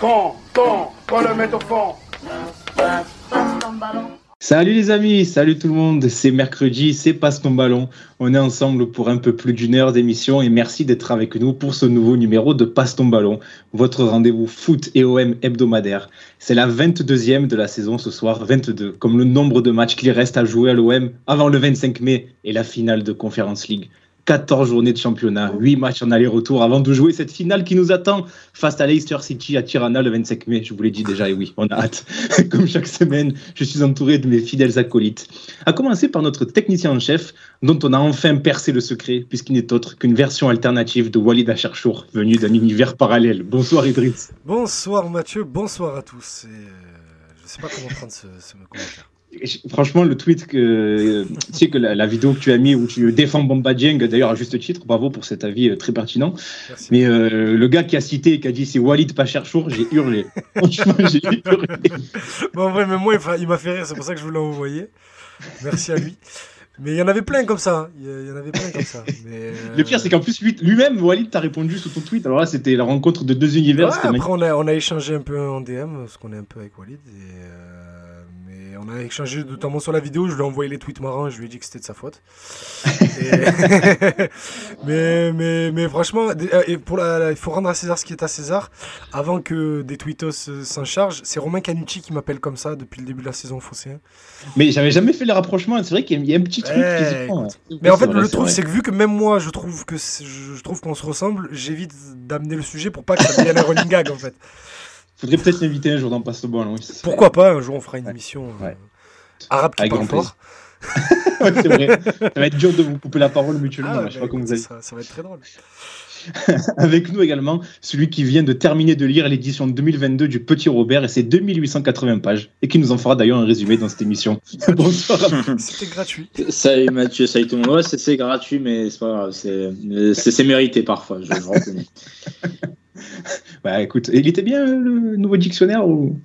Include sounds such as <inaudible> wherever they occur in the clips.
Quand, quand, quand le met au fond. Salut les amis, salut tout le monde, c'est mercredi, c'est Passe ton ballon. On est ensemble pour un peu plus d'une heure d'émission et merci d'être avec nous pour ce nouveau numéro de Passe ton ballon, votre rendez-vous foot et OM hebdomadaire. C'est la 22e de la saison ce soir, 22, comme le nombre de matchs qu'il reste à jouer à l'OM avant le 25 mai et la finale de Conference League. 14 journées de championnat, 8 matchs en aller-retour avant de jouer cette finale qui nous attend face à Leicester City à Tirana le 25 mai. Je vous l'ai dit déjà, et oui, on a hâte. <laughs> Comme chaque semaine, je suis entouré de mes fidèles acolytes. À commencer par notre technicien en chef, dont on a enfin percé le secret, puisqu'il n'est autre qu'une version alternative de Walid Acharchour, venu d'un univers parallèle. Bonsoir Idriss. Bonsoir Mathieu, bonsoir à tous. Euh, je ne sais pas comment prendre ce, ce commentaire. Franchement, le tweet que tu sais que la, vidéo que tu as mis où tu défends Bomba Dieng, d'ailleurs à juste titre, bravo pour cet avis euh, très pertinent. Mais euh, le gars qui a cité et qui a dit c'est Walid pas cher j'ai hurlé. <laughs> Franchement, j'ai hurlé. Bon, en vrai, même moi, il m'a fait rire, c'est pour ça que je vous l'ai envoyé. Merci à lui. Mais il y en avait plein comme ça. Hein. Il y en avait plein comme ça. Mais Le pire, c'est qu'en plus, lui-même, Walid, t'a répondu sous ton tweet. Alors là, c'était la rencontre de deux univers. après, on a, on a, échangé un peu en DM, parce qu'on est un peu avec Walid. Et, euh, on a échangé notamment sur la vidéo, je lui ai envoyé les tweets marrants et je lui ai dit que c'était de sa faute. <laughs> <laughs> mais, mais, mais franchement, euh, pour il faut rendre à César ce qui est à César. Avant que des tweetos euh, s'en chargent, c'est Romain Canucci qui m'appelle comme ça depuis le début de la saison faussé. Mais j'avais jamais fait le rapprochement, c'est vrai qu'il y a un petit truc Mais en fait, le truc, c'est que vu que même moi, je trouve que je trouve qu'on se ressemble, j'évite d'amener le sujet pour pas que ça devienne un running gag en fait. Faudrait peut-être m'inviter un jour dans Passe le Ballon. Oui, Pourquoi pas Un jour, on fera une émission euh, arabe qui parle fort. <laughs> c'est vrai. Ça va être dur de vous couper la parole mutuellement. Ah, je sais pas comment vous allez. Ça, ça va être très drôle. <laughs> Avec nous également, celui qui vient de terminer de lire l'édition 2022 du Petit Robert et ses 2880 pages, et qui nous en fera d'ailleurs un résumé dans cette émission. <laughs> Bonsoir. C'était gratuit. Salut Mathieu, salut tout le monde. Ouais, c'est gratuit, mais c'est pas grave, c'est mérité parfois, je, je reconnais. Bah écoute, il était bien le nouveau dictionnaire ou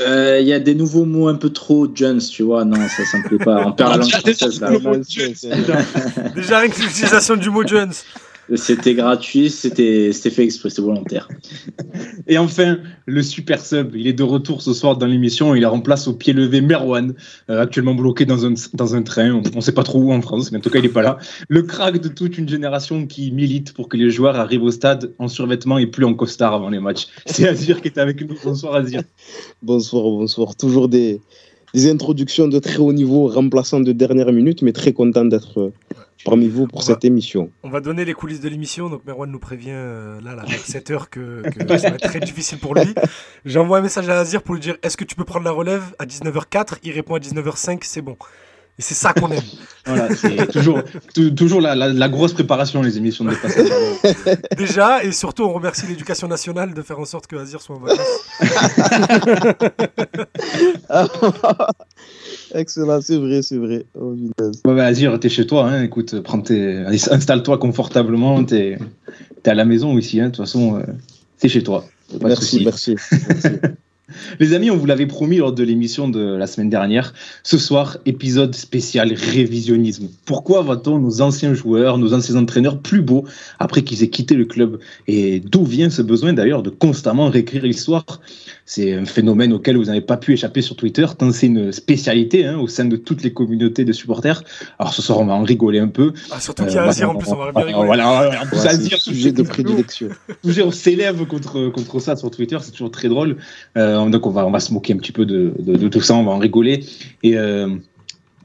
euh, il y a des nouveaux mots un peu trop Jones, tu vois. Non, ça, ça me plaît pas. On perd la langue française là. Déjà, rien que l'utilisation du mot Jones. C'était gratuit, c'était fait exprès, c'était volontaire. Et enfin, le super sub, il est de retour ce soir dans l'émission. Il remplace au pied levé Merwan, euh, actuellement bloqué dans un, dans un train. On ne sait pas trop où en France, mais en tout cas, il n'est pas là. Le crack de toute une génération qui milite pour que les joueurs arrivent au stade en survêtement et plus en costard avant les matchs. C'est Azir qui est avec nous. Bonsoir, Azir. bonsoir, bonsoir. Toujours des, des introductions de très haut niveau, remplaçant de dernière minute, mais très content d'être parmi vous pour cette émission. On va donner les coulisses de l'émission. Donc Merwan nous prévient euh, là, là, 7 heures que, que <laughs> ça va être très difficile pour lui. J'envoie un message à Azir pour lui dire est-ce que tu peux prendre la relève à 19h04 Il répond à 19h05, c'est bon. Et c'est ça qu'on aime. <laughs> voilà, c'est toujours, toujours la, la, grosse préparation, les émissions de passage. <laughs> Déjà, et surtout, on remercie l'éducation nationale de faire en sorte que Azir soit en vacances. Excellent, c'est vrai, c'est vrai. Oh, bah, Azir, t'es chez toi, hein. écoute, installe-toi confortablement, t'es es à la maison ici, hein. de toute façon, euh, t'es chez toi. Merci, merci, merci. <laughs> Les amis, on vous l'avait promis lors de l'émission de la semaine dernière. Ce soir, épisode spécial révisionnisme. Pourquoi va-t-on nos anciens joueurs, nos anciens entraîneurs plus beaux après qu'ils aient quitté le club? Et d'où vient ce besoin d'ailleurs de constamment réécrire l'histoire c'est un phénomène auquel vous n'avez pas pu échapper sur Twitter, tant c'est une spécialité hein, au sein de toutes les communautés de supporters. Alors ce soir, on va en rigoler un peu. Ah, surtout qu'il y a euh, Azir en plus, on va bien rigoler. Voilà, en plus, Azir, sujet de prédilection. Toujours on s'élève contre, contre ça sur Twitter, c'est toujours très drôle. Euh, donc on va, on va se moquer un petit peu de, de, tout ça, on va en rigoler. Et.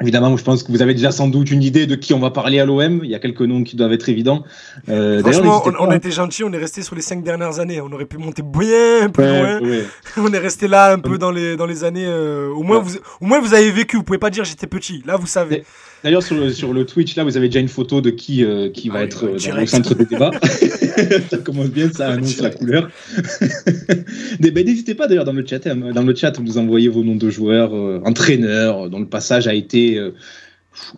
Évidemment, je pense que vous avez déjà sans doute une idée de qui on va parler à l'OM. Il y a quelques noms qui doivent être évidents. Euh, Franchement, on, a été gentil, on est resté sur les cinq dernières années. On aurait pu monter bien plus loin. <laughs> on est resté là un peu dans les, dans les années. Euh, au, moins, vous, au moins, vous avez vécu. Vous pouvez pas dire j'étais petit. Là, vous savez. D'ailleurs, sur le, sur le Twitch, là, vous avez déjà une photo de qui, euh, qui va ah être euh, dans le centre des <laughs> débats. <laughs> ça commence bien, ça annonce la couleur. <laughs> Ben, n'hésitez pas d'ailleurs dans le chat, hein, dans le chat, vous envoyez vos noms de joueurs, euh, entraîneurs, dont le passage a été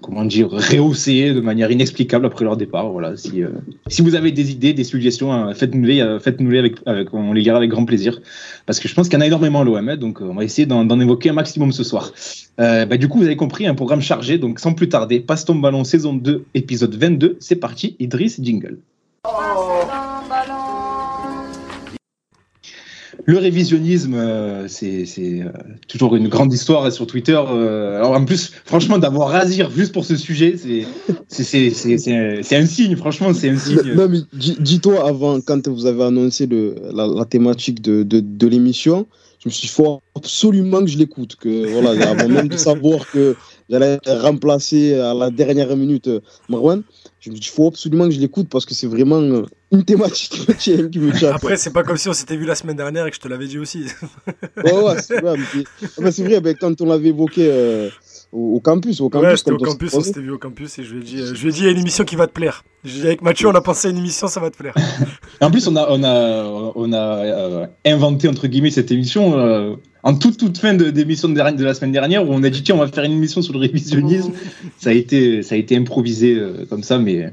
comment dire, rehaussés de manière inexplicable après leur départ. Voilà, si, euh, si vous avez des idées, des suggestions, hein, faites-nous-les, euh, faites-nous-les avec, avec, on les lira avec grand plaisir. Parce que je pense qu'il y en a énormément à l'OM, donc euh, on va essayer d'en, évoquer un maximum ce soir. Bah, du coup, vous avez compris, un programme chargé, donc sans plus tarder, Passe ton ballon saison 2, épisode 22, c'est parti, Idriss Jingle. Le révisionnisme, euh, c'est c'est, euh, toujours une grande histoire et sur Twitter. euh, alors en plus, franchement, d'avoir Razir juste pour ce sujet, c'est c'est- c'est c'est- c'est- c'est un signe. Franchement, c'est un <laughs> signe. Non, mais dis- dis-toi, avant, quand vous avez annoncé le, la, la thématique de, de, de l'émission, je me suis dit, il faut absolument que je l'écoute. Que, voilà, avant même de savoir que j'allais remplacer à la dernière minute Marwan, je me suis dit, il faut absolument que je l'écoute parce que c'est vraiment une thématique <laughs> me tient, qui me tient Après, c'est pas comme si on s'était vu la semaine dernière et que je te l'avais dit aussi. <laughs> Ouais, ouais, c'est vrai. mais c'est- vrai, ben, quand on l'avait évoqué euh, au, au campus, au campus, ouais, au campus, on s'était vu au campus et je lui ai dit, euh, je lui ai dit, il y a une émission qui va te plaire. J'ai dit, avec Mathieu, on a pensé à une émission, ça va te plaire. <laughs> En plus, on a, on a, on a euh, inventé, entre guillemets, cette émission euh, en toute, toute fin de- d'émission de, de la semaine dernière où on a dit, tiens, on va faire une émission sur le révisionnisme. ça, a été, ça a été improvisé euh, comme ça, mais,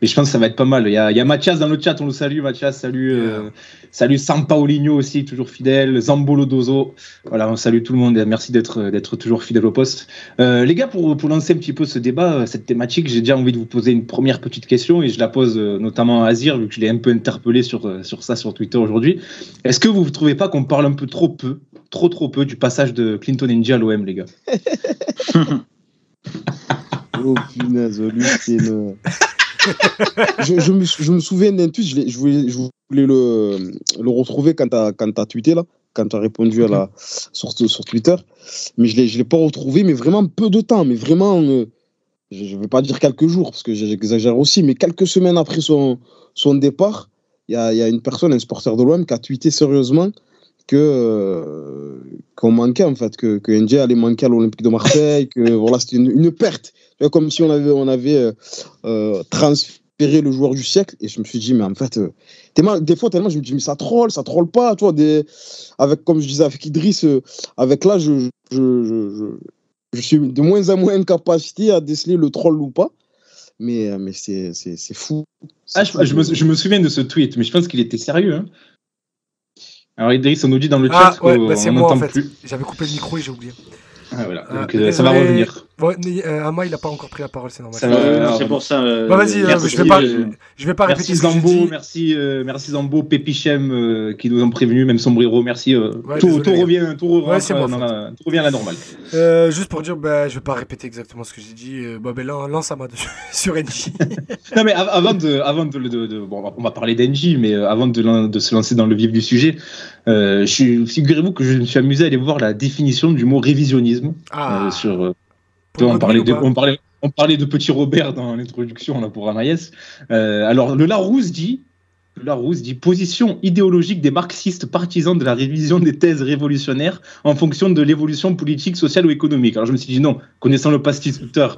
mais je pense que ça va être pas mal. Il y a, il y a Mathias dans le chat, on le salue. Mathias, salut. Euh, salut Sampaoligno aussi, toujours fidèle. Zambolo Dozo. Voilà, on salue tout le monde et merci d'être d'être toujours fidèle au poste. Euh, les gars, pour, pour lancer un petit peu ce débat, cette thématique, j'ai déjà envie de vous poser une première petite question et je la pose euh, notamment à Azir, vu que je l'ai un peu interpellé sur, euh, sur ça sur Twitter aujourd'hui. Est-ce que vous ne trouvez pas qu'on parle un peu trop peu, trop trop peu du passage de Clinton NG à l'OM, les gars? <laughs> Oh punaise, une... <laughs> je, je, me, je me souviens d'un tweet, je, l'ai- je voulais, je voulais le, le retrouver quand tu as, tweeté, là, quand tu as répondu à la, sur, sur Twitter, mais je ne l'ai pas retrouvé, mais vraiment peu de temps, mais vraiment, euh, je ne vais pas dire quelques jours, parce que j'exagère aussi, mais quelques semaines après son, son départ, il y a, il y a une personne, un supporter de l'OM, qui a tweeté sérieusement que euh, qu'on manquait en fait que que NJ allait manquer à l'Olympique de Marseille que voilà c'était une, une perte Comme si on avait on avait euh, euh, transféré le joueur du siècle et je me suis dit mais en fait euh, tellement- des fois tellement je me dis mais ça troll ça troll pas tu vois des avec comme je disais avec Idriss euh, avec là je je, je, je je suis de moins en moins en capacité à déceler le troll ou pas mais euh, mais c'est c'est c'est fou C'est ah, je, fou. je me, je me souviens de ce tweet, mais je pense qu'il était sérieux. hein. Alors Idriss, on nous dit dans le Ah, chat ouais, qu'on bah, on moi en n'entend fait. plus. J'avais coupé le micro et j'ai oublié. Ah, voilà. Ah, Donc, euh, ça va revenir. Ouais, mais, euh, Ama, il a pas encore pris la parole, c'est normal. Euh, c'est pour ça. euh, Bah, vas-y, euh, merci, je vais pas- Je vais pas Merci répéter ce que j'ai Zambo, dit. merci, euh, merci Zambo, Pépichem euh, qui nous ont prévenus, même Sombrero, merci. euh, Ouais, tout, revient, tout, re- Ouais, c'est rentre ma dans la- tout revient à la normale. Euh, juste pour dire, bah, je vais pas répéter exactement ce que j'ai dit. Euh, bah, lan- lance Ama <laughs> sur NJ. <laughs> Non mais av- avant de, avant de, de- de- bon, on va parler d'Engie, mais avant de, se lancer dans le vif du sujet, euh, figurez-vous que je me suis amusé à aller voir la définition du mot révisionnisme Ah, euh, sur. On parlait de, ou pas on parlait, on parlait de Petit Robert dans l'introduction là pour Anaïs. Euh, alors le Larousse dit, Larousse dit position idéologique des marxistes partisans de la révision des thèses révolutionnaires en fonction de l'évolution politique, sociale ou économique. Alors je me suis dit non, connaissant le pastis Twitter,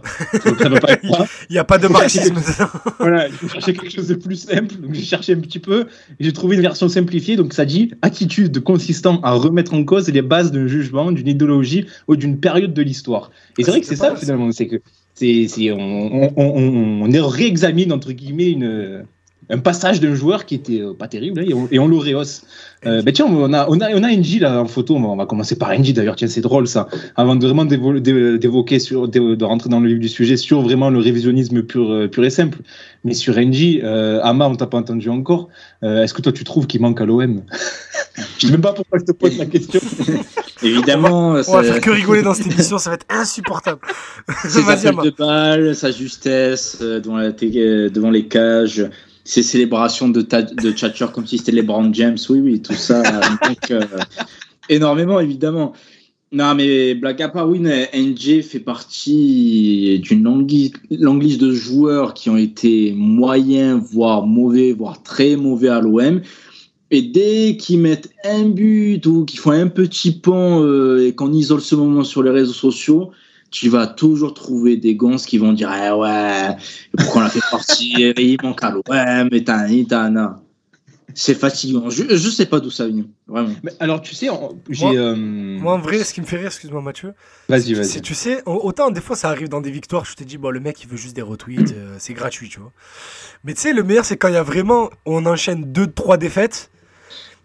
ça ne pas être ça. <laughs> Il n'y a pas de marxisme. <laughs> Voilà, il faut chercher quelque chose de plus simple. Donc j'ai cherché un petit peu et j'ai trouvé une version simplifiée. Donc ça dit attitude consistant à remettre en cause les bases d'un jugement, d'une idéologie ou d'une période de l'histoire. Et c'est vrai que c'est ça finalement, c'est que c'est- on, on, on, on réexamine entre guillemets une un passage d'un joueur qui était euh, pas terrible hein, et on, et on le rehausse. Euh, ben tiens, on a, on a, on a NJ là en photo. On va commencer par NJ d'ailleurs. Tiens, c'est drôle ça. Avant de vraiment d'évo- d'é- d'évoquer sur, de, de rentrer dans le vif du sujet sur vraiment le révisionnisme pur, euh, pur et simple. Mais sur NJ, euh, Ama, on t'a pas entendu encore. Euh, Est-ce que toi tu trouves qu'il manque à l'OM <laughs> Je sais même pas pourquoi je te pose la question. <laughs> Évidemment, On va ça- faire que rigoler dans cette émission, ça va être insupportable. ses <laughs> appels de balle, sa justesse euh, devant, la té- euh, devant les cages, ses célébrations de, ta- de Thatcher comme si c'était les Brown James, oui, oui, tout ça <laughs> manque euh, énormément, évidemment. Non, mais blague à part, oui, NJ fait partie d'une liste de joueurs qui ont été moyens, voire mauvais, voire très mauvais à l'OM. Et dès qu'ils mettent un but ou qu'ils font un petit pont euh, et qu'on isole ce moment sur les réseaux sociaux, tu vas toujours trouver des gonzes qui vont dire Eh ouais, pourquoi on a fait partie <laughs> Il manque à l'OM, et t'as un. C'est fatigant. Je, je sais pas d'où ça vient, vraiment. Mais alors tu sais, j'ai. Moi- euh, Moi, en vrai, ce qui me fait rire, excuse-moi, Mathieu, Vas-y, vas-y. c'est- tu sais, au- autant des fois ça arrive dans des victoires, je te dis, bon, le mec il veut juste des retweets, euh, c'est gratuit, tu vois. Mais tu sais, le meilleur, c'est quand il y a vraiment, on enchaîne deux, trois défaites.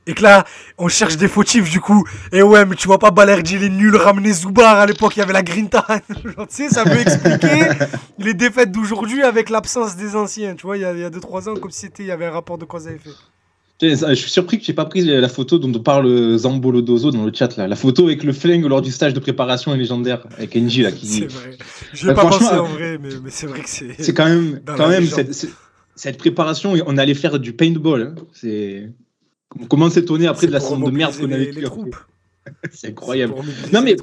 Et que là, on cherche des fautifs du coup. Et ouais, mais tu vois pas Balerdi, il est nul, ramener Zubar à l'époque, il y avait la Grinta. <laughs> Tu sais, ça peut expliquer <laughs> les défaites d'aujourd'hui avec l'absence des anciens. Tu vois, il y a 2-3 ans, comme si c'était, il y avait un rapport de cause à effet. Je suis surpris que tu n'aies pas pris la photo dont parle Zambolo Dozo dans le chat là. La photo avec le flingue lors du stage de préparation est légendaire avec Enji là qui. C'est vrai. Je l'ai pas pensé en vrai, mais, mais c'est vrai que c'est. C'est quand même, quand même cette, cette, préparation. On allait faire du paintball. Hein. C'est. Comment s'étonner après de la saison de merde qu'on avait les, <laughs> C'est incroyable. Non mais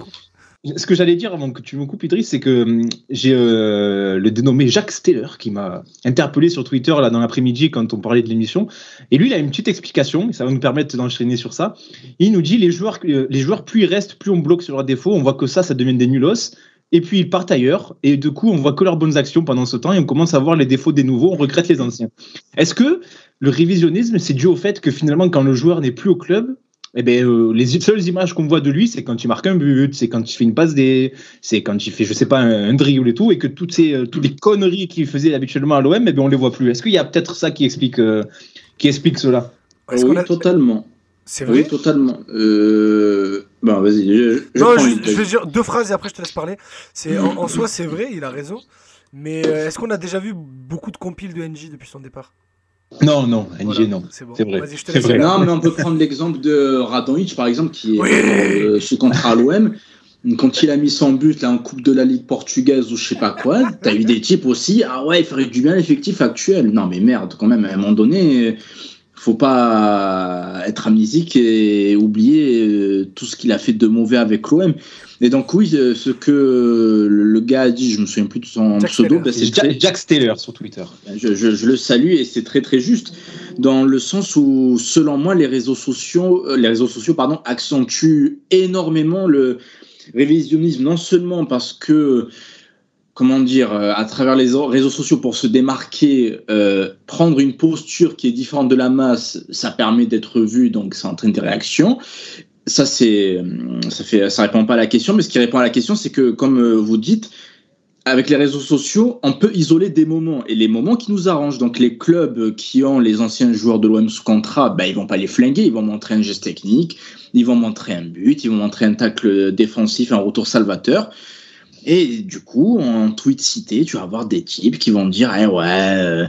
ce que j'allais dire avant que tu me coupes, Idriss, c'est que hum, j'ai euh, le dénommé Jacques Steller qui m'a interpellé sur Twitter là dans l'après-midi quand on parlait de l'émission. Et lui, il a une petite explication, et ça va nous permettre d'enchaîner sur ça. Il nous dit les joueurs, euh, les joueurs, plus ils restent, plus on bloque sur leurs défauts. On voit que ça, ça devient des nulos. Et puis ils partent ailleurs, et du coup, on voit que leurs bonnes actions pendant ce temps, et on commence à voir les défauts des nouveaux, on regrette les anciens. Est-ce que le révisionnisme, c'est dû au fait que finalement, quand le joueur n'est plus au club, eh ben, euh, les seules images qu'on voit de lui, c'est quand il marque un but, c'est quand il fait une passe des, c'est quand il fait, je sais pas, un, dribble et tout, et que toutes ces, euh, toutes les conneries qu'il faisait habituellement à l'OM, eh ben, on les voit plus. Est-ce qu'il y a peut-être ça qui explique, euh, qui explique cela? Oui, totalement. C'est vrai? Oui, totalement. Bon, vas-y. Je, je, vais dire deux phrases et après je te laisse parler. C'est en, en, soi, c'est vrai, il a raison. Mais est-ce qu'on a déjà vu beaucoup de compiles de NJ depuis son départ? Non, non, NG, non. C'est vrai. vrai. Non, mais on peut prendre l'exemple de Radonjic, par exemple, qui est euh, sous contrat à l'OM. Quand il a mis son but là, en Coupe de la Ligue portugaise ou je sais pas quoi, t'as eu des types aussi, ah ouais, il ferait du bien l'effectif actuel. Non, mais merde, quand même, à un moment donné, faut pas être amnésique et oublier euh, tout ce qu'il a fait de mauvais avec l'OM. Et donc oui, euh, ce que le gars a dit, je me souviens plus de son pseudo, bah, c'est Jack, Jack Steller sur Twitter. Je, je, le salue et c'est très très juste dans le sens où, selon moi, les réseaux sociaux, euh, les réseaux sociaux, pardon, accentuent énormément le révisionnisme, non seulement parce que comment dire, euh, à travers les réseaux sociaux pour se démarquer, prendre une posture qui est différente de la masse, ça permet d'être vu, donc ça entraîne des réactions ça c'est ça fait répond pas à la question mais ce qui répond à la question c'est que comme euh, vous dites avec les réseaux sociaux on peut isoler des moments et les moments qui nous arrangent. Donc les clubs qui ont les anciens joueurs de l'OM sous contrat ben ils vont pas les flinguer. Ils vont montrer un geste technique ils vont montrer un but ils vont montrer un tacle défensif un retour salvateur et du coup, en tweet cité, tu vas avoir des types qui vont dire eh ouais, euh,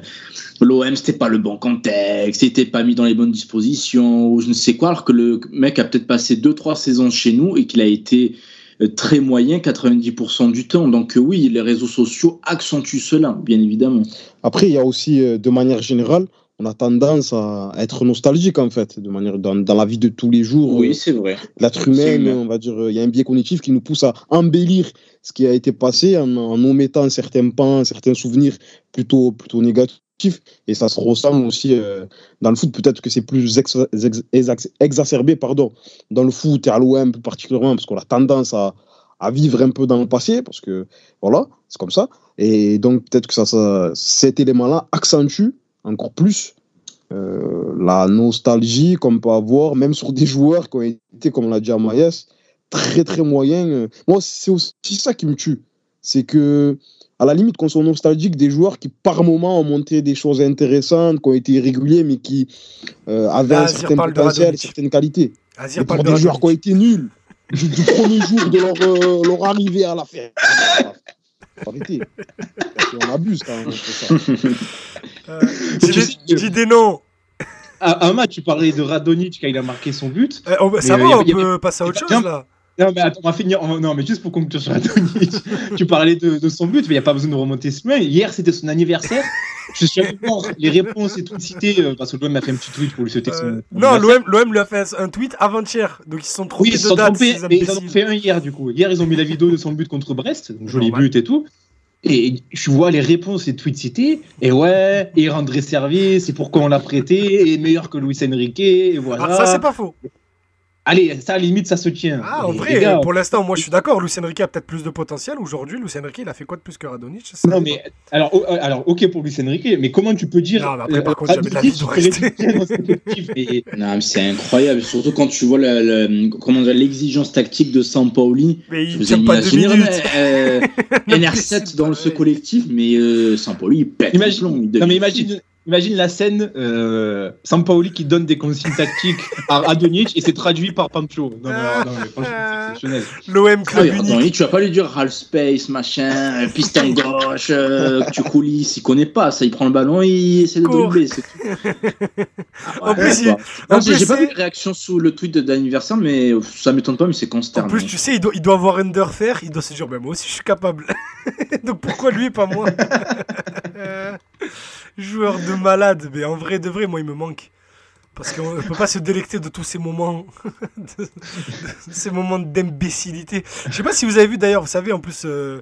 l'OM c'était pas le bon contexte, c'était pas mis dans les bonnes dispositions, ou je ne sais quoi, alors que le mec a peut-être passé 2-3 saisons chez nous et qu'il a été euh, très moyen 90% du temps. Donc euh, oui, les réseaux sociaux accentuent cela, bien évidemment. Après, il y a aussi, de manière générale, on a tendance à être nostalgique en fait, de manière dans, dans la vie de tous les jours. Oui, c'est vrai. L'être humain, on va dire, il y a un biais cognitif qui nous pousse à embellir ce qui a été passé en, en omettant certains pans, certains souvenirs plutôt, plutôt négatifs. Et ça se ressent aussi euh, dans le foot. Peut-être que c'est plus exacerbé pardon, dans le foot et à l'OM plus particulièrement, parce qu'on a tendance à, à, vivre un peu dans le passé, parce que voilà, c'est comme ça. Et donc peut-être que ça, ça cet élément-là accentue encore plus euh, la nostalgie qu'on peut avoir, même sur des joueurs qui ont été, comme l'a dit à Maïs, très très moyens. Moi, c'est aussi ça qui me tue. C'est que, à la limite, qu'on soit nostalgique des joueurs qui, par moment, ont montré des choses intéressantes, qui ont été irréguliers, mais qui euh, avaient un certain potentiel, certaines qualités. Et pour des joueurs qui ont été nuls, du, premier jour de leur, euh, leur arrivée à la fin. <laughs> Arrêtez. on abuse quand même. Ça. Euh, dis des noms. Un match, tu parlais de Radonic quand il a marqué son but. Euh, on, ça va, on peut passer à autre chose là. Non, mais attends, on va finir. Non, mais juste pour conclure sur Radonic, tu parlais de, de, son but, mais il n'y a pas besoin de remonter ce mail. Hier, c'était son anniversaire. Je suis mort. Les réponses et tout cité, euh, parce que l'OM a fait un petit tweet pour lui souhaiter son. Euh, non, l'OM lui a fait un tweet avant-hier. Donc ils se sont trompés oui, ils de sont. Trompés, mais ils en ont fait un hier, du coup. Hier, ils ont mis la vidéo de son but contre Brest. Donc, joli but et tout. Et je vois les réponses et tweets cités, et ouais, il rendrait service, c'est pourquoi on l'a prêté, et meilleur que Luis Enrique, et voilà. Ah, ça, c'est pas faux. Allez, ça, limite, ça se tient. Ah, en vrai, pour l'instant, moi, je suis d'accord. Lucien Riquet a peut-être plus de potentiel. Aujourd'hui, Lucien Riquet, il a fait quoi de plus que Radonic Non, mais alors, euh, alors, ok pour Lucien Riquet, mais comment tu peux dire. Non, mais après, par euh, contre, jamais de la vie <laughs> Non, c'est incroyable. Surtout quand tu vois l'exigence tactique de Sampaoli. Mais il tient pas deux minutes. Euh, <laughs> NR7 dans ce collectif, mais euh, Sampaoli, il pète. Imagine, non, mais imagine, imagine la scène, euh, Sampaoli qui donne des consignes tactiques à Radonjic et c'est traduit par Pancho. Non, mais, non, mais franchement, c'est exceptionnel. L'OM Ah, club oui, unique. Radonjic, tu vas pas lui dire half space, machin, euh, piston gauche, euh, tu coulisses, il connaît pas ça, il prend le ballon, il essaie de dribbler, c'est tout. Ah, <laughs> En plus, en Non, j'ai plus, j'ai pas vu de réaction sous le tweet d'anniversaire, mais ça m'étonne pas, mais c'est En consternant. plus, tu sais, il doit, il doit avoir Under faire, il doit se dire, ben moi aussi je suis capable. <laughs> Donc pourquoi lui et pas moi? <laughs> Joueur de malade, mais en vrai de vrai, moi il me manque. Parce qu'on ne peut pas se délecter de tous ces moments, <laughs> de, de ces moments d'imbécilité. Je sais pas si vous avez vu d'ailleurs, vous savez, en plus, euh,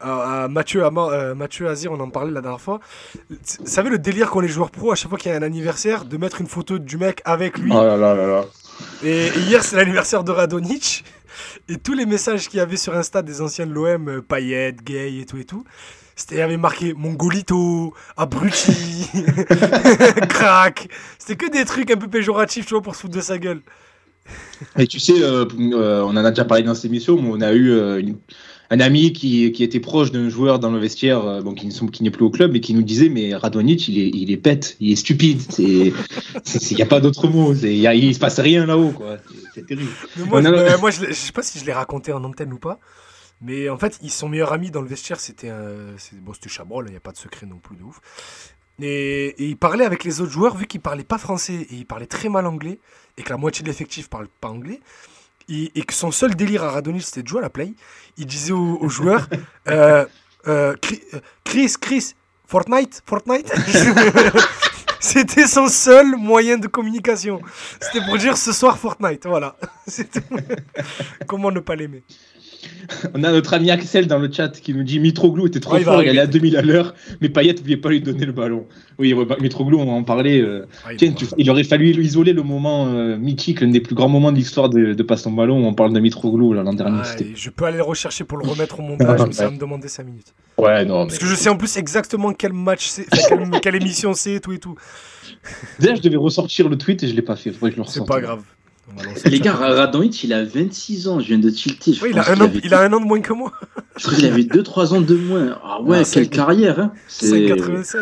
à, à Mathieu, à, euh, Mathieu Azir, on en parlait la dernière fois. Vous savez le délire qu'ont les joueurs pro à chaque fois qu'il y a un anniversaire, de mettre une photo du mec avec lui. Oh là là là là. Et hier, c'est l'anniversaire de Radonic. Et tous les messages qu'il y avait sur Insta des anciens de l'OM, euh, Payet, Gay et tout et tout, c'était il y avait marqué Mongolito, abruti, <laughs> crack. C'était que des trucs un peu péjoratifs, tu vois, pour se foutre de sa gueule. Et tu sais, euh, euh, on en a déjà parlé dans cette émission, mais on a eu euh, une- un ami qui, qui était proche d'un joueur dans le vestiaire, bon, qui ne n'est plus au club, et qui nous disait Mais Radonjic, il est, il est bête, il est stupide. Il n'y a pas d'autre mot. Il y a- il se passe rien là-haut. quoi. C'est- terrible. Mais moi, je, moi je, je sais pas si je l'ai raconté en antenne ou pas. Mais en fait, ils sont meilleurs amis dans le vestiaire. C'était bon, c'était Chabrol, il n'y a pas de secret non plus de ouf. Et, et il parlait avec les autres joueurs, vu qu'ils parlaient pas français et ils parlaient très mal anglais, et que la moitié de l'effectif parle pas anglais, et, et que son seul délire à Radonjic c'était de jouer à la play. Il disait aux, aux joueurs <laughs> euh, euh, Chris, euh, Chris, Chris, Fortnite, Fortnite. <laughs> C'était son seul moyen de communication. C'était pour dire ce soir Fortnite, voilà. <laughs> Comment ne pas l'aimer <laughs> On a notre ami Axel dans le chat qui nous dit Mitroglou était trop Ouais, fort, il allait à 2000 à l'heure, mais Payet ne voulait pas lui donner le ballon. Oui, ouais, bah, Mitroglou, on va en parler. euh, il Tiens, tu- il aurait fallu isoler le moment euh, mythique, l'un des plus grands moments de l'histoire de, de Passe ton ballon. où On parle de Mitroglou l'an dernier. Je peux aller le rechercher pour le remettre au montage, <laughs> mais ça va me demander 5 minutes. Ouais, non. Parce mais- que je sais en plus exactement quel match c'est, quelle, quelle émission c'est et tout et tout. Déjà, je devais ressortir le tweet et je l'ai pas fait. Faudrait que je le C'est pas grave. Les le gars. Radonjic, il a 26 ans, je viens de tilter. Je, Ouais, il, a un an, avait- il a un an de moins que moi. je crois qu'il avait 2-3 ans de moins. Ah ouais, Ah, quelle c'est- carrière. Hein. C'est- 5,96.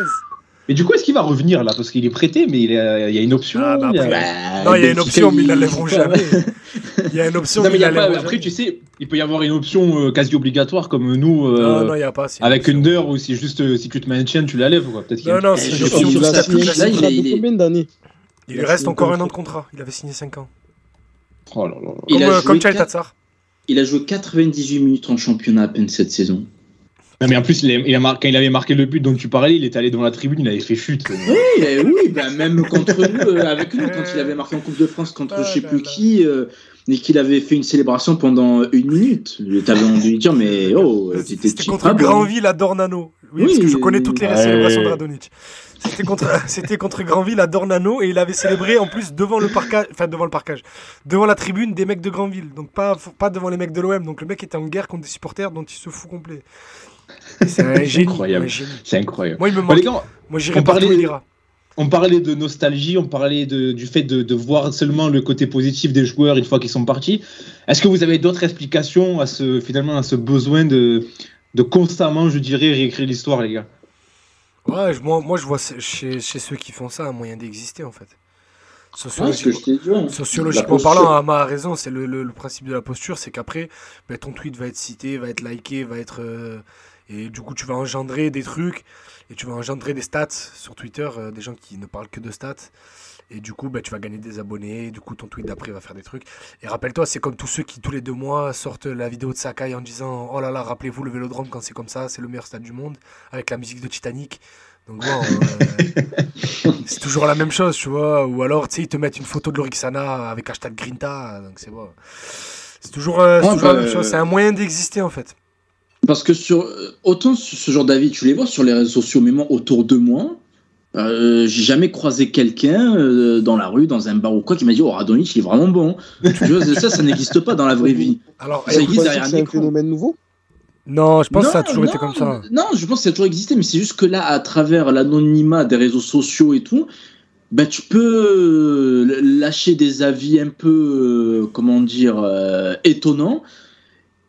Mais du coup, est-ce qu'il va revenir là? Parce qu'il est prêté, mais il, a- il y a une option. Ah, bah, il y a- après- Bah, Non, il y a une option, mais ils il- la lèveront jamais. Il y a une option, Non, mais il y a pas- après, jamais. tu sais, il peut y avoir une option euh, quasi obligatoire comme nous, euh, Non, non, il n'y a pas. c'est une avec option. Under, ou si juste euh, si tu te maintiens, tu la lèves. quoi. Peut-être qu'il y a Non, une- non, Eh, c'est une option. Il a signé là, il est- combien d'années Il Il reste encore un an de contrat. Il avait signé 5 ans. Oh là là là. Il Comme, a euh, joué comme. Il a joué 98 minutes en championnat à peine cette saison. Non, mais en plus, il a, il a mar- quand il avait marqué le but dont tu parlais, il était allé dans la tribune, il avait fait chute. Oui, oui bah, même contre nous, euh, avec nous, quand il avait marqué en Coupe de France contre Ah je sais là plus là. qui, euh, et qu'il avait fait une célébration pendant une minute. T'avais envie de dire, mais oh, C'était contre. Granville à Dornano. Oui, Oui, parce que je connais toutes les ouais. célébrations de Radonic. C'était contre, <laughs> c'était contre Granville à Dornano et il avait célébré en plus devant le parcage, enfin devant le parcage, devant la tribune des mecs de Granville. Donc pas, pas devant les mecs de l'OM. Donc le mec était en guerre contre des supporters dont il se fout complet. C'est incroyable. C'est incroyable. Moi il me Bon, manque. les gars, Moi j'irai partout il ira. On parlait de nostalgie, on parlait de- du fait de, de voir seulement le côté positif des joueurs une fois qu'ils sont partis. Est-ce que vous avez d'autres explications à ce, finalement, à ce besoin de, de constamment, je dirais, réécrire l'histoire, les gars? Ouais, moi, moi je vois chez, chez ceux qui font ça un moyen d'exister en fait. Ouais, dit. Sociologiquement parlant, Ama a raison, c'est le, le- le principe de la posture, c'est qu'après, ben, ton tweet va être cité, va être liké, va être... euh, et du coup, tu vas engendrer des trucs, et tu vas engendrer des stats sur Twitter, euh, des gens qui ne parlent que de stats. Et du coup, ben, tu vas gagner des abonnés, du coup, ton tweet d'après va faire des trucs. Et rappelle-toi, c'est comme tous ceux qui, tous les deux mois, sortent la vidéo de Sakai en disant « Oh là là, rappelez-vous le Vélodrome quand c'est comme ça, c'est le meilleur stade du monde, avec la musique de Titanic. » Donc bon, euh, <laughs> c'est toujours la même chose, tu vois. Ou alors, tu sais, ils te mettent une photo de l'Orixana avec hashtag Grinta, donc c'est bon. C'est toujours, euh, c'est Ouais, toujours la bah, même chose, c'est un moyen d'exister en fait. Parce que sur euh, autant ce genre d'avis, tu les vois sur les réseaux sociaux, mais moi autour de moi, euh, j'ai jamais croisé quelqu'un euh, dans la rue, dans un bar ou quoi, qui m'a dit Oh, Radonjic, il est vraiment bon. tu vois, ça, ça n'existe pas dans la vraie vie. Alors, Ça existe derrière que un c'est un écran. phénomène nouveau? Non, je pense Non, que ça a toujours été comme ça. Non, je pense que ça a toujours existé, mais c'est juste que là, à travers l'anonymat des réseaux sociaux et tout, bah, tu peux lâcher des avis un peu, euh, comment dire, euh, étonnants.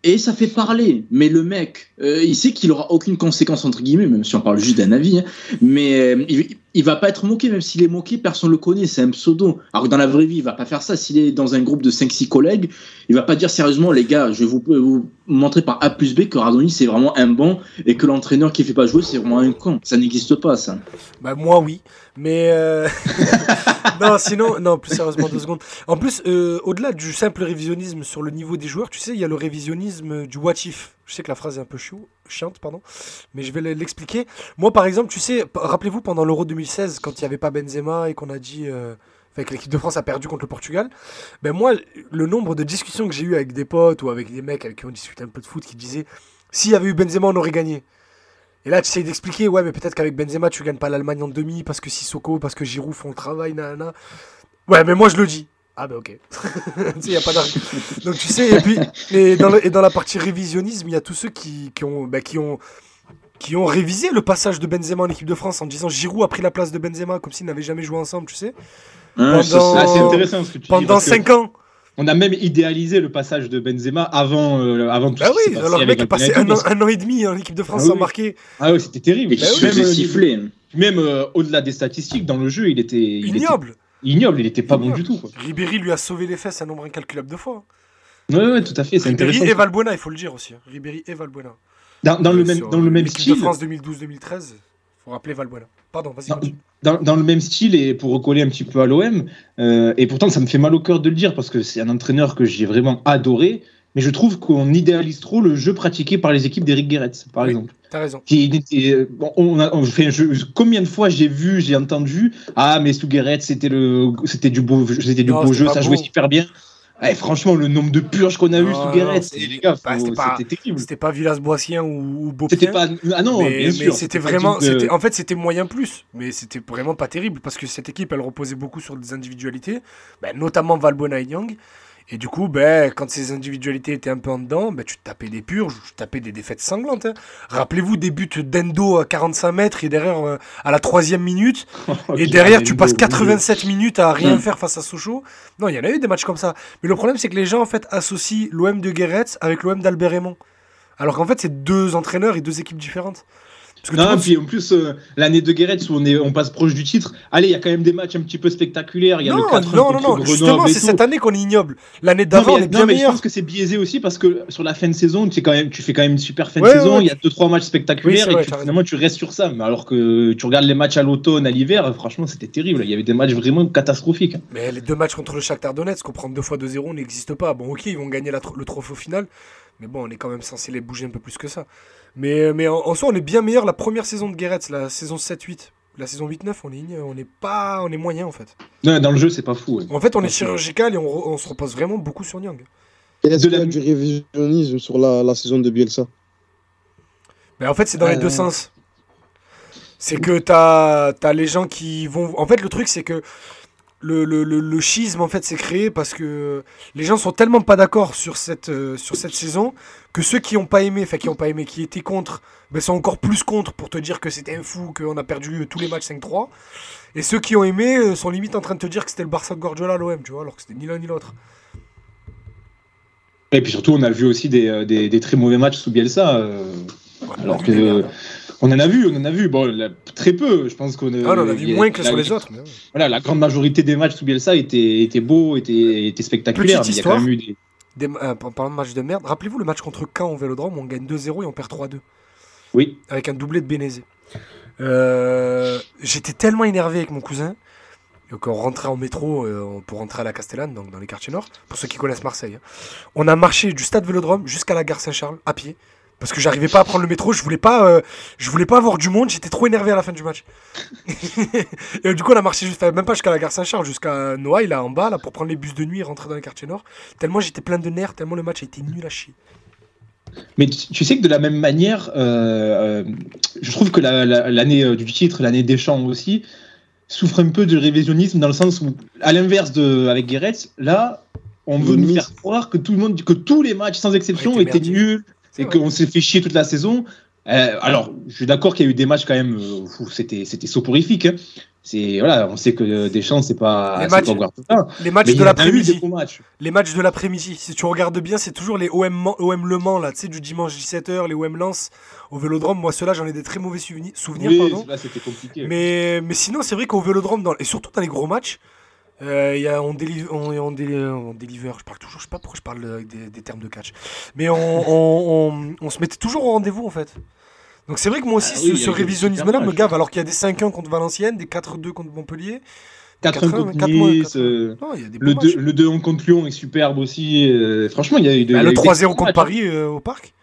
Et ça fait parler. Mais le mec, euh, il sait qu'il aura aucune conséquence, entre guillemets, même si on parle juste d'un avis. hein. mais euh, il- il va pas être moqué, même s'il est moqué, personne le connaît, c'est un pseudo. Alors que dans la vraie vie, il va pas faire ça. S'il est dans un groupe de 5-6 collègues, il va pas dire sérieusement, les gars, je vais vous, vous montrer par A plus B que Radoni c'est vraiment un bon et que l'entraîneur qui fait pas jouer, c'est vraiment un con. Ça n'existe pas, ça. Bah, moi, oui. Mais. euh, <laughs> non, sinon, non, plus sérieusement, deux secondes. En plus, euh, au-delà du simple révisionnisme sur le niveau des joueurs, tu sais, il y a le révisionnisme du what if. Je sais que la phrase est un peu chou, chiante, pardon, mais je vais l'expliquer. Moi, par exemple, tu sais, rappelez-vous pendant l'Euro 2016, quand il n'y avait pas Benzema et qu'on a dit. euh, que l'équipe de France a perdu contre le Portugal, ben moi, le nombre de discussions que j'ai eues avec des potes ou avec des mecs avec qui on discutait un peu de foot qui disaient s'il y avait eu Benzema, on aurait gagné. Et là, tu essayes d'expliquer, ouais, mais peut-être qu'avec Benzema, tu gagnes pas l'Allemagne en demi parce que Sissoko, parce que Giroud font le travail, nanana. Ouais, mais moi, je le dis. Ah, bah, ok. <laughs> tu sais, y a pas. Donc, tu sais, et puis, et dans, le- et dans la partie révisionnisme, il y a tous ceux qui, qui ont, bah, qui ont, qui ont révisé le passage de Benzema en équipe de France en disant Giroud a pris la place de Benzema comme s'ils n'avaient jamais joué ensemble, tu sais. Hein, Pendant- Ah, c'est intéressant ce que tu dis. Pendant que 5 ans. On a même idéalisé le passage de Benzema avant, euh, avant tout Bah oui, s'est alors le passé mec est passé un parce un an et demi en équipe de France Ah sans oui. marquer. Ah oui, c'était terrible. Et Bah qui oui. Même, euh, siffler. Même euh, au-delà des statistiques, dans le jeu, il était il était Ignoble. il était pas bon du tout. Quoi. Ribéry lui a sauvé les fesses un nombre incalculable de fois. Ouais, ouais, tout à fait, c'est Ribéry intéressant. et Valbuena, il faut le dire aussi. hein. Ribéry et Valbuena. Dans, dans Euh, le même, sur, dans le même l'équipe style, de France 2012-2013, faut rappeler Valbuena. Pardon, vas-y. Dans, dans le même style et pour recoller un petit peu à l'OM, euh, et pourtant ça me fait mal au cœur de le dire parce que c'est un entraîneur que j'ai vraiment adoré, mais je trouve qu'on idéalise trop le jeu pratiqué par les équipes d'Eric Guéret, par Oui. exemple. T'as raison. Qui était- bon, on a, on fait un jeu- combien de fois j'ai vu, j'ai entendu, ah mais sous Guéret c'était le, c'était du beau, c'était du Non, beau jeu, ça beau. jouait super bien. Eh, franchement, le nombre de purges qu'on a eu Non, sous non, Guéret, c'était- les gars, bah, c'était terrible. C'était pas Villas-Boissien ou, ou. C'était pas, ah non, mais, bien mais sûr. c'était vraiment, de- en fait, c'était moyen plus, mais c'était vraiment pas terrible parce que cette équipe, elle reposait beaucoup sur des individualités, ben, notamment Valbuena et Nyang. Et du coup, ben, quand ces individualités étaient un peu en dedans, ben, tu te tapais des purges, tu te tapais des défaites sanglantes. hein. Rappelez-vous des buts d'Endo à 45 mètres et derrière euh, à la troisième minute. <laughs> Oh, Et derrière, tu passes mon Dieu. 87 minutes à rien Mm. faire face à Sochaux. Non, il y en a eu des matchs comme ça. Mais le problème, c'est que les gens, en fait, associent l'OM de Guéret avec l'OM d'Albert Raymond. Alors qu'en fait, c'est deux entraîneurs et deux équipes différentes. Parce que Non, puis en plus, euh, l'année de Guéret où on, est, on passe proche du titre, allez, il y a quand même des matchs un petit peu spectaculaires. Il y a non, le 4 non, non, non, justement, c'est cette année qu'on est ignoble. L'année d'avant, on est bien non, mais je pense que c'est biaisé aussi parce que sur la fin de saison, tu, sais quand même, tu fais quand même une super fin Ouais, de saison. ouais, il y a 2-3 matchs Oui, spectaculaires vrai, et tu, finalement tu restes sur ça. Mais alors que tu regardes les matchs à l'automne, à l'hiver, franchement, c'était terrible. Il y avait des matchs vraiment catastrophiques. Mais les deux matchs contre le Shakhtar Donetsk, qu'on prend deux fois 2-0, n'existent pas. Bon, ok, ils vont gagner la tro- le trophée au final. Mais bon, on est quand même censé les bouger un peu plus que ça. Mais, mais en, en soi, on est bien meilleur la première saison de Guéret, la saison 7-8. La saison 8-9, on est, on est pas, on est moyen en fait. Non, dans le jeu, c'est pas fou. ouais. En fait, on est chirurgical et on, re- on se repose vraiment beaucoup sur Nyang. Et Est-ce De qu'il y a la- du révisionnisme sur la, la saison de Bielsa? Mais en fait, c'est dans les Euh. deux sens. C'est que t'as as les gens qui vont. En fait, le truc, c'est que le, le, le, le schisme, en fait, s'est créé parce que les gens sont tellement pas d'accord sur cette, euh, sur cette saison que ceux qui ont pas aimé, enfin, qui ont pas aimé, qui étaient contre, ben, sont encore plus contre pour te dire que c'était un fou, qu'on a perdu tous les matchs 5-3. Et ceux qui ont aimé euh, sont limite en train de te dire que c'était le Barça de Guardiola à l'OM, tu vois, alors que c'était ni l'un ni l'autre. Et puis surtout, on a vu aussi des, euh, des, des très mauvais matchs sous Bielsa. euh, Ouais, alors que. On en a vu, on en a vu. Bon, là, très peu. Je pense qu'on a. Ah, on en a vu il y moins que la- sur les autres. mais ouais. Voilà, la grande majorité des matchs sous Bielsa étaient, étaient beaux, étaient, étaient spectaculaires. Petite mais il y a quand histoire. même eu des. Des, euh, en parlant de match de merde, rappelez-vous le match contre Caen au Vélodrome, on gagne 2-0 et on perd 3-2. Oui. avec un doublé de Bénézé. Euh, J'étais tellement énervé avec mon cousin qu'on rentrait en métro euh, pour rentrer à la Castellane, donc dans les quartiers nord, pour ceux qui connaissent Marseille. hein. On a marché du stade Vélodrome jusqu'à la gare Saint-Charles à pied. Parce que j'arrivais pas à prendre le métro, je voulais pas, euh, je voulais pas avoir du monde, j'étais trop énervé à la fin du match. <laughs> et du coup, on a marché juste, même pas jusqu'à la gare Saint-Charles, jusqu'à Noailles, là en bas, là, pour prendre les bus de nuit et rentrer dans les quartiers nord. Tellement j'étais plein de nerfs, tellement le match a été nul à chier. Mais tu, sais que de la même manière, euh, euh, je trouve que la- la- l'année euh, du titre, l'année des champs aussi, souffre un peu de révisionnisme dans le sens où, à l'inverse de avec Guéret, là, on veut Le nous faire croire que tout le monde, que tous les matchs sans exception étaient nuls C'est et qu'on s'est fait chier toute la saison. Euh, alors, je suis d'accord qu'il y a eu des matchs quand même, euh, où c'était c'était soporifique. hein. c'est voilà, on sait que Deschamps c'est pas, Les matchs- pas. Les matchs de l'après-midi. matchs. Les matchs de l'après-midi. Si tu regardes bien, c'est toujours les OM, OM Le Mans, là, tu sais, du dimanche 17h, les OM Lens au vélodrome. Moi, ceux-là, j'en ai des très mauvais souvenirs. Oui, pardon. là compliqué. Mais, mais sinon, c'est vrai qu'au vélodrome, dans, et surtout dans les gros matchs, euh, y a, on, délivre, on, on, on deliver, je parle toujours, je sais pas pourquoi je parle avec des, des termes de catch, mais <laughs> on, on, se mettait toujours au rendez-vous en fait. Donc c'est vrai que moi aussi, Ah ce, oui, ce révisionnisme-là me gave, alors qu'il y a des 5-1 contre Valenciennes, des 4-2 contre Montpellier. 4 4-1, contre 4 mois, Nice, 4-1. euh, Non, il y a des le bons 2 matchs. le 2-1 contre Lyon est superbe aussi. euh, franchement, il y a eu de- Bah, le eu 3-0 d'excellents contre matchs. Paris euh, au parc.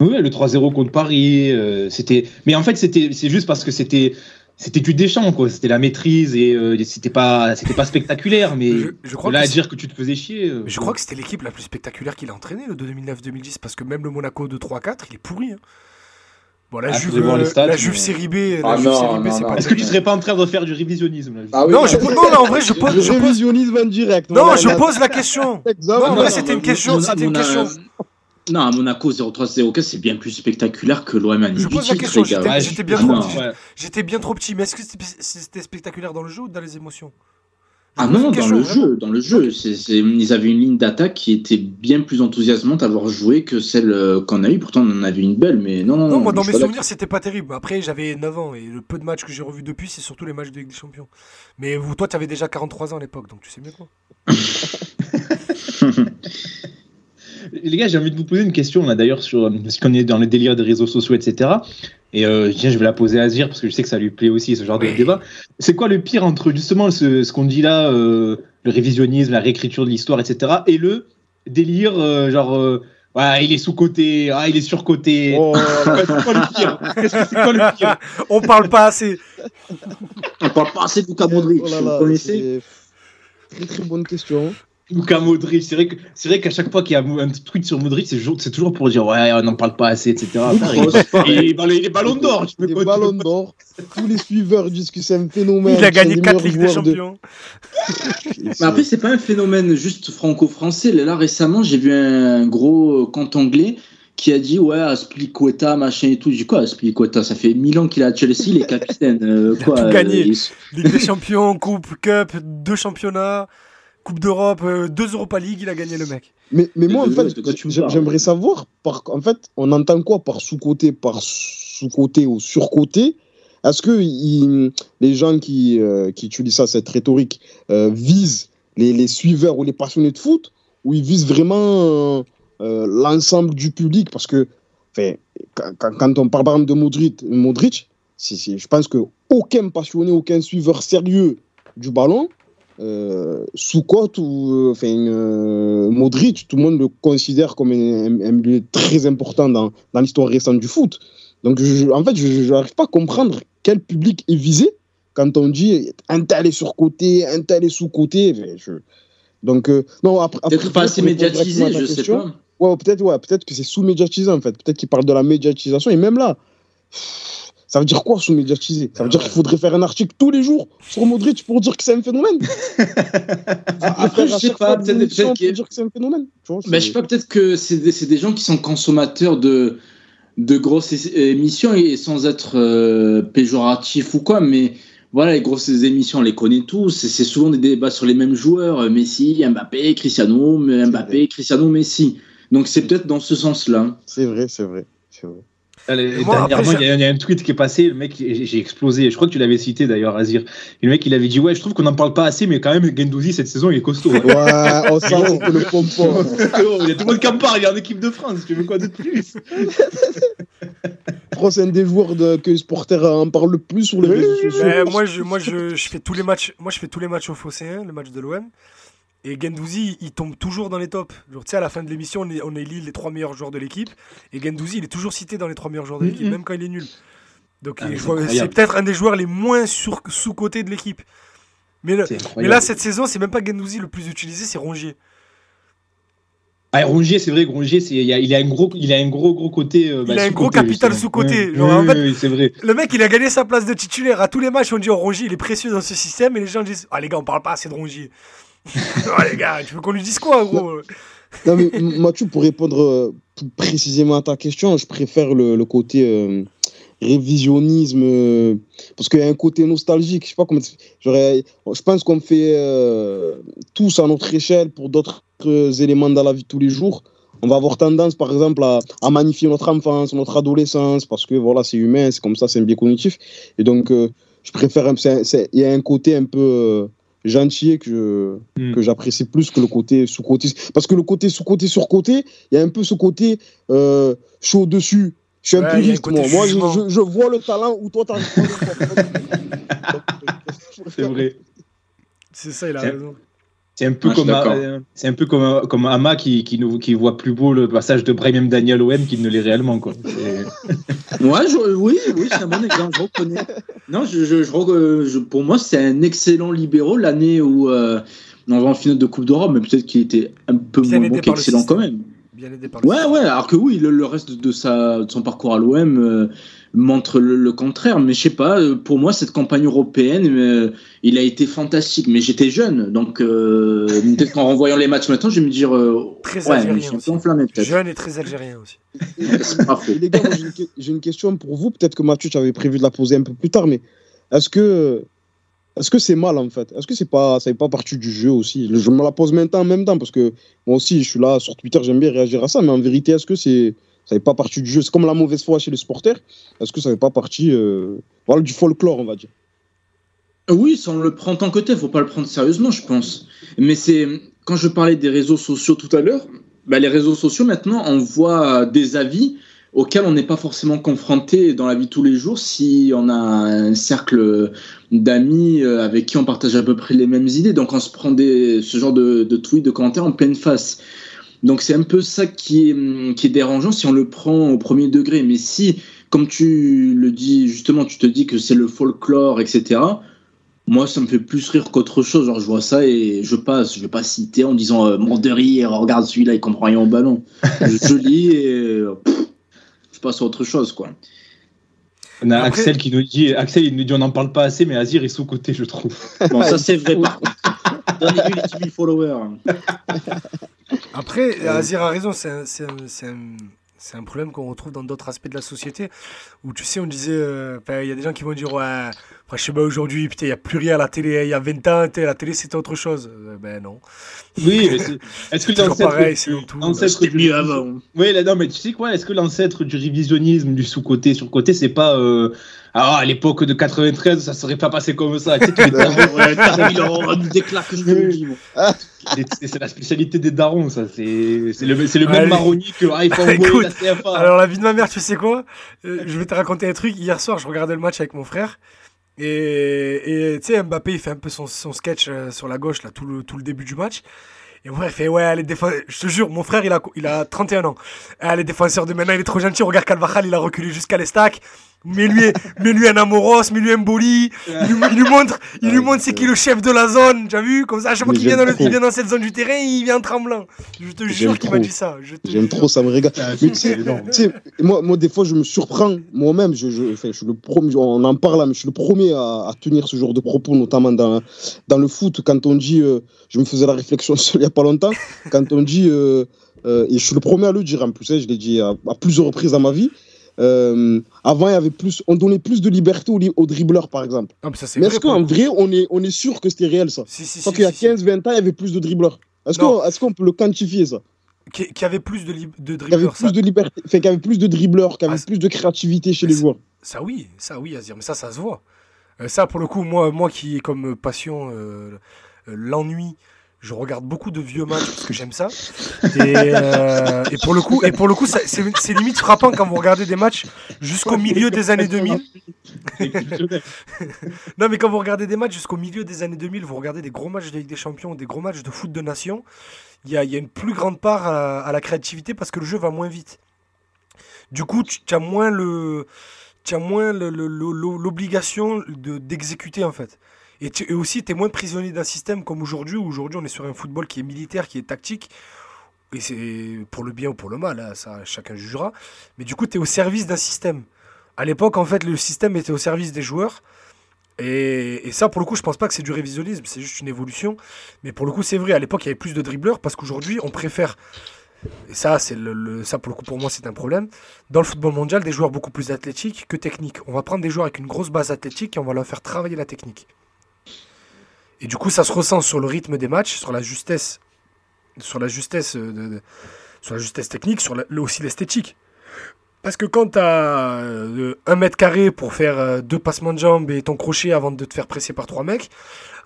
Oui, le 3-0 contre Paris, euh, c'était. Mais en fait, c'était, c'est juste parce que c'était, c'était du Deschamps, quoi. C'était la maîtrise et euh, c'était pas, c'était pas spectaculaire, mais Je, je crois là à dire que tu te faisais chier. euh, je crois que c'était l'équipe la plus spectaculaire qu'il a entraînée, le de 2009-2010, parce que même le Monaco de 3-4, il est pourri. hein. Bon, la Ah, Juve, euh, stats, la mais- Juve série B, Ah c'est pas Est-ce que tu serais pas en train de faire du révisionnisme là Ah oui, Non, je, non, en vrai, je pose, je pose, révisionnisme en direct. non, je pose la question. Non, en vrai, non, c'était une question, c'était une question. Non, à Monaco 0-3-0-4, c'est bien plus spectaculaire que l'OM à Je pose la question, j'étais- Ouais, bien ah, trop non, petit. ouais. J'étais bien trop petit, mais est-ce que c'était spectaculaire dans le jeu ou dans les émotions? Je Ah non, dans le jeu, dans le jeu, c'est, c'est- ils avaient une ligne d'attaque qui était bien plus enthousiasmante à avoir joué que celle euh, qu'on a eue. Pourtant, on en avait une belle, mais non, non, Non, moi, dans mes souvenirs, c'était pas terrible. Après, j'avais 9 ans et le peu de matchs que j'ai revus depuis, c'est surtout les matchs de Ligue des Champions. Mais vous, toi, tu avais déjà 43 ans à l'époque, donc tu sais mieux que moi. <laughs> <laughs> Les gars, j'ai envie de vous poser une question là d'ailleurs sur parce qu'on est dans le délire des réseaux sociaux, etc. Et euh, tiens, je vais la poser à Azir parce que je sais que ça lui plaît aussi ce genre de débat. C'est quoi le pire entre justement ce, ce qu'on dit là, euh, le révisionnisme, la réécriture de l'histoire, etc. et le délire euh, genre euh, ouais, il est sous côté, ah il est surcoté. Oh, <laughs> c'est quoi le pire? Qu'est-ce que c'est quoi le pire? On parle pas assez. On parle pas assez de Modric. oh là vous connaissez? Très très bonne question. Luka Modric, c'est vrai que c'est vrai qu'à chaque fois qu'il y a un tweet sur Modric, c'est toujours, c'est toujours pour dire ouais, on n'en parle pas assez, etc. Et il est ballon d'or, peux ballons d'or. Tous les suiveurs disent que c'est un phénomène. Il a gagné les 4 meilleurs Ligues des joueurs de- Champions. <laughs> Mais après, c'est pas un phénomène juste franco-français. Là, récemment, j'ai vu un gros compte anglais qui a dit Ouais, Aspilicueta, machin et tout. J'ai dit quoi, Aspilicueta Ça fait 1000 ans qu'il est à Chelsea, il est capitaine. Euh, Il a quoi, tout gagné. il- Ligue des Champions, Coupe, Cup, deux championnats, Coupe d'Europe, euh, deux Europa League, il a gagné le mec. Mais, mais moi, en fait, j'aimerais savoir, par, en fait, on entend quoi par sous-côté, par sous-côté ou sur-côté Est-ce que il- les gens qui, euh, qui utilisent ça, cette rhétorique, euh, visent les, les suiveurs ou les passionnés de foot? Ou ils visent vraiment euh, euh, l'ensemble du public? Parce que enfin, quand, quand- on parle par exemple de Modric, Modric c'est- je pense qu'aucun passionné, aucun suiveur sérieux du ballon euh, sous-cote ou euh, enfin, euh, Modric, tout le monde le considère comme un, un- très important dans, dans l'histoire récente du foot. Donc, je- en fait, je n'arrive pas à comprendre quel public est visé quand on dit un tel est surcoté, un tel est. Enfin, je- Donc, euh, non, après. Peut-être pas assez médiatisé, je sais pas. Ouais, peut-être ouais, peut-être que c'est sous-médiatisé en fait. Peut-être qu'il parle de la médiatisation. Et même là, ça veut dire quoi sous-médiatisé? Ça veut dire qu'il faudrait faire un article tous les jours sur Modric pour dire que c'est un phénomène? <laughs> Après, je sais pas, peut-être dire que c'est un phénomène. Tu vois, je c'est- sais pas, peut-être que c'est des, gens qui sont consommateurs de, de grosses émissions et sans être euh, péjoratif ou quoi, mais voilà, les grosses émissions, on les connaît tous. C'est souvent des débats sur les mêmes joueurs euh, Messi, Mbappé, Cristiano, Mbappé, Cristiano, Messi. Donc c'est peut-être dans ce sens-là. C'est vrai, c'est vrai. c'est vrai. Allez, Moi, dernièrement, après, il y, a- il y a un tweet qui est passé, le mec, j'ai explosé. Je crois que tu l'avais cité d'ailleurs, Azir. Et le mec, il avait dit Ouais, je trouve qu'on n'en parle pas assez, mais quand même, Gendouzi, cette saison, il est costaud. hein. Ouais, on sent le <laughs> pompon. il y a tout le monde qui en parle, il est en équipe de France, tu veux quoi de plus? Je crois que c'est un des joueurs de, que les supporters en parlent le plus sur les réseaux sociaux. Moi, je, moi je, je fais tous les matchs. Moi, je fais tous les matchs au Phocéen, le match de l'OM. Et Gendouzi, il tombe toujours dans les tops. Tu sais, à la fin de l'émission, on, est- on élit les trois meilleurs joueurs de l'équipe. Et Gendouzi, il est toujours cité dans les trois meilleurs joueurs de l'équipe, même quand il est nul. Donc, Ah, c'est peut-être un des joueurs les moins sous-cotés de l'équipe. Mais, là, cette saison, c'est même pas Gendouzi le plus utilisé, c'est Rongier. Ah, Rongier, c'est vrai, Rongier, c'est- il, a, il a un gros, il a un gros, gros côté. euh, Il a un gros capital sous-côté. Ouais. Genre, Oui, en fait- oui, oui, c'est vrai. Le mec, il a gagné sa place de titulaire. À tous les matchs, on dit oh, Rongier, il est précieux dans ce système. Et les gens disent Ah, les gars, on parle pas assez de Rongier. <laughs> Ah, les gars, tu veux qu'on lui dise quoi, gros? Non, mais Mathieu, pour répondre euh, précisément à ta question, je préfère le, côté euh, révisionnisme, euh, parce qu'il y a un côté nostalgique. Je sais pas comment. Je pense qu'on fait tous à notre échelle pour d'autres éléments dans la vie de tous les jours. On va avoir tendance, par exemple, à, magnifier notre enfance, notre adolescence, parce que voilà, c'est humain, c'est comme ça, c'est un biais cognitif. Et donc, je préfère. Il y a un côté un peu gentil que je- Hmm. que j'apprécie plus que le côté sous-côté. Parce que le côté sous-côté sur côté, il y a un peu ce côté euh, chaud dessus. Je suis un Ouais, puriste, moi. Moi, je, jugement. je- je vois le talent où toi, voir. <laughs> C'est vrai. C'est ça, il a raison. C'est un peu Ah, comme, euh, c'est un peu comme, comme Ama qui, qui, nous, qui voit plus beau le passage de Brahim Daniel OM qu'il ne l'est réellement. Quoi. C'est- <laughs> Ouais, je- oui, oui, c'est un bon exemple, je reconnais. Non, je, je- euh, je- pour moi, c'est un excellent libéraux l'année où euh, on va en finale de Coupe d'Europe, mais peut-être qu'il était un peu Bien moins bon qu'excellent quand même. Bien aidé par le Ouais, système. ouais, alors que oui, le, le reste de, sa, de son parcours à l'OM euh, montre le, le contraire. Mais je sais pas, euh, pour moi, cette campagne européenne, euh, il a été fantastique. Mais j'étais jeune, donc euh, peut-être qu'en renvoyant les matchs maintenant, je vais me dire, euh, Très ouais, algérien je suis enflammé. Jeune et très algérien aussi. <laughs> C'est pas faux. Et les gars, j'ai une, une question pour vous. Peut-être que Mathieu, tu avais prévu de la poser un peu plus tard, mais est-ce que est-ce que c'est mal en fait? Est-ce que c'est pas ça fait pas partie du jeu aussi? Je me la pose maintenant en même temps parce que moi aussi, je suis là sur Twitter, j'aime bien réagir à ça, mais en vérité, est-ce que c'est ça fait pas partie du jeu C'est comme la mauvaise foi chez les supporters. Est-ce que ça fait pas partie euh, voilà, du folklore, on va dire? Oui, ça on le prend tant que tel, faut pas le prendre sérieusement, je pense. Mais c'est quand je parlais des réseaux sociaux tout à l'heure, bah, les réseaux sociaux maintenant on voit des avis auxquels on n'est pas forcément confronté dans la vie de tous les jours si on a un cercle d'amis euh, avec qui on partage à peu près les mêmes idées. Donc on se prend ce genre de, de tweets, de commentaires en pleine face. Donc c'est un peu ça qui est, qui est dérangeant si on le prend au premier degré. Mais si, comme tu le dis justement, tu te dis que c'est le folklore, etc. Moi, ça me fait plus rire qu'autre chose. Genre, je vois ça et je passe. Je vais pas citer en disant euh, mort de rire, regarde celui-là, il comprend rien au ballon. <laughs> je, je lis et euh, pff, je passe à autre chose, quoi. On a Après- Axel qui nous dit, Axel il nous dit on n'en parle pas assez, mais Azir est sous-côté, je trouve. Bon, ça c'est vrai par contre. <laughs> Donnez-lui les 10 000 followers. <laughs> Après, Azir a raison, c'est un, c'est un- c'est un- c'est un problème qu'on retrouve dans d'autres aspects de la société. Où tu sais, on disait, euh, il y a des gens qui vont dire, ouais, je sais pas, aujourd'hui, putain, il n'y a plus rien à la télé. Il y a 20 ans, la télé c'était autre chose. Euh, ben non. Oui, mais <laughs> c'est- est-ce que l'ancêtre pareil, c'est dans tout. l'ancêtre du- mieux avant. Oui, là, non, mais tu sais quoi Est-ce que l'ancêtre du révisionnisme, du sous-côté, sur-côté, c'est pas. euh, Ah, à l'époque de 93, ça serait pas passé comme ça. Tu sais, tous les darons, Ouais, t'as il aura nous déclare que je c'est la spécialité des darons, ça. C'est c'est le, c'est le même marronnier que ah, il faut envoyer Écoute, la CFA. Alors, la vie de ma mère, tu sais quoi? Euh, Je vais te raconter un truc. Hier soir, je regardais le match avec mon frère. Et et, tu sais, Mbappé, il fait un peu son, son sketch euh, sur la gauche, là, tout le, tout le début du match. Et mon frère, il fait Ouais, les défenseurs. Je te jure, mon frère, il a, il a 31 ans. Ah, les défenseurs de maintenant, il est trop gentil. Regarde Calvajal, il a reculé jusqu'à l'estac. Mais lui, mais lui un Amoros, mais lui un Boli. Il lui, il lui montre, il lui Ouais, montre c'est qui le chef de la zone. Tu as vu? Comme ça, à chaque fois qu'il vient, dans le- j'aime trop. il vient dans cette zone du terrain, il vient en tremblant. Je te jure qu'il m'a dit ça. J'aime trop, ça me régale. Ah, Mais tu sais, moi, moi, des fois, je me surprends moi-même. Je, je, enfin, je suis le premier, on en parle là, mais je suis le premier à, à tenir ce genre de propos, notamment dans, dans le foot. Quand on dit, euh, je me faisais la réflexion <laughs> il n'y a pas longtemps, quand on dit, euh, euh, et je suis le premier à le dire en plus, hein, je l'ai dit à, à plusieurs reprises dans ma vie. Euh, avant, il y avait plus, on donnait plus de liberté aux, aux dribbleurs, par exemple. Mais est-ce qu'en vrai, on est, on est sûr que c'était réel, ça? Si, crois si, qu'il y a si, si. 15-20 ans, il y avait plus de dribbleurs. Est-ce qu'on est qu'on peut le quantifier, ça? Qui, qui avait plus de, de qu'il y avait dribbleurs. plus Ça, de liberté, enfin, qu'il y avait plus de dribbleurs, qu'il y avait Ah, plus de créativité chez mais les joueurs. ça, oui, ça, oui, Azir. Mais ça, ça se voit. Euh, ça, pour le coup, moi, moi qui ai comme passion euh, l'ennui, je regarde beaucoup de vieux matchs parce que j'aime ça. Et, euh, pour le coup, et pour le coup, c'est limite frappant quand vous regardez des matchs jusqu'au milieu des années 2000. C'est exceptionnel. Non, mais quand vous regardez des matchs jusqu'au milieu des années 2000, vous regardez des gros matchs de Ligue des Champions, des gros matchs de foot de nation, il y a, une plus grande part à, la créativité parce que le jeu va moins vite. Du coup, tu as moins le. As moins l'obligation de- d'exécuter en fait. Et, aussi, tu es moins prisonnier d'un système comme aujourd'hui, où aujourd'hui on est sur un football qui est militaire, qui est tactique. Et c'est pour le bien ou pour le mal, hein, ça chacun jugera. Mais du coup, tu es au service d'un système. À l'époque, en fait, le système était au service des joueurs. Et, ça, pour le coup, je pense pas que c'est du révisionnisme, c'est juste une évolution. Mais pour le coup, c'est vrai, à l'époque, il y avait plus de dribbleurs parce qu'aujourd'hui, on préfère Et ça, c'est le- ça pour le coup pour moi c'est un problème. Dans le football mondial, des joueurs beaucoup plus athlétiques que techniques. On va prendre des joueurs avec une grosse base athlétique et on va leur faire travailler la technique. Et du coup, ça se ressent sur le rythme des matchs, sur la justesse, sur la justesse, euh, sur la justesse technique, sur aussi l'esthétique. Parce que quand tu as un mètre carré pour faire euh, deux passements de jambes et ton crochet avant de te faire presser par trois mecs,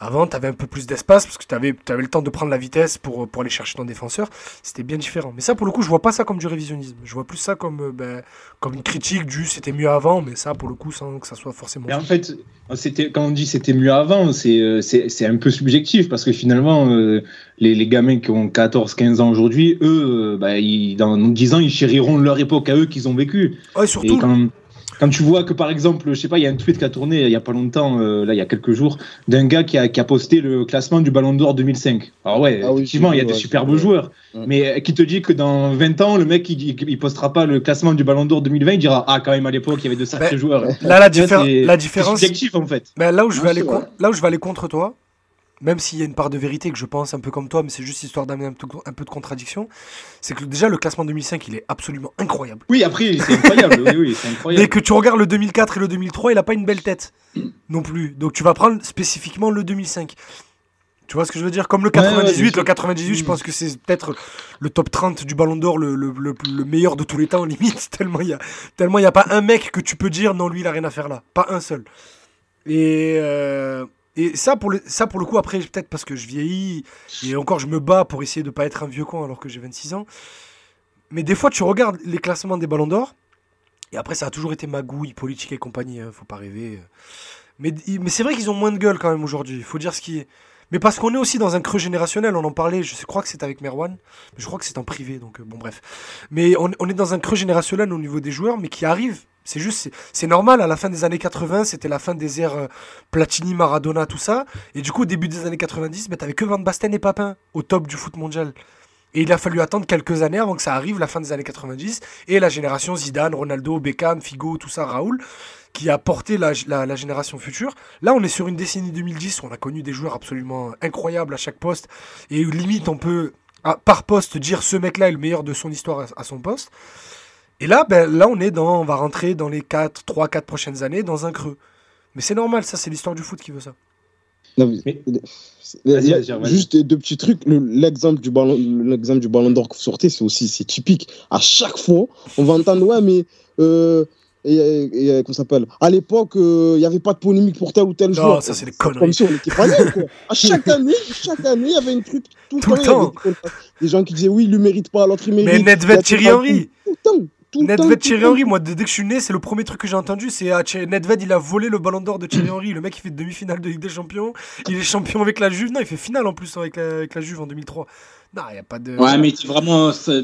avant tu avais un peu plus d'espace parce que tu avais, le temps de prendre la vitesse pour, pour aller chercher ton défenseur. C'était bien différent. Mais ça, pour le coup, je vois pas ça comme du révisionnisme. Je vois plus ça comme, euh, ben, comme une critique du c'était mieux avant, mais ça, pour le coup, sans que ça soit forcément. Mais en fait, c'était quand on dit c'était mieux avant, c'est euh, un peu subjectif parce que finalement, euh, les, les gamins qui ont 14-15 ans aujourd'hui, eux, bah, ils, dans 10 ans, ils chériront leur époque à eux qu'ils ont vécu. Ouais, Et surtout. quand, quand tu vois que par exemple, je sais pas, il y a un tweet qui a tourné il y a pas longtemps, euh, là il y a quelques jours, d'un gars qui a, qui a posté le classement du Ballon d'Or 2005. Alors ouais, Ah effectivement, il y a vu, des ouais. superbes Ouais. joueurs, Ouais. mais euh, qui te dit que dans 20 ans, le mec il, il, il postera pas le classement du Ballon d'Or 2020, il dira ah quand même à l'époque il y avait de sacrés Ben, joueurs. Là, la, diffé- c'est- la c'est différence. subjectif en fait. Ben, là, où je vais Ouais, aller c'est là où je vais aller contre toi, même s'il y a une part de vérité que je pense un peu comme toi, mais c'est juste histoire d'amener un, peu- un peu de contradiction, c'est que déjà le classement 2005 il est absolument incroyable. Oui, après c'est incroyable, oui, oui, c'est incroyable. Mais que tu regardes le 2004 et le 2003, il a pas une belle tête non plus. Donc tu vas prendre spécifiquement le 2005. Tu vois ce que je veux dire? Comme le Ouais, ouais, 98, bien sûr. le 98, je pense que c'est peut-être le top 30 du Ballon d'Or, le, le- le- le meilleur de tous les temps, <laughs> limite. Tellement il y a, tellement y a pas un mec que tu peux dire non, lui, il a rien à faire là. Pas un seul. Et, euh, et ça, pour le, ça, pour le coup, après, peut-être parce que je vieillis et encore, je me bats pour essayer de pas être un vieux con alors que j'ai 26 ans. Mais des fois, tu regardes les classements des Ballons d'Or. Et après, ça a toujours été magouille, politique et compagnie, hein, faut pas rêver. Mais, mais c'est vrai qu'ils ont moins de gueule quand même aujourd'hui, faut dire ce qui est. Mais parce qu'on est aussi dans un creux générationnel, on en parlait, je crois que c'est avec Merwan, mais je crois que c'est en privé, donc euh, bon bref. Mais on, est dans un creux générationnel au niveau des joueurs, mais qui arrive, c'est juste, c'est- normal, à la fin des années 80, c'était la fin des ères euh, Platini, Maradona, tout ça, et du coup au début des années 90, bah, t'avais que Van Basten et Papin au top du foot mondial. Et il a fallu attendre quelques années avant que ça arrive, la fin des années 90, et la génération Zidane, Ronaldo, Beckham, Figo, tout ça, Raoul, qui a porté la, la- la génération future. Là, on est sur une décennie 2010 où on a connu des joueurs absolument incroyables à chaque poste, et où limite on peut, à- par poste, dire ce mec-là est le meilleur de son histoire à, à son poste. Et là, ben, là, on est dans, on va rentrer dans les 4, 3, 4 prochaines années dans un creux. Mais c'est normal, ça, c'est l'histoire du foot qui veut ça. Non, mais- Mais- c'est- Vas-y, vas-y, vas-y. Juste deux petits trucs. Le- L'exemple du ballon, l'exemple du ballon d'or que vous sortez, c'est aussi c'est typique. À chaque fois, on va entendre ouais, mais euh, et, et- et, comment ça s'appelle? À l'époque, euh, il n'y avait pas de polémique pour tel ou tel Non, joueur. ça, c'est des Comme conneries. si on était pas nés, quoi. À <laughs> chaque année, chaque année, il y avait une truc tout, Tout le temps. des, des gens qui disaient oui, il lui mérite pas, l'autre il mérite. Mais Nedved, Thierry Henry. Tout le temps. Tout temps, Nedved, Thierry. Henry, moi, dès que je suis né, c'est le premier truc que j'ai entendu. C'est ah, Nedved, il a volé le ballon d'or de Thierry Henry. Le mec, il fait demi-finale de Ligue des Champions. Il est champion avec la Juve. Non, il fait finale en plus avec la, avec la Juve en 2003. Non, il n'y a pas de. Ouais, mais t'es vraiment. c'est-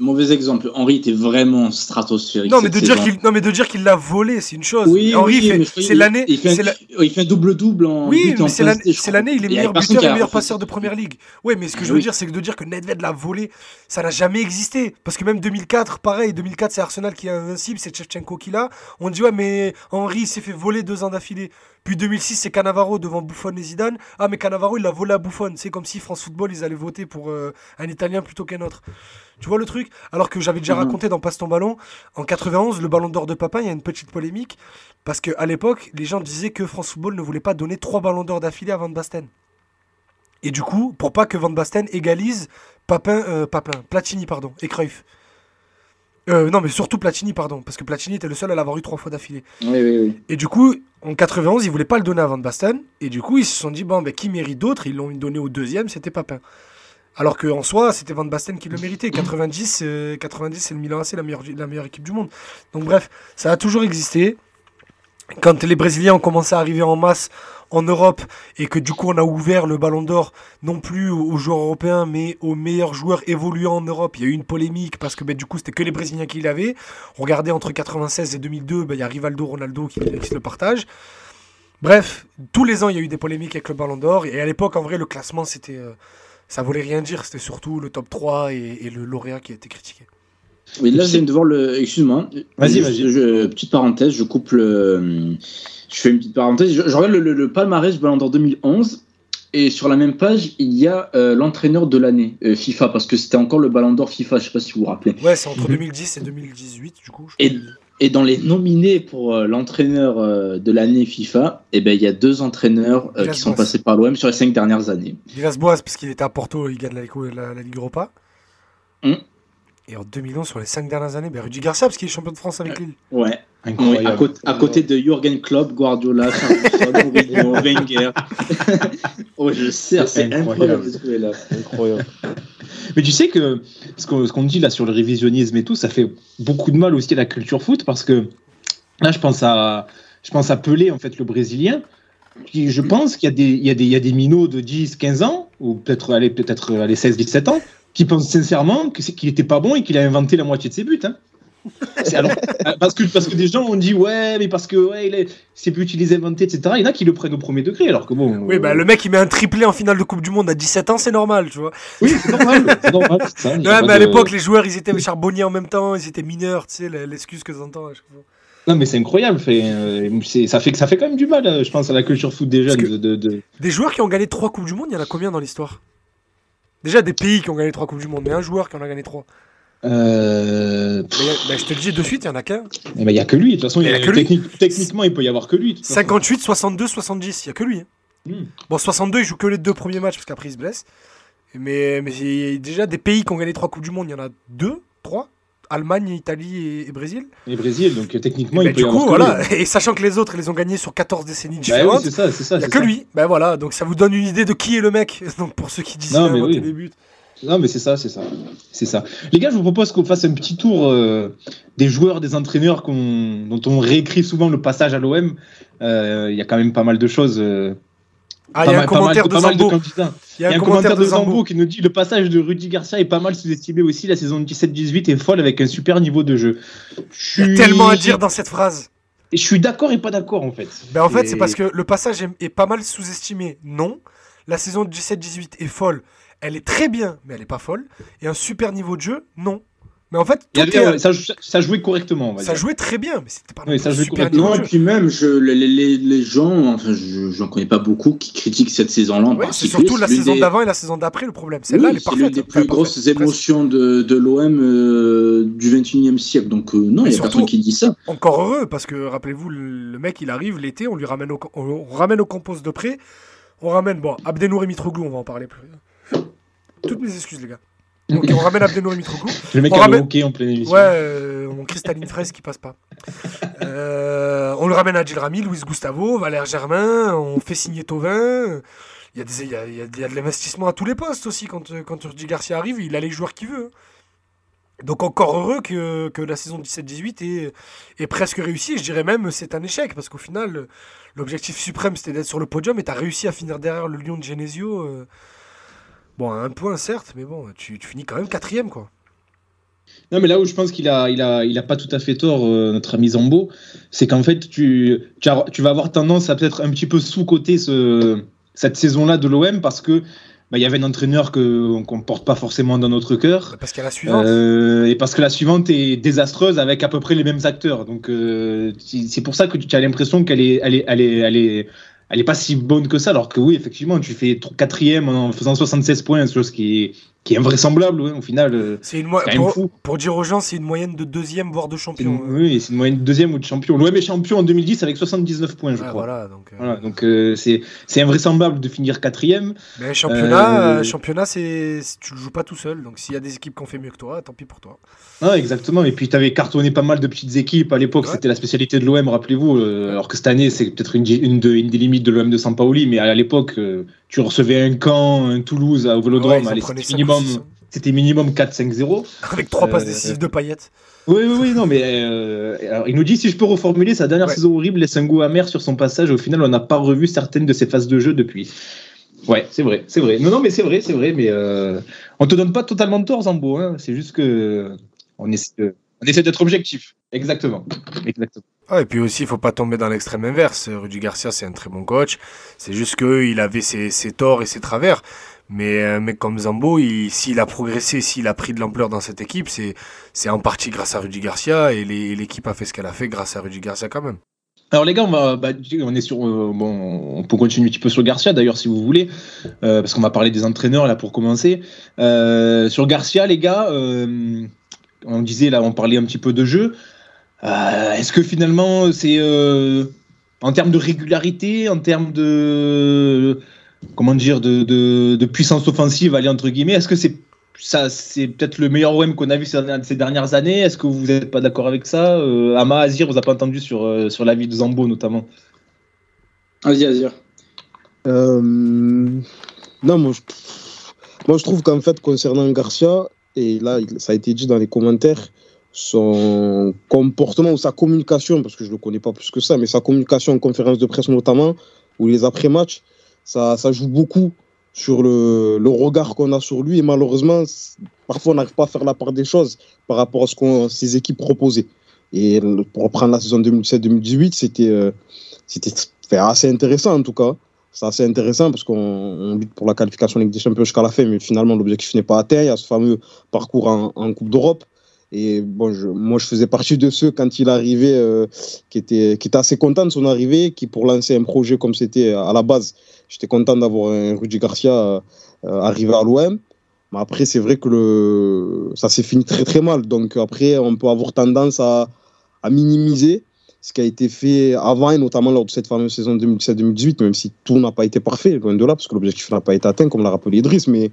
Mauvais exemple. Henri était vraiment stratosphérique. non, mais de dire qu'il non, mais de dire qu'il l'a volé, c'est une chose. Oui, oui, crois c'est l'année. Il fait, un, double-double en. Oui, mais c'est l'année, c'est il est meilleur buteur et meilleur passeur de première ligue. Ouais, mais ce que je Oui. veux dire, c'est que de dire que Nedved l'a volé, ça n'a jamais existé. Parce que même 2004, pareil, 2004, c'est Arsenal qui est invincible, c'est Shevchenko qui l'a. On dit, ouais, mais Henry s'est fait voler deux ans d'affilée. Puis 2006, c'est Cannavaro devant Buffon et Zidane. Ah, mais Cannavaro, il l'a volé à Buffon. C'est comme si France Football, ils allaient voter pour euh, un Italien plutôt qu'un autre. Tu vois le truc? Alors que j'avais déjà Mhm. raconté dans Passe ton ballon, en 91, le ballon d'or de Papin, il y a une petite polémique. Parce qu'à l'époque, les gens disaient que France Football ne voulait pas donner trois ballons d'or d'affilée à Van Basten. Et du coup, pour pas que Van Basten égalise Papin, euh, Papin, Platini, pardon, et Cruyff. Euh, non, mais surtout Platini, pardon, parce que Platini était le seul à l'avoir eu trois fois d'affilée. Oui, oui, oui. Et du coup, en 91, ils voulaient pas le donner à Van Basten. Et du coup, ils se sont dit, bon, ben, qui mérite d'autres Ils l'ont donné au deuxième, c'était Papin. Alors qu'en soi, c'était Van Basten qui le méritait. 90, euh, 90 c'est le Milan AC, la meilleure, la meilleure équipe du monde. Donc bref, ça a toujours existé. Quand les Brésiliens ont commencé à arriver en masse en Europe et que du coup on a ouvert le ballon d'or non plus aux joueurs européens mais aux meilleurs joueurs évoluant en Europe, il y a eu une polémique parce que ben, du coup c'était que les Brésiliens qui l'avaient. Regardez entre 96 et 2002, ben, il y a Rivaldo, Ronaldo qui, qui se le partagent. Bref, tous les ans il y a eu des polémiques avec le ballon d'or et à l'époque en vrai le classement c'était... euh, ça voulait rien dire, c'était surtout le top 3 et, et le lauréat qui a été critiqué. Oui, là, je viens de voir le. Excuse-moi. Vas-y, vas-y. je- petite parenthèse, je coupe le. Je fais une petite parenthèse. Je, je regarde le, le- le palmarès du Ballon d'Or 2011. Et sur la même page, il y a euh, l'entraîneur de l'année euh, FIFA, parce que c'était encore le ballon d'or FIFA, je sais pas si vous vous rappelez. Ouais, c'est entre Mhm. 2010 et 2018, du coup. je Et- dans les nominés pour euh, l'entraîneur euh, de l'année FIFA, eh ben, il y a deux entraîneurs euh, qui sont passés par l'OM sur les cinq dernières années. Villas-Boas, parce qu'il était à Porto, il gagne la, la- la Ligue Europa. Mhm. Et en 2011, sur les 5 dernières années, ben, Rudy Garcia, parce qu'il est champion de France avec Lille. Ouais. Incroyable. à, côté, à côté de Jürgen Klopp, Guardiola, <laughs> Mourinho, Wenger. <laughs> oh, je sais, c'est Incroyable. Mais tu sais que ce qu'on dit là sur le révisionnisme et tout, ça fait beaucoup de mal aussi à la culture foot parce que là, je pense à, je pense à Pelé, en fait, le Brésilien. Qui, je pense qu'il y, a des- y, y a minots de 10, 15 ans, ou peut-être allez, 16, 17 ans, qui pensent sincèrement que c'est- qu'il n'était pas bon et qu'il a inventé la moitié de ses buts. Hein. <laughs> Alors- parce, que, parce que des gens ont dit ouais, mais parce que ouais, il est- ses buts, il les a inventés, etc. Il y en a qui le prennent au premier degré, alors que bon. Oui, euh, bah, le mec, il met un triplé en finale de Coupe du Monde à 17 ans, c'est normal, tu vois. oui, c'est normal. c'est normal, ça, <laughs> Ouais, mais à de- l'époque, les joueurs, ils étaient charbonniers en même temps, ils étaient mineurs, tu sais, l'excuse que t'entends à chaque fois. Non, mais c'est incroyable. Fait, euh, ça, fait, que- ça fait quand même du mal, euh, je pense, à la culture foot des jeunes. De, de- de- Des joueurs qui ont gagné 3 Coupes du Monde, il y en a combien dans l'histoire? Déjà des pays qui ont gagné 3 Coupes du Monde, mais un joueur qui en a gagné 3. Euh, Bah, je te le dis de suite, il y en a qu'un. il n'y a que lui. De toute façon, Il y il a y a- que lui. technique- techniquement, il peut y avoir que lui. de toute façon. 58, 62, 70, il y a que lui. hein. Hmm. Bon, 62, il joue que les deux premiers matchs parce qu'après il se blesse. Mais, mais déjà des pays qui ont gagné 3 Coupes du Monde, il y en a 2, 3 Allemagne, Italie et, Brésil. Et Brésil, donc euh, techniquement, Et il bah, peut du y coup, avoir que voilà. lui. Et sachant que les autres, ils les ont gagnés sur 14 décennies Bah oui, différentes. c'est ça, c'est ça. il n'y a que ça. lui. Ben voilà, donc ça vous donne une idée de qui est le mec. <laughs> Donc pour ceux qui disent Non, mais oui. des buts. Non, mais c'est ça, c'est ça. C'est ça. Les gars, je vous propose qu'on fasse un petit tour euh, des joueurs, des entraîneurs dont on réécrit souvent le passage à l'OM. Euh, Il y a quand même pas mal de choses. euh, Ah, il y a un commentaire de Zambo. candidats. Il y a un Il y a un commentaire de Zambo. qui nous dit le passage de Rudy Garcia est pas mal sous-estimé aussi. La saison 17-18 est folle avec un super niveau de jeu. Je Il y a suis- tellement à dire dans cette phrase. Et je suis d'accord et pas d'accord en fait. Ben en fait, c'est parce que le passage est, est pas mal sous-estimé. Non. La saison 17-18 est folle. Elle est très bien, mais elle est pas folle. Et un super niveau de jeu, non. Mais en fait, y tout avait- est- ça, ça jouait correctement. On va ça dire. jouait très bien, mais c'était pas Oui, ça jouait super correctement. et puis même, je, les, les, les gens, enfin, je j'en connais pas beaucoup qui critiquent cette saison-là Ouais, c'est particulier. surtout la saison des- d'avant et la saison d'après le problème. Celle-là, Oui, elle est c'est parfaite. l'une des Enfin, plus parfaite, grosses presque. émotions de, de l'OM euh, du 21e siècle. Donc, euh, non, il n'y a surtout- personne qui dit ça. Encore heureux, parce que rappelez-vous, le, mec, il arrive l'été, on lui ramène au, on, on ramène au de près. On ramène, bon, Abdenour et Mitroglou, on va en parler plus. Toutes mes excuses, les gars. Donc, on ramène Abdenour et Mitroglou. <laughs> Le mec On a ramène- le hockey en pleine émission. Ouais, euh, mon cristalline fraise qui passe pas. Euh, on le ramène à Gilles Rami, Luis Gustavo, Valère Germain, on fait signer Tovin. Il y a, des, il y a, il y a- de l'investissement à tous les postes aussi. Quand, euh, quand Rudy Garcia arrive, il a les joueurs qu'il veut. Donc encore heureux que, que la saison 17-18 est, est presque réussie. Je dirais même c'est un échec parce qu'au final, l'objectif suprême c'était d'être sur le podium et tu as réussi à finir derrière le Lyon de Genesio. euh, Bon, un point certes, mais bon, tu, tu finis quand même quatrième quoi. Non, mais là où je pense qu'il a, il a, il a pas tout à fait tort, euh, notre ami Zambo, c'est qu'en fait, tu, tu, as- tu vas avoir tendance à peut-être un petit peu sous-coter ce, cette saison-là de l'OM parce que bah, il y avait un entraîneur qu'on porte pas forcément dans notre cœur. Parce qu'à la suivante. Euh, et parce que la suivante est désastreuse avec à peu près les mêmes acteurs. Donc euh, c'est c'est pour ça que tu as l'impression qu'elle est, elle est, elle est, elle est, elle est pas si bonne que ça. Alors que oui, effectivement, tu fais tr- quatrième en faisant 76 points, chose qui est, qui est invraisemblable ouais, au final. euh, C'est une mo- c'est quand même pour, fou. pour dire aux gens, c'est une moyenne de deuxième voire de champion. une- oui, c'est une moyenne de deuxième ou de champion. L'OM est champion en 2010 avec 79 points, je crois. voilà, donc, euh, Voilà, donc euh, c'est invraisemblable de finir quatrième. Mais championnat, Euh, euh, championnat, c'est tu le joues pas tout seul. Donc s'il y a des équipes qui ont fait mieux que toi, tant pis pour toi. Ah, exactement. Et puis tu avais cartonné pas mal de petites équipes. À l'époque, Ouais. c'était la spécialité de l'OM, rappelez-vous. euh, alors que cette année, c'est peut-être une, une, de- une des limites de l'OM de Sampaoli. Mais à l'époque, euh, tu recevais un Caen, un Toulouse au Vélodrome. c'était minimum, hein. c'était minimum 4-5-0. Avec trois passes Euh, décisives de paillettes. Oui, oui, oui, non, mais euh, alors, il nous dit si je peux reformuler sa dernière Ouais. saison horrible laisse un goût amer sur son passage. Au final, on n'a pas revu certaines de ses phases de jeu depuis. Ouais, c'est vrai, c'est vrai. Non, non, mais c'est vrai, c'est vrai. Mais euh, on te donne pas totalement tort, Zambo. Hein, c'est juste que on essaie, de- on essaie d'être objectif. Exactement. Exactement. Ah, et puis aussi, il faut pas tomber dans l'extrême inverse. Rudy Garcia, c'est un très bon coach. C'est juste qu'il avait ses, ses torts et ses travers. Mais un mec comme Zambo, il- s'il a progressé, s'il a pris de l'ampleur dans cette équipe, c'est en partie grâce à Rudy Garcia. Et l'équipe a fait ce qu'elle a fait grâce à Rudy Garcia quand même. Alors les gars, on, va, bah, on est sur, euh, bon, on peut continuer un petit peu sur Garcia d'ailleurs si vous voulez, euh, parce qu'on va parler des entraîneurs là pour commencer. Euh, sur Garcia, les gars, euh, on disait là, on parlait un petit peu de jeu. Euh, Est-ce que finalement c'est euh, en termes de régularité, en termes de comment dire, de, de, de puissance offensive, allez entre guillemets, est-ce que c'est ça, c'est peut-être le meilleur OM qu'on a vu ces dernières, ces dernières années? Est-ce que vous n'êtes pas d'accord avec ça? Euh, Ama, Azir, vous a pas entendu sur, sur l'avis de Zambo notamment Vas-y, Azir. Euh, non, moi je, moi je trouve qu'en fait, concernant Garcia, et là ça a été dit dans les commentaires, son comportement ou sa communication, parce que je ne le connais pas plus que ça, mais sa communication en conférence de presse notamment, ou les après-matchs, ça, ça joue beaucoup sur le, le regard qu'on a sur lui. Et malheureusement, parfois on n'arrive pas à faire la part des choses par rapport à ce que ces équipes proposaient. Et pour reprendre la saison 2017-2018, c'était euh, c'était assez intéressant en tout cas. C'est assez intéressant parce qu'on on lutte pour la qualification Ligue des Champions jusqu'à la fin, mais finalement l'objectif n'est pas atteint. Il y a ce fameux parcours en, Coupe d'Europe. Et bon, moi je faisais partie de ceux quand il arrivait euh, qui étaient assez contents de son arrivée, qui pour lancer un projet comme c'était à la base, j'étais content d'avoir un Rudy Garcia euh, arrivé à l'OM. Mais après, c'est vrai que ça s'est fini très très mal. Donc après, on peut avoir tendance à minimiser ce qui a été fait avant et notamment lors de cette fameuse saison 2017-2018, même si tout n'a pas été parfait, loin de là, parce que l'objectif n'a pas été atteint, comme l'a rappelé Idriss. Mais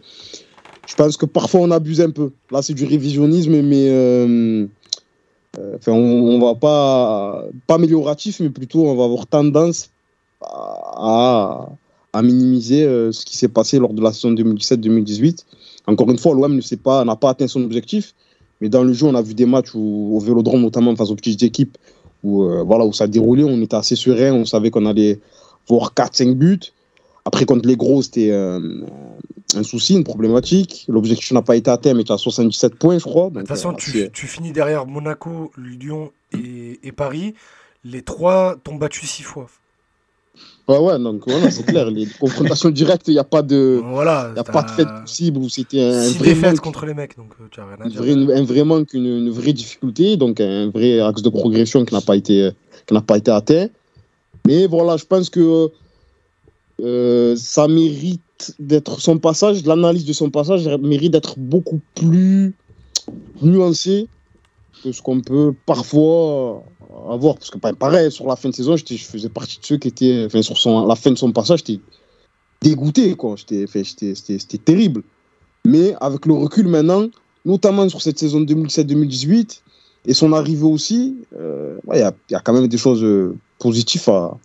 je pense que parfois on abuse un peu. Là, c'est du révisionnisme, mais euh, euh, on, on va pas pas amélioratif, mais plutôt on va avoir tendance à, à minimiser euh, ce qui s'est passé lors de la saison 2017-2018. Encore une fois, l'OM ne n'a pas atteint son objectif, mais dans le jeu, on a vu des matchs où, au Vélodrome, notamment face aux petites équipes, où euh, voilà où ça déroulait, on était assez serein, on savait qu'on allait voir 4-5 buts. Après, contre les gros, c'était euh, un souci, une problématique. L'objectif n'a pas été atteint, mais tu as 77 points, je crois. De toute façon, euh, tu finis derrière Monaco, Lyon et, et Paris. Les trois t'ont battu six fois. Ouais, ouais, donc voilà, c'est clair. Les confrontations directes, il n'y a pas de, Voilà. il y a pas de fait possible où c'était un Six vrai manque, contre les mecs, donc euh, tu as rien à dire. un vrai manque, une, une vraie difficulté, donc un vrai axe de progression qui n'a pas été, qui n'a pas été atteint. Mais voilà, je pense que euh, ça mérite d'être son passage, l'analyse de son passage mérite d'être beaucoup plus nuancée que ce qu'on peut parfois avoir. Parce que pa- pareil, sur la fin de saison, je faisais partie de ceux qui étaient, enfin, sur son, la fin de son passage, j'étais dégoûté, quoi. C'était, terrible. Mais avec le recul maintenant, notamment sur cette saison 2017-2018 et son arrivée aussi, euh, il y, a, quand même des choses euh, positives à,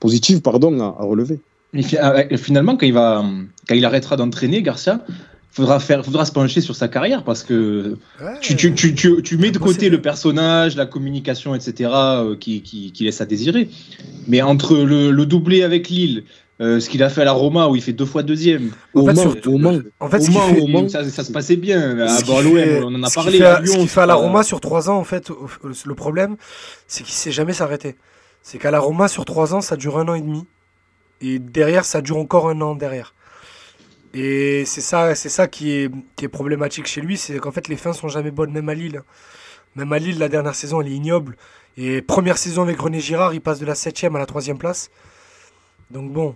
positives, pardon, à, à relever. Et euh, finalement, quand il, va, quand il arrêtera d'entraîner, Garcia, faudra, faire, faudra se pencher sur sa carrière parce que Ouais, tu, tu, tu, tu, tu mets de côté le personnage, la communication, etc., euh, qui, qui, qui laisse à désirer. Mais entre le, le doublé avec Lille, euh, ce qu'il a fait à la Roma où il fait deux fois deuxième, En Au fait, Mans, au Mans. En fait, Au ce qu'il Mans, fait, au Mans. ça, ça se passait bien. À fait- on en a parlé. fait à- Lyon, ce qu'il fait à la Roma sur 3 ans, en fait, le problème, c'est qu'il sait jamais s'arrêter. C'est qu'à la Roma, sur 3 ans, ça dure un an et demi. Et derrière, ça dure encore un an derrière. Et c'est ça, c'est ça qui est, problématique chez lui, c'est qu'en fait, les fins sont jamais bonnes, même à Lille. Même à Lille, la dernière saison, elle est ignoble. Et première saison avec René Girard, il passe de la 7ème à la 3ème place. Donc bon,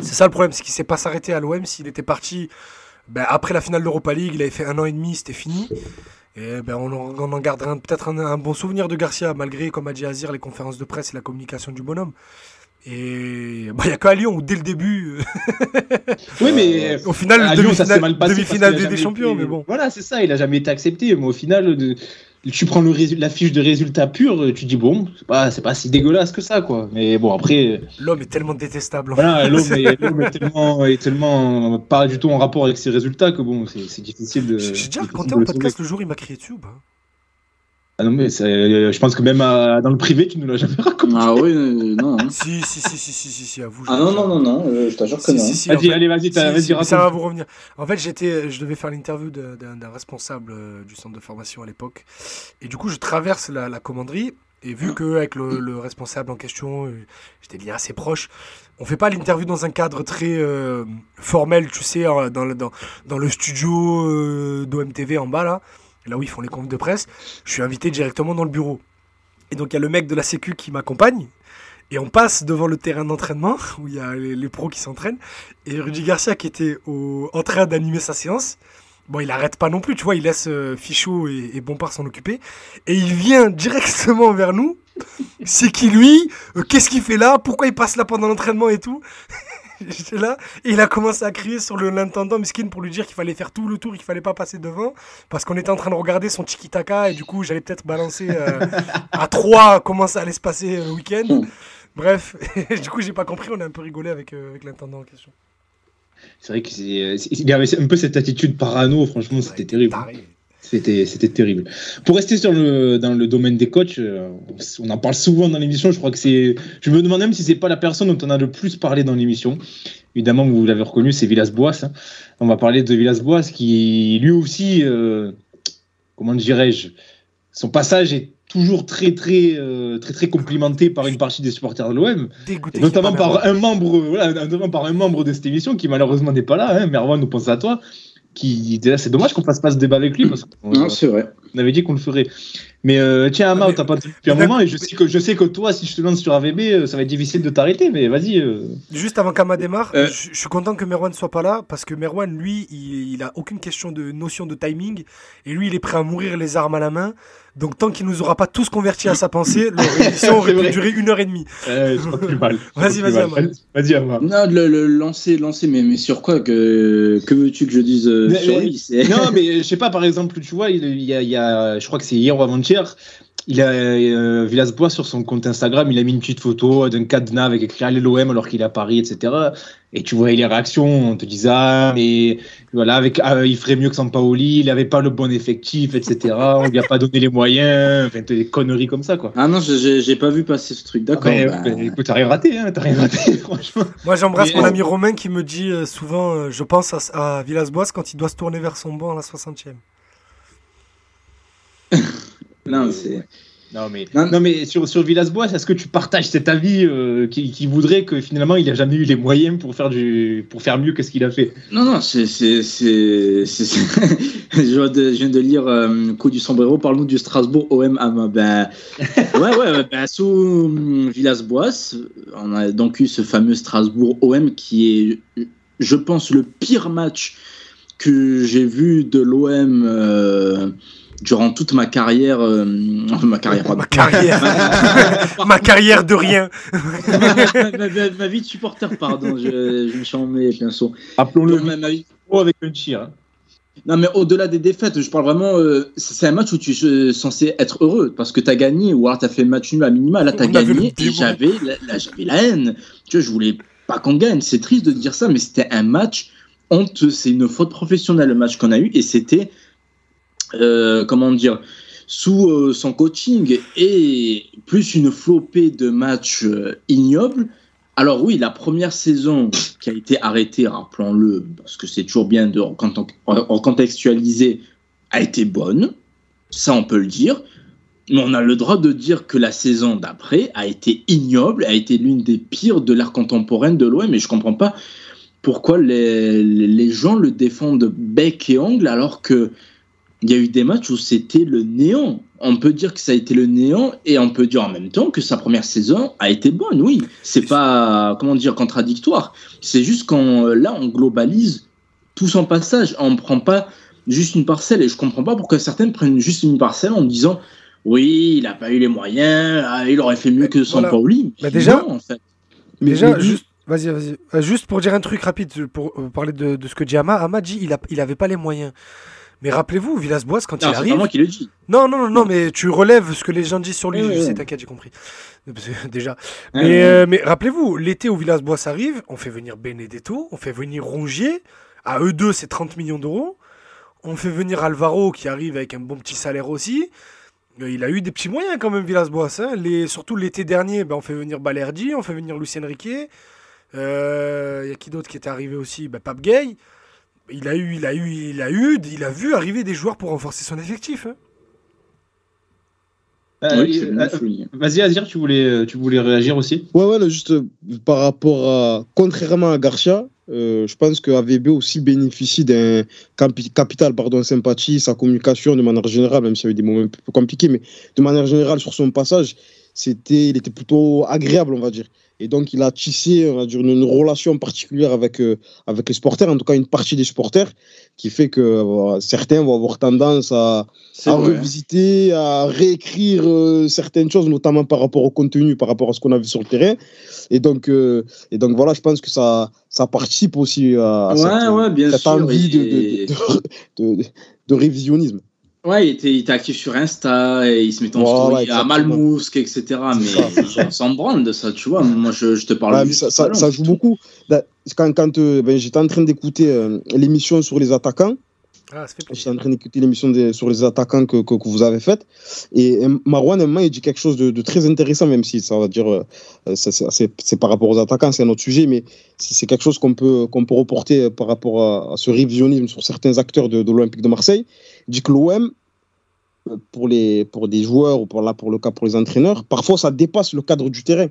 c'est ça le problème, c'est qu'il sait pas s'arrêter à l'OM. S'il était parti ben, après la finale d'Europa League, il avait fait un an et demi, c'était fini. Et ben, on, en- on en gardera un- peut-être un bon souvenir de Garcia, malgré, comme a dit Azir, les conférences de presse et la communication du bonhomme. Et ben, il n'y a qu'à Lyon où dès le début, <laughs> Oui, mais <laughs> au final, à Lyon, ça s'est demi-finale mal passé. des, champions, été- mais bon. Voilà, c'est ça, il a jamais été accepté. Mais au final, de- tu prends le résu- la fiche de résultat pur, tu dis bon, c'est pas, pas si dégueulasse que ça, quoi. Mais bon, après, L'homme est tellement détestable. voilà, <laughs> l'homme est, tellement, est tellement pas du tout en rapport avec ses résultats que bon, c'est difficile de. J'ai déjà raconté en podcast le jour il m'a crié dessus ou pas? Ah non, mais euh, je pense que même à- dans le privé, tu nous l'as jamais <laughs> raconté. Ah oui, euh, non. hein. si, si, si, si, si, si, si, à vous. Ah non, non, non, non, euh, je t'assure que Si, non. si, si, en Vas-y, allez, vas-y, vas-y, si, raconte. ça va vous revenir. En fait, j'étais, je devais faire l'interview d'un responsable euh, du centre de formation à l'époque. Et du coup, je traverse la, la commanderie. Et vu qu'avec le, le responsable en question, euh, j'étais bien assez proche, on fait pas l'interview dans un cadre très euh, formel, tu sais, euh, dans le, dans, dans le studio euh, d'OMTV en bas, là, là où ils font les confs de presse. Je suis invité directement dans le bureau. Et donc il y a le mec de la sécu qui m'accompagne. Et on passe devant le terrain d'entraînement <laughs> où il y a les, pros qui s'entraînent. Et Rudy Garcia qui était en train d'animer sa séance. Bon, il arrête pas non plus, tu vois, il laisse euh, Fichot et, et Bompard s'en occuper. Et il vient <laughs> directement vers nous. C'est qui lui? Euh, Qu'est-ce qu'il fait là? Pourquoi il passe là pendant l'entraînement et tout? <laughs> J'étais là et il a commencé à crier sur le l'intendant Miskin pour lui dire qu'il fallait faire tout le tour, qu'il fallait pas passer devant parce qu'on était en train de regarder son tiki-taka et du coup j'allais peut-être balancer euh, à 3 comment ça allait se passer euh, le week-end. Bref, <laughs> du coup j'ai pas compris, on a un peu rigolé avec, euh, avec l'intendant en question. C'est vrai qu'il y avait un peu cette attitude parano, franchement, c'était terrible. taré. C'était, c'était terrible. Pour rester sur le, dans le domaine des coachs, euh, on en parle souvent dans l'émission. Je crois que c'est. Je me demande même si c'est pas la personne dont on a le plus parlé dans l'émission. Évidemment, vous l'avez reconnu, c'est Villas-Boas. hein. On va parler de Villas-Boas qui, lui aussi, euh, comment dirais-je, son passage est toujours très, très, euh, très, très complimenté par une partie des supporters de l'OM. Notamment par un membre, voilà, notamment par un membre de cette émission qui malheureusement n'est pas là. Hein. Merwan, nous pense à toi. Qui, c'est dommage qu'on fasse pas ce débat avec lui parce qu'on Non, c'est vrai. On avait dit qu'on le ferait. Mais euh, tiens, Ama, mais- t'as pas depuis un moment et je sais que je sais que toi, si je te lance sur AVB, euh, ça va être difficile de t'arrêter. Mais vas-y. euh. Juste avant qu'Ama démarre, Euh. je je suis content que Merwan soit pas là parce que Merwan, lui, il, il a aucune question de notion de timing et lui, il est prêt à mourir les armes à la main. Donc tant qu'il nous aura pas tous convertis à sa pensée, <laughs> l'émission aurait pu durer une heure et demie. Euh, c'est pas plus mal. Vas-y, vas-y. Ama. Vas-y, Ama. Non, le, le lancer, lancer, mais, mais sur quoi que, que veux-tu que je dise Mais- sur mais- lui non, mais je sais pas, par exemple, tu vois, il, il y, a, il y a- je crois que c'est hier ou avant-hier, il a euh, Villas-Boas sur son compte Instagram, il a mis une petite photo d'un cadenas avec écrit Allez l'OM alors qu'il est à Paris, etc. Et tu voyais les réactions, on te disait ah mais voilà avec ah, il ferait mieux que Sampaoli, il avait pas le bon effectif, etc. On lui a pas donné les moyens, enfin des conneries comme ça quoi. Ah non, je- j'ai pas vu passer ce truc, d'accord. Bah, écoute, t'as rien raté, hein, t'as rien raté, <laughs> franchement. Moi, j'embrasse mon ami Romain qui me dit euh, souvent, euh, je pense à, à Villas-Boas quand il doit se tourner vers son banc à la 60e. <laughs> non, c'est. Non mais, Non. non, mais sur, sur Villas-Boas, est-ce que tu partages cet avis euh, qui, qui voudrait que finalement il a jamais eu les moyens pour faire, du, pour faire mieux que ce qu'il a fait? Non, non, c'est. <laughs> je, viens de, lire euh, Coup du sombrero, parle-nous du Strasbourg OM Ama. Ben, <laughs> ouais, ouais, ouais, ben, sous hum, Villas-Boas, on a donc eu ce fameux Strasbourg OM qui est, je pense, le pire match que j'ai vu de l'OM euh, durant toute ma carrière. euh, ma carrière, pardon. Ma carrière, ma <laughs> carrière de rien. ma, <laughs> ma- ma- ma vie de supporter, pardon, je, je me suis emmêlé, pinceau. Appelons-le Ma- ma vie- avec un tir. hein. Non, mais au-delà des défaites, je parle vraiment. euh, c'est un match où tu es censé être heureux parce que tu as gagné ou alors tu as fait match nul à minima. Là, tu as On gagné et j'avais la, la haine. Tu vois, je voulais pas qu'on gagne. C'est triste de dire ça, mais c'était un match honteux. C'est une faute professionnelle le match qu'on a eu et c'était. Euh, comment dire sous euh, son coaching et plus une flopée de matchs euh, ignobles. Alors oui, la première saison qui a été arrêtée, rappelons-le, parce que c'est toujours bien de recont- recontextualiser, a été bonne, ça on peut le dire, mais on a le droit de dire que la saison d'après a été ignoble, a été l'une des pires de l'ère contemporaine de l'OM, et je comprends pas pourquoi les- les gens le défendent bec et ongle alors que il y a eu des matchs où c'était le néant. On peut dire que ça a été le néant et on peut dire en même temps que sa première saison a été bonne. Oui, c'est pas comment dire contradictoire. C'est juste qu'on là on globalise tout son passage. On ne prend pas juste une parcelle et je comprends pas pourquoi certains prennent juste une parcelle en disant oui il a pas eu les moyens, ah, il aurait fait mieux que son Voilà. Pauli. Bah, déjà- Non, en fait. Mais- Déjà, mais- juste, vas-y, vas-y. Euh, juste pour dire un truc rapide, pour euh, parler de, de ce que dit Ama. Ama dit il, a, il avait pas les moyens. Mais rappelez-vous, Villas-Boas, quand Non, il c'est arrive. moi qui le dis. Non, non, non, non, mais tu relèves ce que les gens disent sur lui. Ouais, je ouais. sais, t'inquiète, j'ai compris. <laughs> Déjà. Ouais, Mais, euh, mais rappelez-vous, l'été où Villas-Boas arrive, on fait venir Benedetto, on fait venir Rongier. À eux deux, c'est 30 millions d'euros. On fait venir Alvaro qui arrive avec un bon petit salaire aussi. Euh, Il a eu des petits moyens quand même, Villas-Boas. hein. Les, surtout l'été dernier, ben, on fait venir Balerdi, on fait venir Lucien Riquet. Il y a qui d'autre qui était arrivé aussi? Ben, Pape Gay. Il a eu, il a eu, il a eu, il a vu arriver des joueurs pour renforcer son effectif. hein. Euh, Oui, euh. Vas-y, Azir, tu voulais, tu voulais réagir aussi? Ouais, ouais, là, juste euh, par rapport à. Contrairement à Garcia, euh, je pense que AVB aussi bénéficie d'un capi- capital pardon, sympathie, sa communication de manière générale, même s'il y a eu des moments un peu compliqués, mais de manière générale, sur son passage, c'était, il était plutôt agréable, on va dire. Et donc, il a tissé on une, relation particulière avec, euh, avec les supporters, en tout cas une partie des supporters, qui fait que euh, certains vont avoir tendance à, vrai. revisiter, à réécrire euh, certaines choses, notamment par rapport au contenu, par rapport à ce qu'on a vu sur le terrain. Et donc, euh, et donc voilà, je pense que ça, ça participe aussi à, à Ouais, cette, ouais, bien cette sûr. envie de, et- de, de, de- de révisionnisme. Ouais, il était, il était actif sur Insta et il se mettait en Voilà, story à exactement. Malmousque, etc. Mais ça, on s'en branle de ça, tu vois. Moi, je, je te parle Ouais, mais ça, joue tout. beaucoup. Là, Quand, quand euh, ben, j'étais en train d'écouter euh, l'émission sur les attaquants, Ah, J'étais en train d'écouter l'émission sur les attaquants que, que, que vous avez faite. Et Marwan, à un moment, il dit quelque chose de, de très intéressant, même si ça va dire, euh, c'est- par rapport aux attaquants, c'est un autre sujet, mais c'est quelque chose qu'on peut, qu'on peut reporter par rapport à, à ce révisionnisme sur certains acteurs de, de l'Olympique de Marseille. Dit que l'OM, euh, pour, les, pour des joueurs, ou pour, là, pour le cas pour les entraîneurs, parfois ça dépasse le cadre du terrain.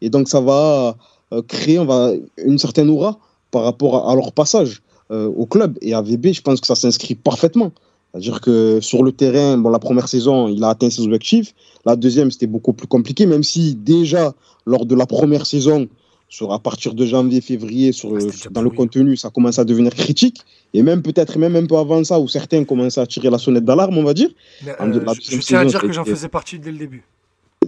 Et donc ça va euh, créer on va, une certaine aura par rapport à, à leur passage euh, au club. Et à VB, je pense que ça s'inscrit parfaitement. C'est-à-dire que sur le terrain, bon, la première saison, il a atteint ses objectifs. La deuxième, c'était beaucoup plus compliqué, même si déjà, lors de la première saison, sur, à partir de janvier, février, sur, Ah, dans le contenu, ça commence à devenir critique. Et même peut-être même un peu avant ça, où certains commençaient à tirer la sonnette d'alarme, on va dire. Mais, En euh, je- je tiens à dire que j'en faisais partie dès le début.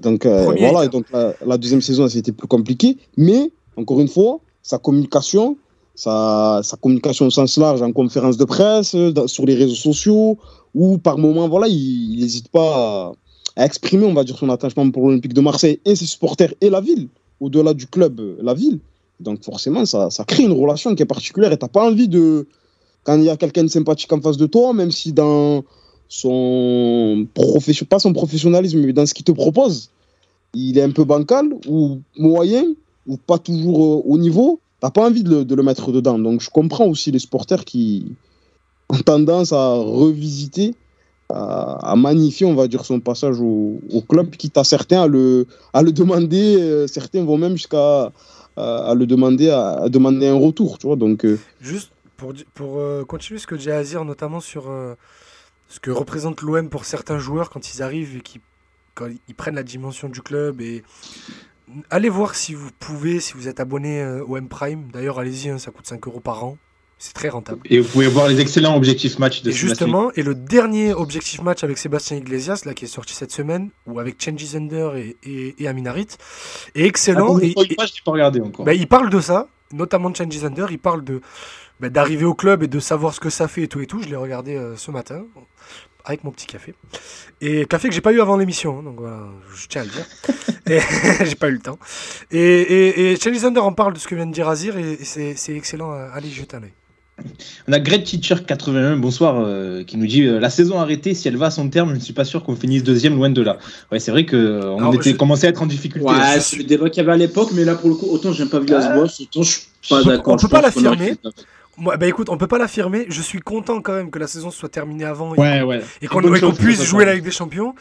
Donc euh, voilà, et donc la, la deuxième saison, c'était plus compliqué. Mais, encore une fois, sa communication, sa, sa communication au sens large en conférence de presse, euh, dans- sur les réseaux sociaux, ou par moment, voilà, il n'hésite pas à, à exprimer, on va dire, son attachement pour l'Olympique de Marseille et ses supporters et la ville, au-delà du club, la ville. Donc forcément, ça, ça crée une relation qui est particulière et tu n'as pas envie de... Quand il y a quelqu'un de sympathique en face de toi, même si dans son profession, pas son professionnalisme, mais dans ce qu'il te propose, il est un peu bancal ou moyen ou pas toujours euh, au niveau, t'as pas envie de le, de le mettre dedans. Donc je comprends aussi les supporters qui ont tendance à revisiter, à, magnifier, on va dire, son passage au, club, quitte à certains à le, à le demander, euh, certains vont même jusqu'à le demander, à, demander un retour, tu. Donc euh, Juste pour, euh, continuer ce que j'ai à notamment sur ce que représente l'OM pour certains joueurs quand ils arrivent et qui, quand ils prennent la dimension du club. Et allez voir si vous pouvez, si vous êtes abonné au M Prime. D'ailleurs, allez-y, hein, ça coûte 5 euros par an. C'est très rentable. Et vous pouvez voir les excellents objectifs match de Et justement, et le dernier objectif match avec Sébastien Iglesias, là, qui est sorti cette semaine, ou avec Changy Zender et, et, et Aminarit, est excellent. Ah, Et- je l'ai pas regardé encore. bah, il parle de ça, notamment de Changy Zander. Il parle de bah, d'arriver au club et de savoir ce que ça fait et tout et tout. Je l'ai regardé euh, ce matin avec mon petit café. Et café que j'ai pas eu avant l'émission, hein, donc voilà, je tiens à le dire. <laughs> Et <laughs> j'ai pas eu le temps. Et, et, et en parle de ce que vient de dire Azir et, et c'est c'est excellent. Allez, jeter un œil. On a Great Teacher 81, bonsoir, euh, qui nous dit euh, la saison arrêtée, si elle va à son terme, je ne suis pas sûr qu'on finisse deuxième loin de là. Ouais, c'est vrai que euh, on Alors, était je- commencé à être en difficulté. Ouais, c'est le débat qu'il y avait à l'époque, mais là, pour le coup, autant j'aime pas Villas-Boas, autant je suis pas d'accord. on peut pas l'affirmer. Moi, bah écoute, on peut pas l'affirmer. Je suis content quand même que la saison soit terminée avant et Ouais, ouais. et qu'on Bonne et qu'on chose, puisse jouer la Ligue des Champions.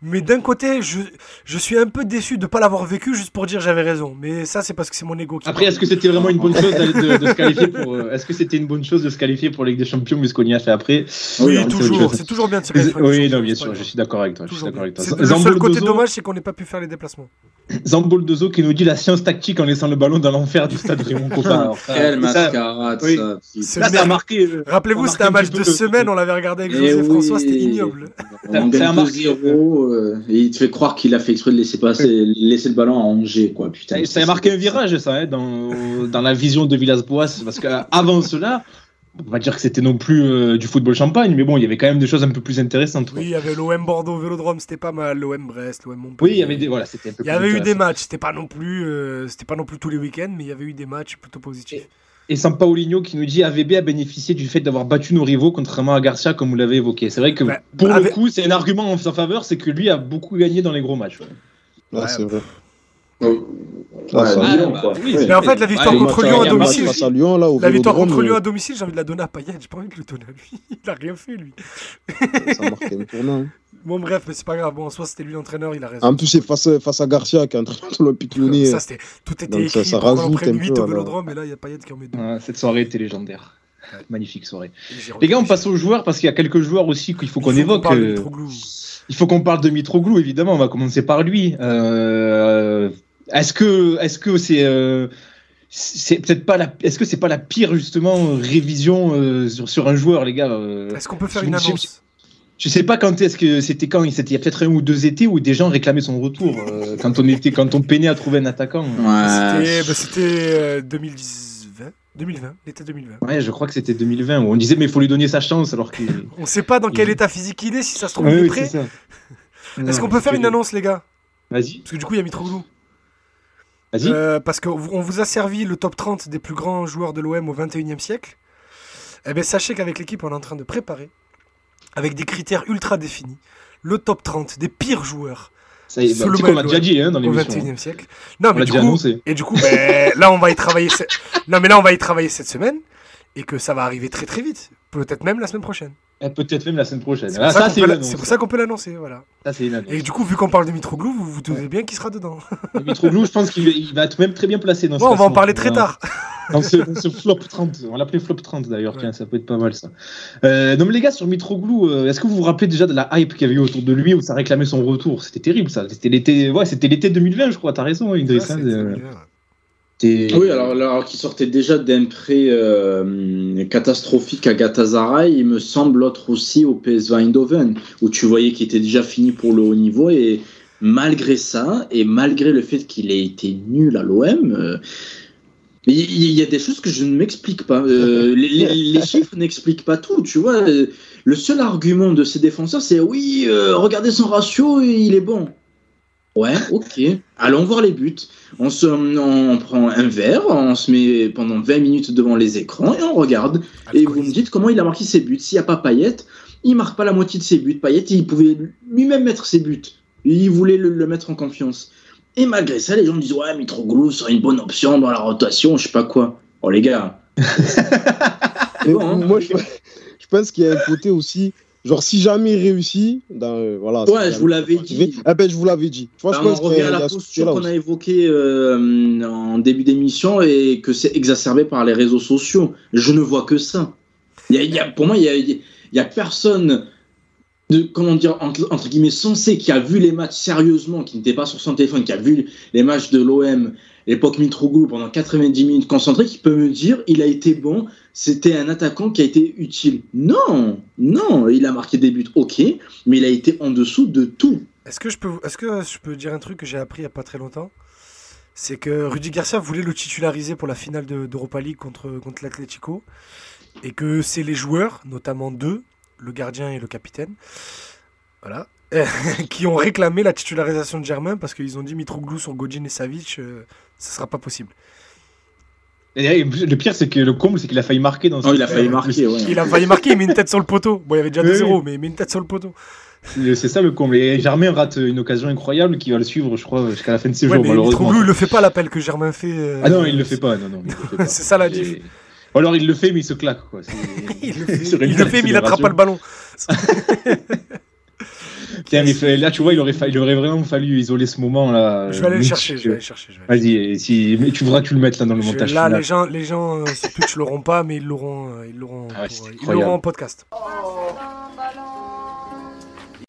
Mais d'un côté, je, je suis un peu déçu de ne pas l'avoir vécu juste pour dire j'avais raison. Mais ça, c'est parce que c'est mon ego qui Après, est-ce que c'était vraiment une bonne chose de, de se qualifier pour euh, Est-ce que c'était une bonne chose de se qualifier pour Ligue des Champions, vu ce qu'on y a fait après Oui, c'est autre toujours. chose. C'est toujours bien de se qualifier. Oui, non, bien sûr, je suis d'accord avec toi. Je suis avec toi. C'est- Le seul côté Dozo- dommage, c'est qu'on n'ait pas pu faire les déplacements. Zambol Dozo qui nous dit la science tactique en laissant le ballon dans l'enfer du stade Raymond <laughs> ça- Quelle ça- mascarade, oui. ça. C'est Là, ça a marqué. euh, Rappelez-vous, c'était un match un de semaine, on l'avait regardé avec Eh José oui. François, c'était ignoble. Ça- gagne ça a marqué, 2-0, euh, et il te fait croire qu'il a fait exprès de laisser, passer, laisser le ballon à Angers, quoi. Putain, Ça, ça a marqué un virage, ça, hein, dans, dans la vision de Villas-Boas, parce qu'avant cela, on va dire que c'était non plus euh, du football champagne, mais bon, il y avait quand même des choses un peu plus intéressantes. quoi. Oui, il y avait l'OM Bordeaux Vélodrome, c'était pas mal. L'OM Brest, l'OM Montpellier. Oui, il y avait des, voilà, c'était un peu Il y plus avait eu des matchs, c'était pas non plus, euh, c'était pas non plus tous les week-ends, mais il y avait eu des matchs plutôt positifs. Et Sampaoligno qui nous dit AVB a bénéficié du fait d'avoir battu nos rivaux, contrairement à Garcia, comme vous l'avez évoqué. C'est vrai que Bah, pour le coup, c'est un argument en sa faveur, c'est que lui a beaucoup gagné dans les gros matchs. Ouais, c'est vrai. Ouais, Ah, ça- Lyon, bah, quoi. oui, Ouais. Mais en fait, la victoire Ouais, contre Lyon à match domicile, face à Lyon, là, au la victoire contre Lyon euh, à domicile, j'ai envie de la donner à Payet, j'ai pas envie de le donner à lui. <laughs> Il a rien fait, lui. ça marque un tournant. hein. <laughs> Bon, bref, mais c'est pas grave. Bon, en soi, c'était lui l'entraîneur, il a raison. En plus, c'est face, face à Garcia qui est entraîneur de l'Olympique Lyonnais. Ça, c'était, tout était Donc, ça- écrit. ça en rajoute un huit peu au vélodrome, là, il y a Payet qui en met deux. Cette soirée était légendaire. Ouais. Magnifique soirée. Les gars, on passe aux joueurs parce qu'il y a quelques joueurs aussi qu'il faut qu'on évoque. euh. Il faut qu'on parle de Mitroglou, évidemment. On va commencer par lui. Euh, est-ce que, est-ce que c'est, euh, c'est peut-être pas la, est-ce que c'est pas la pire justement révision euh, sur, sur un joueur, les gars euh, Est-ce qu'on peut faire je- une je- annonce Je sais pas quand est-ce que c'était quand. C'était il y a peut-être un ou deux étés où des gens réclamaient son retour euh, quand on était, quand on peinait à trouver un attaquant. Ouais. C'était, bah, c'était euh, 2020, 2020, l'été 2020. Ouais, je crois que c'était 2020 où on disait mais il faut lui donner sa chance alors qu'il. <laughs> On sait pas dans quel Il- état physique il est, si ça se trouve, Oui, il est oui, prêt. <laughs> Est-ce qu'on peut faire une annonce, les gars? Vas-y, Parce que du coup, il y a Mitroglou. Euh, parce qu'on vous on vous a servi le top 30 des plus grands joueurs de l'OM au 21e siècle. Eh bien, sachez qu'avec l'équipe, on est en train de préparer, avec des critères ultra définis, le top 30 des pires joueurs Ça y est, bah, l'a déjà dit hein, dans au l'émission. 21e siècle. Non, On mais du déjà coup, annoncé. et du coup, ben, là, on va y travailler. ce- Non, mais là, on va y travailler cette semaine et que ça va arriver très très vite. Peut-être même la semaine prochaine. Eh, Peut-être même la semaine prochaine. C'est Ah, pour ça ça, qu'on c'est pour ça qu'on peut l'annoncer, voilà. Ça, c'est. Et du coup, vu qu'on parle de Mitroglou, vous vous doutez bien qu'il sera dedans. Mitroglou, je pense qu'il va- être même très bien placé dans ce Bon, on va en parler très tard. <laughs> Dans ce, dans ce flop 30. On l'appelait flop 30 d'ailleurs. Ouais. Tiens, ça peut être pas mal ça. Euh, non, mais les gars, sur Mitroglou, euh, est-ce que vous vous rappelez déjà de la hype qu'il y avait eu autour de lui où ça réclamait son retour? C'était terrible ça. C'était l'été ouais, c'était l'été 2020, je crois. T'as raison, Idriss. Ça, Oui, alors, alors qu'il sortait déjà d'un prêt euh, catastrophique à Galatasaray, il me semble l'autre aussi au PSV Eindhoven, où tu voyais qu'il était déjà fini pour le haut niveau et malgré ça, et malgré le fait qu'il ait été nul à l'OM, euh, il y, a des choses que je ne m'explique pas. Euh, <laughs> les, les- les chiffres n'expliquent pas tout, tu vois. Le seul argument de ces défenseurs, c'est oui, regardez son ratio, il est bon. Ouais, ok. Allons voir les buts. On, se, on prend un verre, on se met pendant 20 minutes devant les écrans et on regarde. Et vous me dites comment il a marqué ses buts. S'il n'y a pas Payet, il marque pas la moitié de ses buts. Payet, il pouvait lui-même mettre ses buts. Il voulait le, le mettre en confiance. Et malgré ça, les gens disent Ouais, Mitroglou serait une bonne option dans la rotation, je sais pas quoi. Oh les gars. <laughs> Bon, hein. moi, je, je pense qu'il y a un côté aussi. Genre, si jamais il réussit, dans, euh, voilà. Ouais, je vous l'avais dit. Ah ben, je vous l'avais dit. Tu vois, je on pense revient a- à la posture qu'on a évoquée euh, en début d'émission et que c'est exacerbé par les réseaux sociaux. Je ne vois que ça. Il y a- il y a- pour moi, il y a, il y a personne de comment dire entre, entre guillemets sensé qui a vu les matchs sérieusement, qui n'était pas sur son téléphone, qui a vu les matchs de l'OM, l'époque Mitroglou pendant 90 minutes concentré, qui peut me dire il a été bon, c'était un attaquant qui a été utile. Non, non, il a marqué des buts, ok, mais il a été en dessous de tout. Est-ce que, je peux, est-ce que je peux dire un truc que j'ai appris il n'y a pas très longtemps? C'est que Rudy Garcia voulait le titulariser pour la finale de- d'Europa League contre, contre l'Atlético. Et que c'est les joueurs, notamment deux, le gardien et le capitaine, voilà, <laughs> qui ont réclamé la titularisation de Germain parce qu'ils ont dit Mitroglou sur Godin et Savic, euh, ça sera pas possible. Et le pire, c'est que le comble, c'est qu'il a failli marquer dans. Oh, il a ce- failli marquer, ouais. Il a failli marquer, il met une tête sur le poteau. Bon, il y avait déjà Oui, 2-0, oui. mais il met une tête sur le poteau. C'est ça le comble. Et Germain rate une occasion incroyable qui va le suivre, je crois, jusqu'à la fin de ses Ouais, jours, mais malheureusement. Mitroglou, il le fait pas l'appel que Germain fait. euh, Ah non, il le fait pas. Non, non, il le fait <laughs> pas. C'est ça, la diff. Ou alors il le fait, mais il se claque. Quoi. <laughs> Il le <laughs> fait, il le fait, mais il attrape pas le ballon. Tiens, mais là, tu vois, il aurait, fa- il aurait vraiment fallu isoler ce moment-là. Je vais aller le chercher, je vais aller le chercher. je Vas-y, et si... mais tu voudras que tu le mettes là dans le Je- montage là, final. les gens, les gens euh, sur Twitch l'auront pas, mais ils l'auront, euh, ils l'auront, Ah ouais, pour- c'est ils incroyable. l'auront en podcast.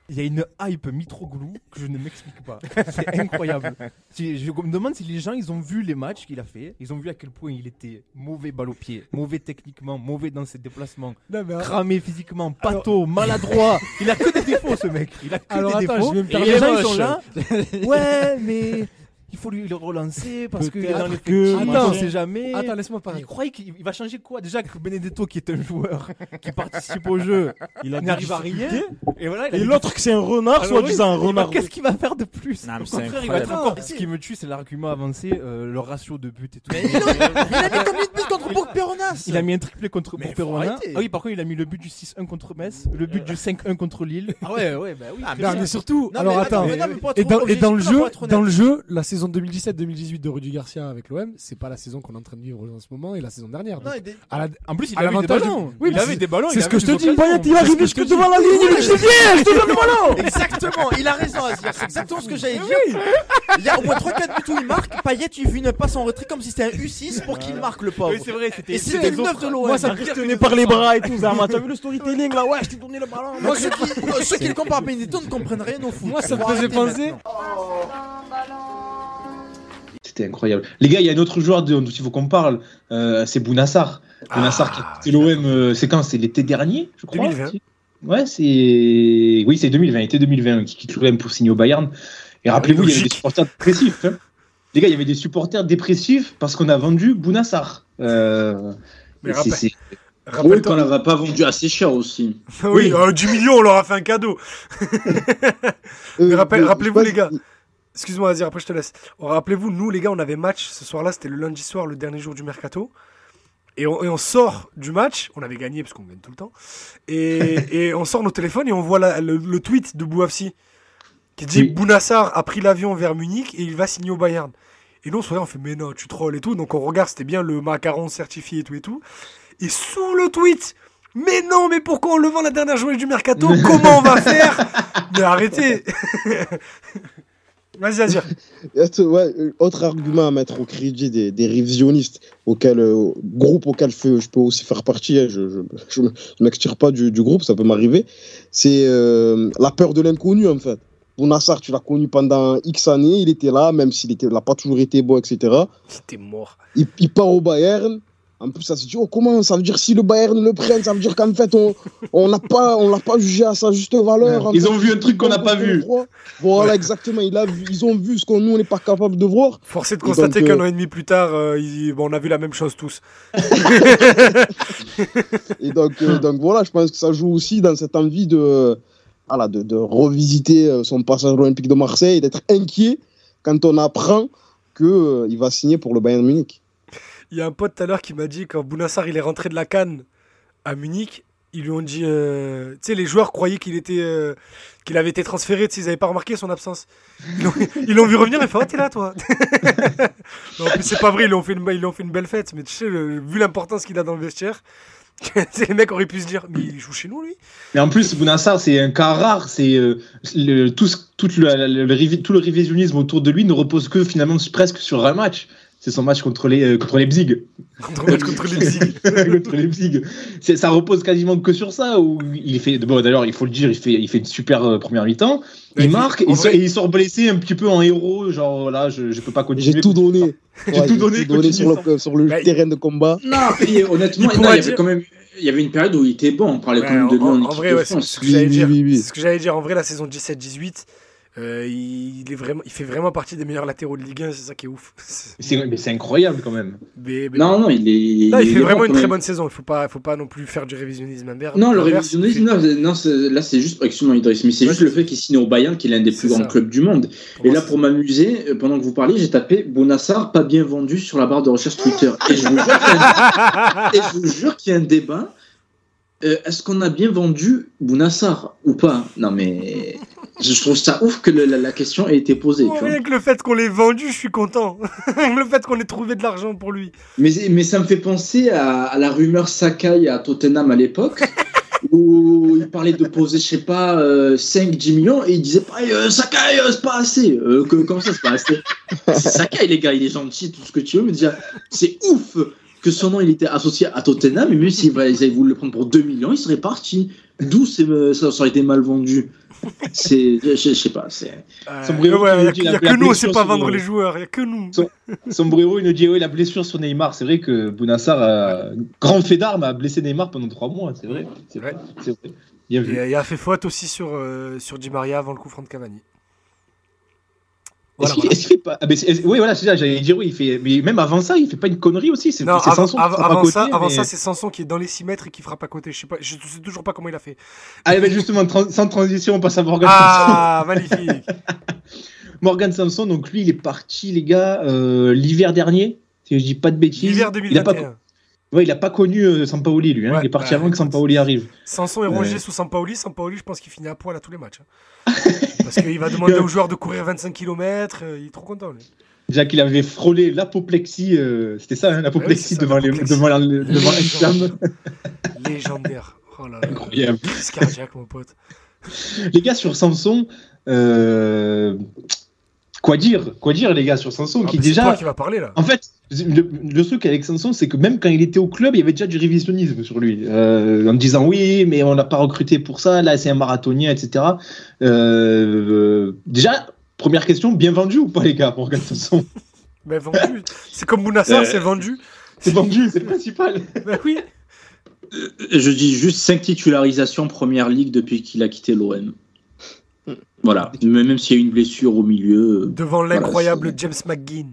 Il y a une hype Mitroglou que je ne m'explique pas. C'est incroyable. <laughs> Je me demande si les gens ils ont vu les matchs qu'il a fait, ils ont vu à quel point il était mauvais balle au pied, mauvais techniquement, mauvais dans ses déplacements, cramé physiquement, pâteau, maladroit. Il a que des défauts ce mec. Il a que Alors, des attends, défauts. je vais me Et permettre- les gens ils sont là. Ouais, mais il faut lui le relancer parce qu'il est dans l'effectif. que- on Attends. sait jamais. Attends, laisse-moi Il parler. croyait qu'il il va changer quoi? Déjà que Benedetto, qui est un joueur <laughs> qui participe au jeu, <laughs> Il a n'arrive à rien. Et voilà, il l'autre, que c'est un renard, alors soit oui, disant un il renard. Qu'est-ce qu'il va faire de plus? Non, Au contraire, il va être encore. Ce qui me tue, c'est l'argument avancé, euh, le ratio de but et tout. Il a mis combien de buts contre Bourg Péronas Il a mis un triplé contre arrêter. Ah oui, par contre, il a mis le but du 6-1 contre Metz, le but du 5-1 contre Lille. Ah ouais, ouais, bah oui. Bien. mais surtout, alors attends, et dans, le jeu, dans le jeu, la saison 2017-2018 de Rudy Garcia avec l'OM, c'est pas la saison qu'on est en train de vivre en ce moment et la saison dernière. Non, Donc, et des- à la- En plus, il à avait des ballons. Oui, il avait c'est- des ballons. C'est ce que je te dis. Payet, il arrive jusque je te dis. devant la ligne. Je te dis, Bien, je te donne le ballon Exactement, il a raison Azir, c'est exactement ce que j'allais dire. Il y a au moins 3-4 buts où il marque, Payet il fait une passe en retrait comme si c'était un U6 pour qu'il marque le pauvre. Oui, c'est vrai, c'était Et c'était le 9 de l'OM. Moi, ça me tenir par les bras et tout, Zarma. T'as vu le storytelling là? Ouais, je t'ai donné le ballon. Moi, ceux qui, euh, ceux qui le comparent à Benetton ne comprennent rien au foot. Moi, ça me faisait penser. maintenant. C'était incroyable. Les gars, il y a un autre joueur dont il faut qu'on parle. euh, c'est Bounassar. Bounassar qui a quitté l'OM. euh, c'est quand? C'est l'été dernier, je crois. 2020. Ouais, c'est. Oui, c'est 2020, été 2020, qui quitte l'OM pour signer au Bayern. Et rappelez-vous, il y avait des supporters dépressifs. hein. Les gars, il y avait des supporters dépressifs parce qu'on a vendu Bounassar. Euh, Mais c'est- rappel- c'est- Oui, rappelle-toi- qu'on l'avait pas vendu assez cher aussi. <laughs> oui, euh, 10 millions, on leur a fait un cadeau. <laughs> Mais rappel- Euh, rappelez-vous, les gars. Excuse-moi, Azir, après je te laisse. Oh, Rappelez-vous, nous, les gars, on avait match ce soir-là, c'était le lundi soir, le dernier jour du mercato. Et on, et on sort du match, on avait gagné parce qu'on gagne tout le temps. Et, <laughs> et on sort nos téléphones et on voit la- le, le tweet de Bouafsi qui dit Oui. Bounassar a pris l'avion vers Munich et il va signer au Bayern. Et nous, on se regarde, on fait, mais non, tu trolls et tout. Donc on regarde, c'était bien le macaron certifié et tout et tout. Et sous le tweet, mais non, mais pourquoi on le vend la dernière journée du mercato <laughs> Comment on va faire? Mais arrêtez <laughs> Vas-y, Azir. <laughs> Ouais, euh, autre argument à mettre au crédit des, des révisionnistes, auquel, euh, groupe auquel je, peux aussi faire partie, hein, je <laughs> ne je, me- je m'extire pas du, du groupe, ça peut m'arriver, c'est euh, la peur de l'inconnu en fait. Bounassar, tu l'as connu pendant X années, il était là, même s'il n'a pas toujours été bon, etc. C'était mort. Il, il part au Bayern. En plus, ça se dit, oh, comment Ça veut dire si le Bayern le prenne, ça veut dire qu'en fait, on on n'a pas, on l'a pas jugé à sa juste valeur. Ils fait, ont vu un truc qu'on n'a pas vu. Voilà, exactement. Il a vu, ils ont vu ce qu'on nous, on n'est pas capable de voir. Forcé de constater donc, qu'un euh, an et demi plus tard, euh, il- bon, on a vu la même chose tous. <laughs> Et donc, euh, donc voilà, je pense que ça joue aussi dans cette envie de, voilà, de, de revisiter euh, son passage à l'Olympique de Marseille d'être inquiet quand on apprend qu'il va signer pour le Bayern Munich. Il y a un pote tout à l'heure qui m'a dit quand Bounassar il est rentré de la Cannes à Munich, ils lui ont dit, euh, tu sais, les joueurs croyaient qu'il était, euh, qu'il avait été transféré, ils n'avaient pas remarqué son absence. Ils l'ont- <laughs> vu revenir, il fait, oh t'es là toi. <laughs> en plus c'est pas vrai, ils lui ont fait une, belle fête, mais tu sais, vu l'importance qu'il a dans le vestiaire, <laughs> les mecs auraient pu se dire, mais il joue chez nous lui. Mais en plus, Bounassar, c'est un cas rare. C'est euh, tout, tout le révisionnisme autour de lui ne repose que finalement presque sur un match. C'est son match contre les euh, contre Leipzig. Contre, contre Leipzig. <laughs> contre Leipzig. C'est- Ça repose quasiment que sur ça. Où il fait. Bon, d'ailleurs, il faut le dire, il fait, il fait une super euh, première mi-temps. Il il- marque en et, vrai- et il sort blessé un petit peu en héros. Genre voilà, je, je peux pas continuer. J'ai tout donné. J'ai Ouais, tout donné, continue sur le, sur le Bah, il- terrain de combat. Non, et honnêtement, Il non, il y avait quand même il y avait une période où il était bon. On parlait Ouais, quand même de lui en, en, en équipe vrai, de ouais, c'est France. ce que j'allais Oui, dire. oui, oui. C'est ce que j'allais dire. En vrai, la saison 17-18, euh, il, est vraiment, il fait vraiment partie des meilleurs latéraux de Ligue 1. C'est ça qui est ouf. <laughs> Mais c'est incroyable quand même. Mais, mais- Non, non, il est. Là, il fait vraiment bon une très bonne saison. Il faut pas, faut pas non plus faire du révisionnisme inverse. Non, le révisionnisme, non, non, là c'est juste, excuse-moi Idriss, mais c'est Ouais, juste le fait qu'il signe au Bayern, qui est l'un des plus grands ça. clubs du monde. pour Et moi, là, pour m'amuser, euh, pendant que vous parliez, j'ai tapé Bonassar pas bien vendu sur la barre de recherche Twitter. Et je vous jure qu'il y a un, <laughs> et je vous jure qu'il y a un débat. Euh, Est-ce qu'on a bien vendu Bounassar ou pas? Non, mais je trouve ça ouf que le- la, la question ait été posée. Oh, tu vois. rien que le fait qu'on l'ait vendu, je suis content. <laughs> le fait qu'on ait trouvé de l'argent pour lui. Mais, mais ça me fait penser à, à la rumeur Sakai à Tottenham à l'époque, <laughs> où il parlait de poser, je sais pas, 5-10 millions, et il disait pas, euh, Sakai, euh, c'est pas assez. Euh, que, comment ça, c'est pas assez <laughs> C'est Sakai, les gars, il est gentil, tout ce que tu veux, mais déjà, c'est ouf que son nom il était associé à Tottenham, et même s'ils avaient voulu le prendre pour 2 millions, il serait parti. D'où euh, ça aurait été mal vendu. C'est, je, je sais pas, c'est. Euh, Sombrero ouais, qui il n'y a, que nous, sait pas vendre les joueurs. Il n'y a que nous. Sombrero, il nous dit oui, la blessure sur Neymar. C'est vrai que Bounassar, a- grand fait d'armes, a blessé Neymar pendant trois mois. C'est vrai. C'est vrai. Ouais. c'est vrai. Bien Et vu. il a fait faute aussi sur, euh, sur Di Maria avant le coup franc de Cavani. Est-ce Voilà, qu'il voilà. est-ce qu'il fait pas ah, mais Oui, voilà, c'est ça. J'allais dire oui. Il fait, mais même avant ça, il fait pas une connerie aussi. C'est Non, c'est avant, Sanson qui avant- frappe à avant côté, ça, avant ça c'est Sanson qui est dans les 6 mètres et qui frappe à côté. Je sais pas, je sais toujours pas comment il a fait. Ah, mais justement, sans transition, on passe à Morgan Ah, <laughs> magnifique. Sanson. <laughs> Morgan Sanson, donc lui, il est parti, les gars, euh, l'hiver dernier. Si je dis pas de bêtises. L'hiver Il a pas, 2021. Ouais, il a pas connu euh, Sampaoli, lui. hein. Ouais, il est parti bah, avant que Sampaoli arrive. Sanson est rongé Ouais. sous Sampaoli. Sampaoli, je pense qu'il finit à poil à tous les matchs. hein. <laughs> Parce qu'il va demander aux joueurs de courir 25 km. il est trop content. lui. Déjà qu'il avait frôlé l'apoplexie, euh, c'était ça, hein, l'apoplexie Ouais, devant, les, devant, la- devant Légende. Amsterdam. Légendaire. <laughs> Oh là là. Incroyable. Cardiaque, mon pote. Les gars, sur Samson, euh, quoi dire Quoi dire, les gars, sur Samson Ah, qui mais C'est déjà. toi qui va parler là. En fait, le, le truc avec Sanson, c'est que même quand il était au club, il y avait déjà du révisionnisme sur lui. Euh, en disant oui, mais on l'a pas recruté pour ça, là c'est un marathonien, etc. Euh, déjà, première question, bien vendu ou pas les gars, Morgan Sanson <laughs> Mais vendu. C'est comme Bounassar, Euh. c'est vendu. <laughs> C'est vendu, c'est le <laughs> principal. Bah oui. Je dis juste 5 titularisations première ligue depuis qu'il a quitté l'OM. Voilà. Mais Même s'il y a une blessure au milieu. euh, Devant Voilà, l'incroyable James McGinn.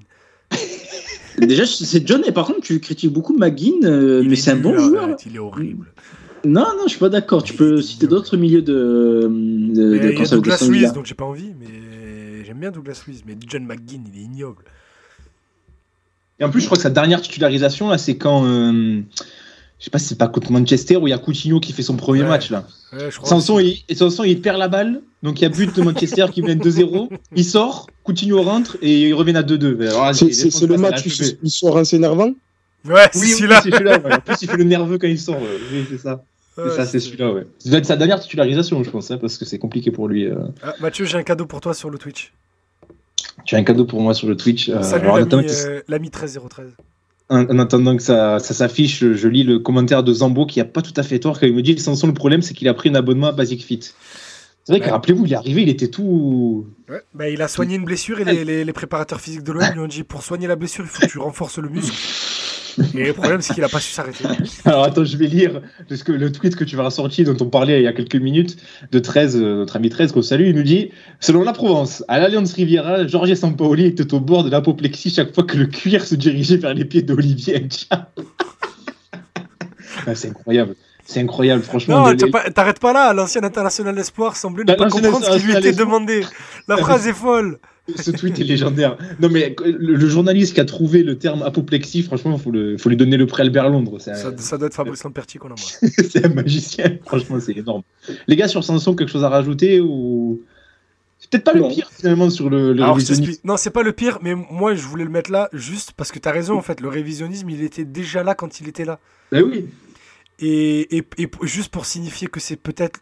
<laughs> Déjà, c'est John, et par contre, tu critiques beaucoup McGinn, euh, mais est c'est un bon joueur. arrête, Il est horrible. Non, non, je suis pas d'accord. Tu peux citer d'autres milieux de. de, de il y a Douglas Luiz, donc j'ai pas envie, mais j'aime bien Douglas Luiz. Mais John McGinn, il est ignoble. Et en plus, je crois que sa dernière titularisation, là, c'est quand. euh, je sais pas si c'est pas contre Manchester où il y a Coutinho qui fait son premier Ouais. match là. Ouais, je crois Sanson aussi. il, il perd la balle, donc il y a but de Manchester qui mène 2-0. Il sort, Coutinho rentre et ils reviennent à 2-2. Alors, C'est- le match où il sort assez énervant. Ouais, c'est Oui, celui-là. ouais. En plus, il fait le nerveux quand il sort. ouais. Oui, c'est ça. C'est Ouais, ça, c'est celui-là, ouais. Ça doit être sa dernière titularisation, je pense, hein, parce que c'est compliqué pour lui. euh. Ah, Mathieu, j'ai un cadeau pour toi sur le Twitch. Tu as un cadeau pour moi sur le Twitch. euh, Salut l'ami euh, l'ami 13013. En, en attendant que ça, ça s'affiche, je, lis le commentaire de Zambo qui a pas tout à fait tort quand il me dit Sanson, le problème, c'est qu'il a pris un abonnement à Basic Fit. C'est vrai que rappelez-vous, il est arrivé, il était tout. Ouais. Bah, il a soigné une blessure et les, les- les préparateurs physiques de l'OM lui ont dit pour soigner la blessure, il faut que tu renforces le muscle. Et le problème, c'est qu'il a pas su s'arrêter. <laughs> Alors attends, je vais lire parce que le tweet que tu vas ressortir, dont on parlait il y a quelques minutes, de 13, euh, notre ami 13, qu'on salue, il nous dit Selon la Provence, à l'Alliance Riviera, Jorge Sampaoli était au bord de l'apoplexie chaque fois que le cuir se dirigeait vers les pieds d'Olivier. <laughs> Ah, c'est incroyable. C'est incroyable, franchement. Non, pas- t'arrêtes pas là. L'ancien international d'espoir semblait ne Bah, pas comprendre ce qui lui était espoir. demandé. La phrase est folle. Ce tweet est légendaire. Non, mais le, le journaliste qui a trouvé le terme apoplexie, franchement, il faut, le- faut lui donner le prix Albert Londres. C'est un, Ça, ça doit être Fabrice Lamperti qu'on embrasse. <laughs> c'est un magicien. Franchement, c'est énorme. Les gars, sur Sanson, quelque chose à rajouter ou. C'est peut-être pas Non. le pire finalement sur le, le Alors, révisionnisme. Non, c'est pas le pire, mais moi, je voulais le mettre là juste parce que t'as raison, en fait. Le révisionnisme, il était déjà là quand il était là. Bah oui. Et, et, juste pour signifier que c'est peut-être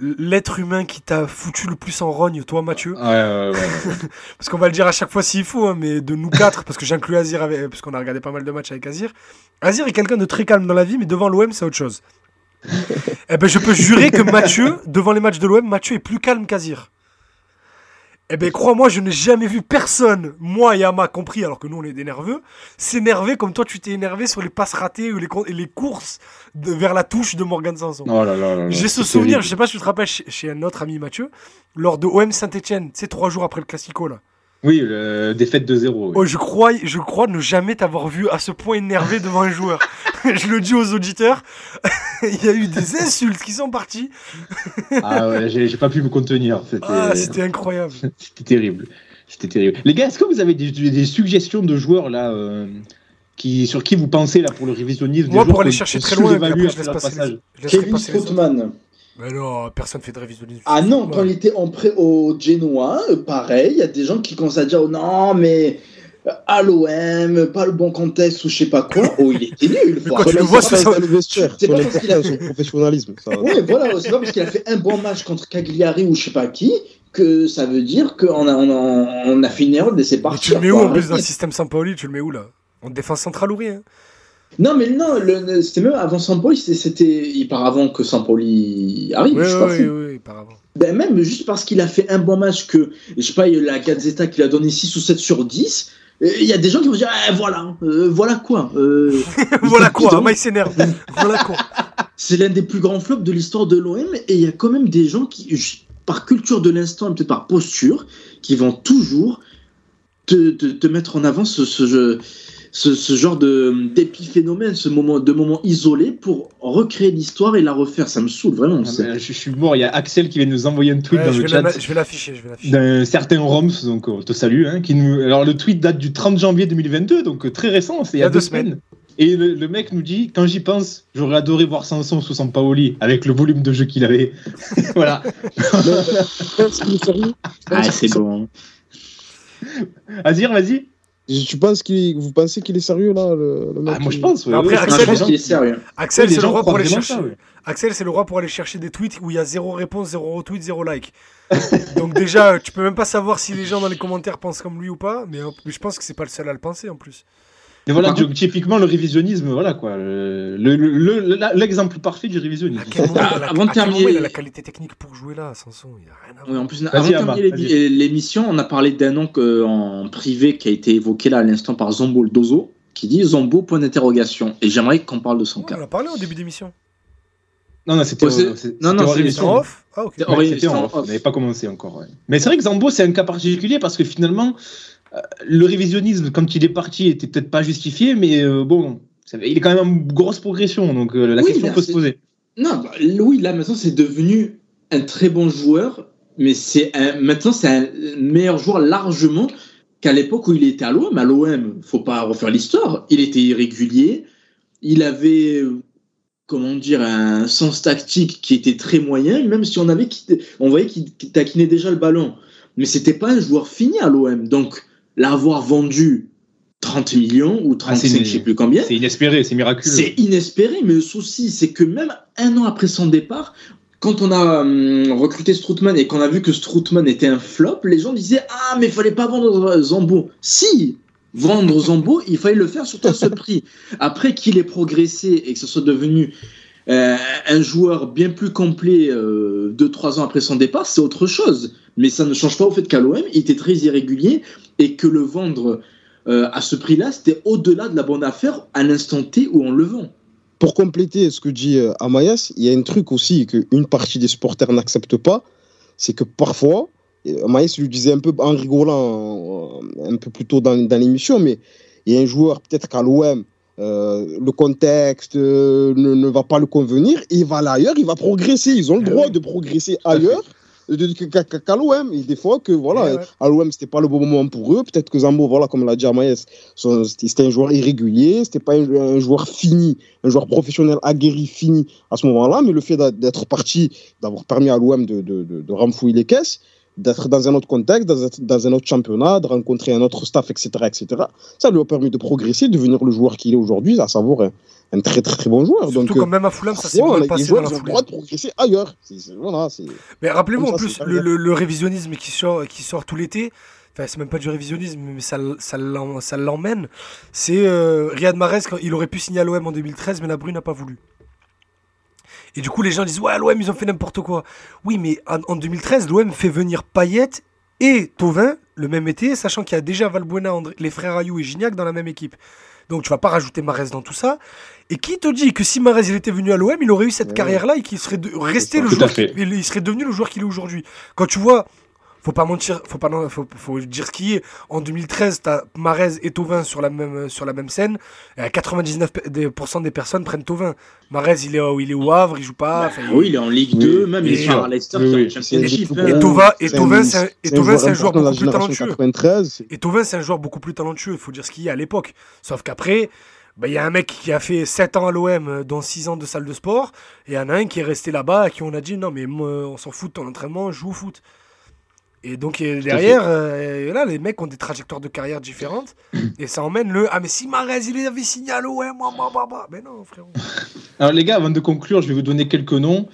l'être humain qui t'a foutu le plus en rogne, toi, Mathieu. Ouais, ouais, ouais. <laughs> Parce qu'on va le dire à chaque fois s'il faut, hein, mais de nous quatre, parce que j'inclus Azir, avec, parce qu'on a regardé pas mal de matchs avec Azir. Azir est quelqu'un de très calme dans la vie, mais devant l'OM, c'est autre chose. <laughs> eh ben, je peux jurer que Mathieu, devant les matchs de l'OM, Mathieu est plus calme qu'Azir. Eh ben, crois-moi, je n'ai jamais vu personne, moi et Ama compris, alors que nous on est des nerveux, s'énerver comme toi tu t'es énervé sur les passes ratées ou les, con- et les courses de- vers la touche de Morgan Sanson. Oh là là là là, J'ai ce souvenir, je sais pas si tu te rappelles, chez, chez un autre ami Mathieu, lors de OM Saint-Etienne, tu sais, trois jours après le Classico là. Oui, le défaite de 0. Oh, je, crois, je crois ne jamais t'avoir vu à ce point énervé devant un joueur. <laughs> je le dis aux auditeurs, <laughs> il y a eu des insultes qui sont parties. Ah ouais, j'ai pas pu me contenir. C'était Ah, c'était incroyable. <laughs> c'était terrible. C'était terrible. Les gars, est-ce que vous avez des, des suggestions de joueurs là euh, qui, sur qui vous pensez là pour le révisionnisme des Moi, pour joueurs aller chercher très loin, après, je laisse passer les, je Kevin passer les autres. Strootman. Mais non, personne fait de révisionnisme. Ah non, quand il était en prêt au Genoa, euh, pareil, il y a des gens qui commencent à dire oh non, mais euh, à l'OM, pas le bon contexte ou je sais pas quoi. <laughs> Oh, il était nul. quand tu le vois, ça c'est ça- le vestiaire. C'est pas parce qu'il a professionnalisme. ça. Ouais, voilà, c'est pas parce qu'il a fait un bon match contre Cagliari ou je sais pas qui que ça veut dire qu'on a, on a, on a fait une erreur de laisser Mais partir. tu le mets où quoi. en plus dans le système Sampaoli Tu le mets où là? En défense centrale ou rien Non, mais non, c'était même avant Sampoli, c'était- il part avant que Sampoli arrive. Oui, je oui, oui, oui, par avant. Ben même juste parce qu'il a fait un bon match que, je sais pas, la Gazzetta qui a donné 6 ou 7 sur 10, euh, il y a des gens qui vont dire, eh, voilà, euh, voilà quoi. euh, <laughs> voilà il- quoi, il s'énerve. <laughs> voilà quoi. c'est l'un des plus grands flops de l'histoire de l'OM et il y a quand même des gens qui, par culture de l'instant et peut-être par posture, qui vont toujours te, te, te mettre en avant ce, ce, jeu- ce, ce genre de d'épiphénomène, ce moment, de moment isolé pour recréer l'histoire et la refaire. Ça me saoule vraiment. Ah, je, je suis mort. Il y a Axel qui vient nous envoyer un tweet Ouais, dans je, le vais chat. la- je vais l'afficher, je vais l'afficher. d'un certain Roms, donc on te salue, hein, qui nous... Alors le tweet date du 30 janvier 2022, donc euh, très récent, c'est il y a deux semaines. Et le, le mec nous dit, quand j'y pense, j'aurais adoré voir Sanson sous Sampaoli, avec le volume de jeu qu'il avait. <laughs> voilà. <laughs> <laughs> Ah, c'est bon. Azir, vas-y. Tu penses qu'il, vous pensez qu'il est sérieux là, le, le mec Ah, moi je pense. ouais, Après, ouais, Axel, je les pense gens- qu'il est sérieux. Axel, c'est le roi pour aller chercher. ça, ouais. Axel, c'est le roi pour aller chercher des tweets où il y a zéro réponse, zéro retweet, zéro like. <laughs> Donc déjà, tu peux même pas savoir si les gens dans les commentaires pensent comme lui ou pas, mais, mais je pense que c'est pas le seul à le penser en plus. Mais voilà, typiquement le révisionnisme, voilà quoi. le- le- le- L'exemple parfait du révisionnisme. Ah, avant de terminer- il a la qualité technique pour jouer là, Sanson Il y a rien à Oui, en plus, avant de terminer l'émission, on a parlé d'un nom que- en privé qui a été évoqué là à l'instant par Zombo le Dozo, qui dit Zombo point d'interrogation. Et j'aimerais qu'on parle de son Ouais, cas. on a parlé au début d'émission. Non, non, c'était c'est- non, c'était en off Ah, ok. C'est- Ouais, Hors c'était en off, off. on n'avait pas commencé encore. ouais. Mais c'est vrai que Zambo, c'est un cas particulier parce que finalement, euh, le révisionnisme, quand il est parti, était peut-être pas justifié, mais euh, bon, ça- il est quand même en grosse progression, donc euh, la Oui, question là, peut se poser. Non, bah, oui, là maintenant c'est devenu un très bon joueur, mais c'est un- maintenant c'est un meilleur joueur largement qu'à l'époque où il était à l'OM. À l'OM, faut pas refaire l'histoire. Il était irrégulier, il avait euh, comment dire un sens tactique qui était très moyen, même si on avait quitté- on voyait qu'il taquinait déjà le ballon, mais c'était pas un joueur fini à l'OM. Donc l'avoir vendu 30 millions ou 35, Ah, je sais plus combien. C'est inespéré, c'est miraculeux. C'est inespéré, mais le souci, c'est que même un an après son départ, quand on a hum, recruté Stroutman et qu'on a vu que Stroutman était un flop, les gens disaient Ah, mais il fallait pas vendre Zambo. Si Vendre Zambo, il fallait le faire surtout à ce prix. Après qu'il ait progressé et que ce soit devenu euh, un joueur bien plus complet 2-3 ans après son départ, c'est autre chose. Mais ça ne change pas au fait qu'à l'OM, il était très irrégulier et que le vendre euh, à ce prix-là, c'était au-delà de la bonne affaire à l'instant T où on le vend. Pour compléter ce que dit euh, Amaïs, il y a un truc aussi qu'une partie des supporters n'accepte pas, c'est que parfois, et Amaïs lui disait un peu en rigolant euh, un peu plus tôt dans, dans l'émission, mais il y a un joueur, peut-être qu'à l'OM, euh, le contexte euh, ne, ne va pas le convenir, il va là ailleurs, il va progresser. Ils ont le Eh droit de progresser ailleurs qu'à l'OM. Et des fois, que voilà, Eh ouais. à l'OM, c'était pas le bon moment pour eux. Peut-être que Zambo, voilà, comme l'a dit Amaïs, c'était un joueur irrégulier, c'était pas un, un joueur fini, un joueur professionnel aguerri, fini à ce moment-là. Mais le fait d'être parti, d'avoir permis à l'OM de, de, de, de renfouiller les caisses, d'être dans un autre contexte, dans un, autre championnat, de rencontrer un autre staff, etc., etc., ça lui a permis de progresser, de devenir le joueur qu'il est aujourd'hui, à savoir un, un très, très, très bon joueur. Surtout Donc, quand même à Fulham, ça s'est bien passé dans la ont le foulée. droit de progresser ailleurs. Voilà, Mais rappelez-vous en ça, plus, le, bien. le- le révisionnisme qui sort, qui sort tout l'été, enfin c'est même pas du révisionnisme, mais ça, l'emmène, c'est euh, Riyad Mahrez, il aurait pu signer à l'OM en 2013, mais la Brune n'a pas voulu. Et du coup, les gens disent Ouais, l'OM, ils ont fait n'importe quoi. Oui, mais en, en 2013, l'OM fait venir Payet et Tovin le même été, sachant qu'il y a déjà Valbuena, André- les frères Ayou et Gignac dans la même équipe. Donc tu vas pas rajouter Mahrez dans tout ça. Et qui te dit que si Mahrez il était venu à l'OM, il aurait eu cette Ouais. carrière-là et qu'il serait de- resté le joueur, il serait devenu le joueur qu'il est aujourd'hui. Quand tu vois, faut pas mentir, faut pas, non, faut, faut dire ce qui est. En 2013, t'as Mahrez et Tovin sur la même sur la même scène. Et à 99% des personnes prennent Tovin. Mahrez, il est au- il est au Havre, il joue pas. enfin, il- Ah oui, il est en Ligue Oui, 2, même il est sur Leicester Oui. C'est- hein. Et Tovin, un- c'est un- et c'est Tovin, c'est un joueur beaucoup plus talentueux. 93. Et Tovin, c'est un joueur beaucoup plus talentueux, il faut dire ce qu'il y a à l'époque. Sauf qu'après, bah, il y a un mec qui a fait 7 ans à l'OM, euh, dont 6 ans de salle de sport, et il y en a un qui est resté là-bas, à qui on a dit non, mais moi, on s'en fout de ton entraînement, joue au foot. Et donc euh, derrière, euh, là, les mecs ont des trajectoires de carrière différentes, <clears throat> et ça emmène le ah, mais si Mahrez il avait signé à l'OM, bah, bah, bah, bah. mais non, frérot. <laughs> Alors les gars, avant de conclure, je vais vous donner quelques noms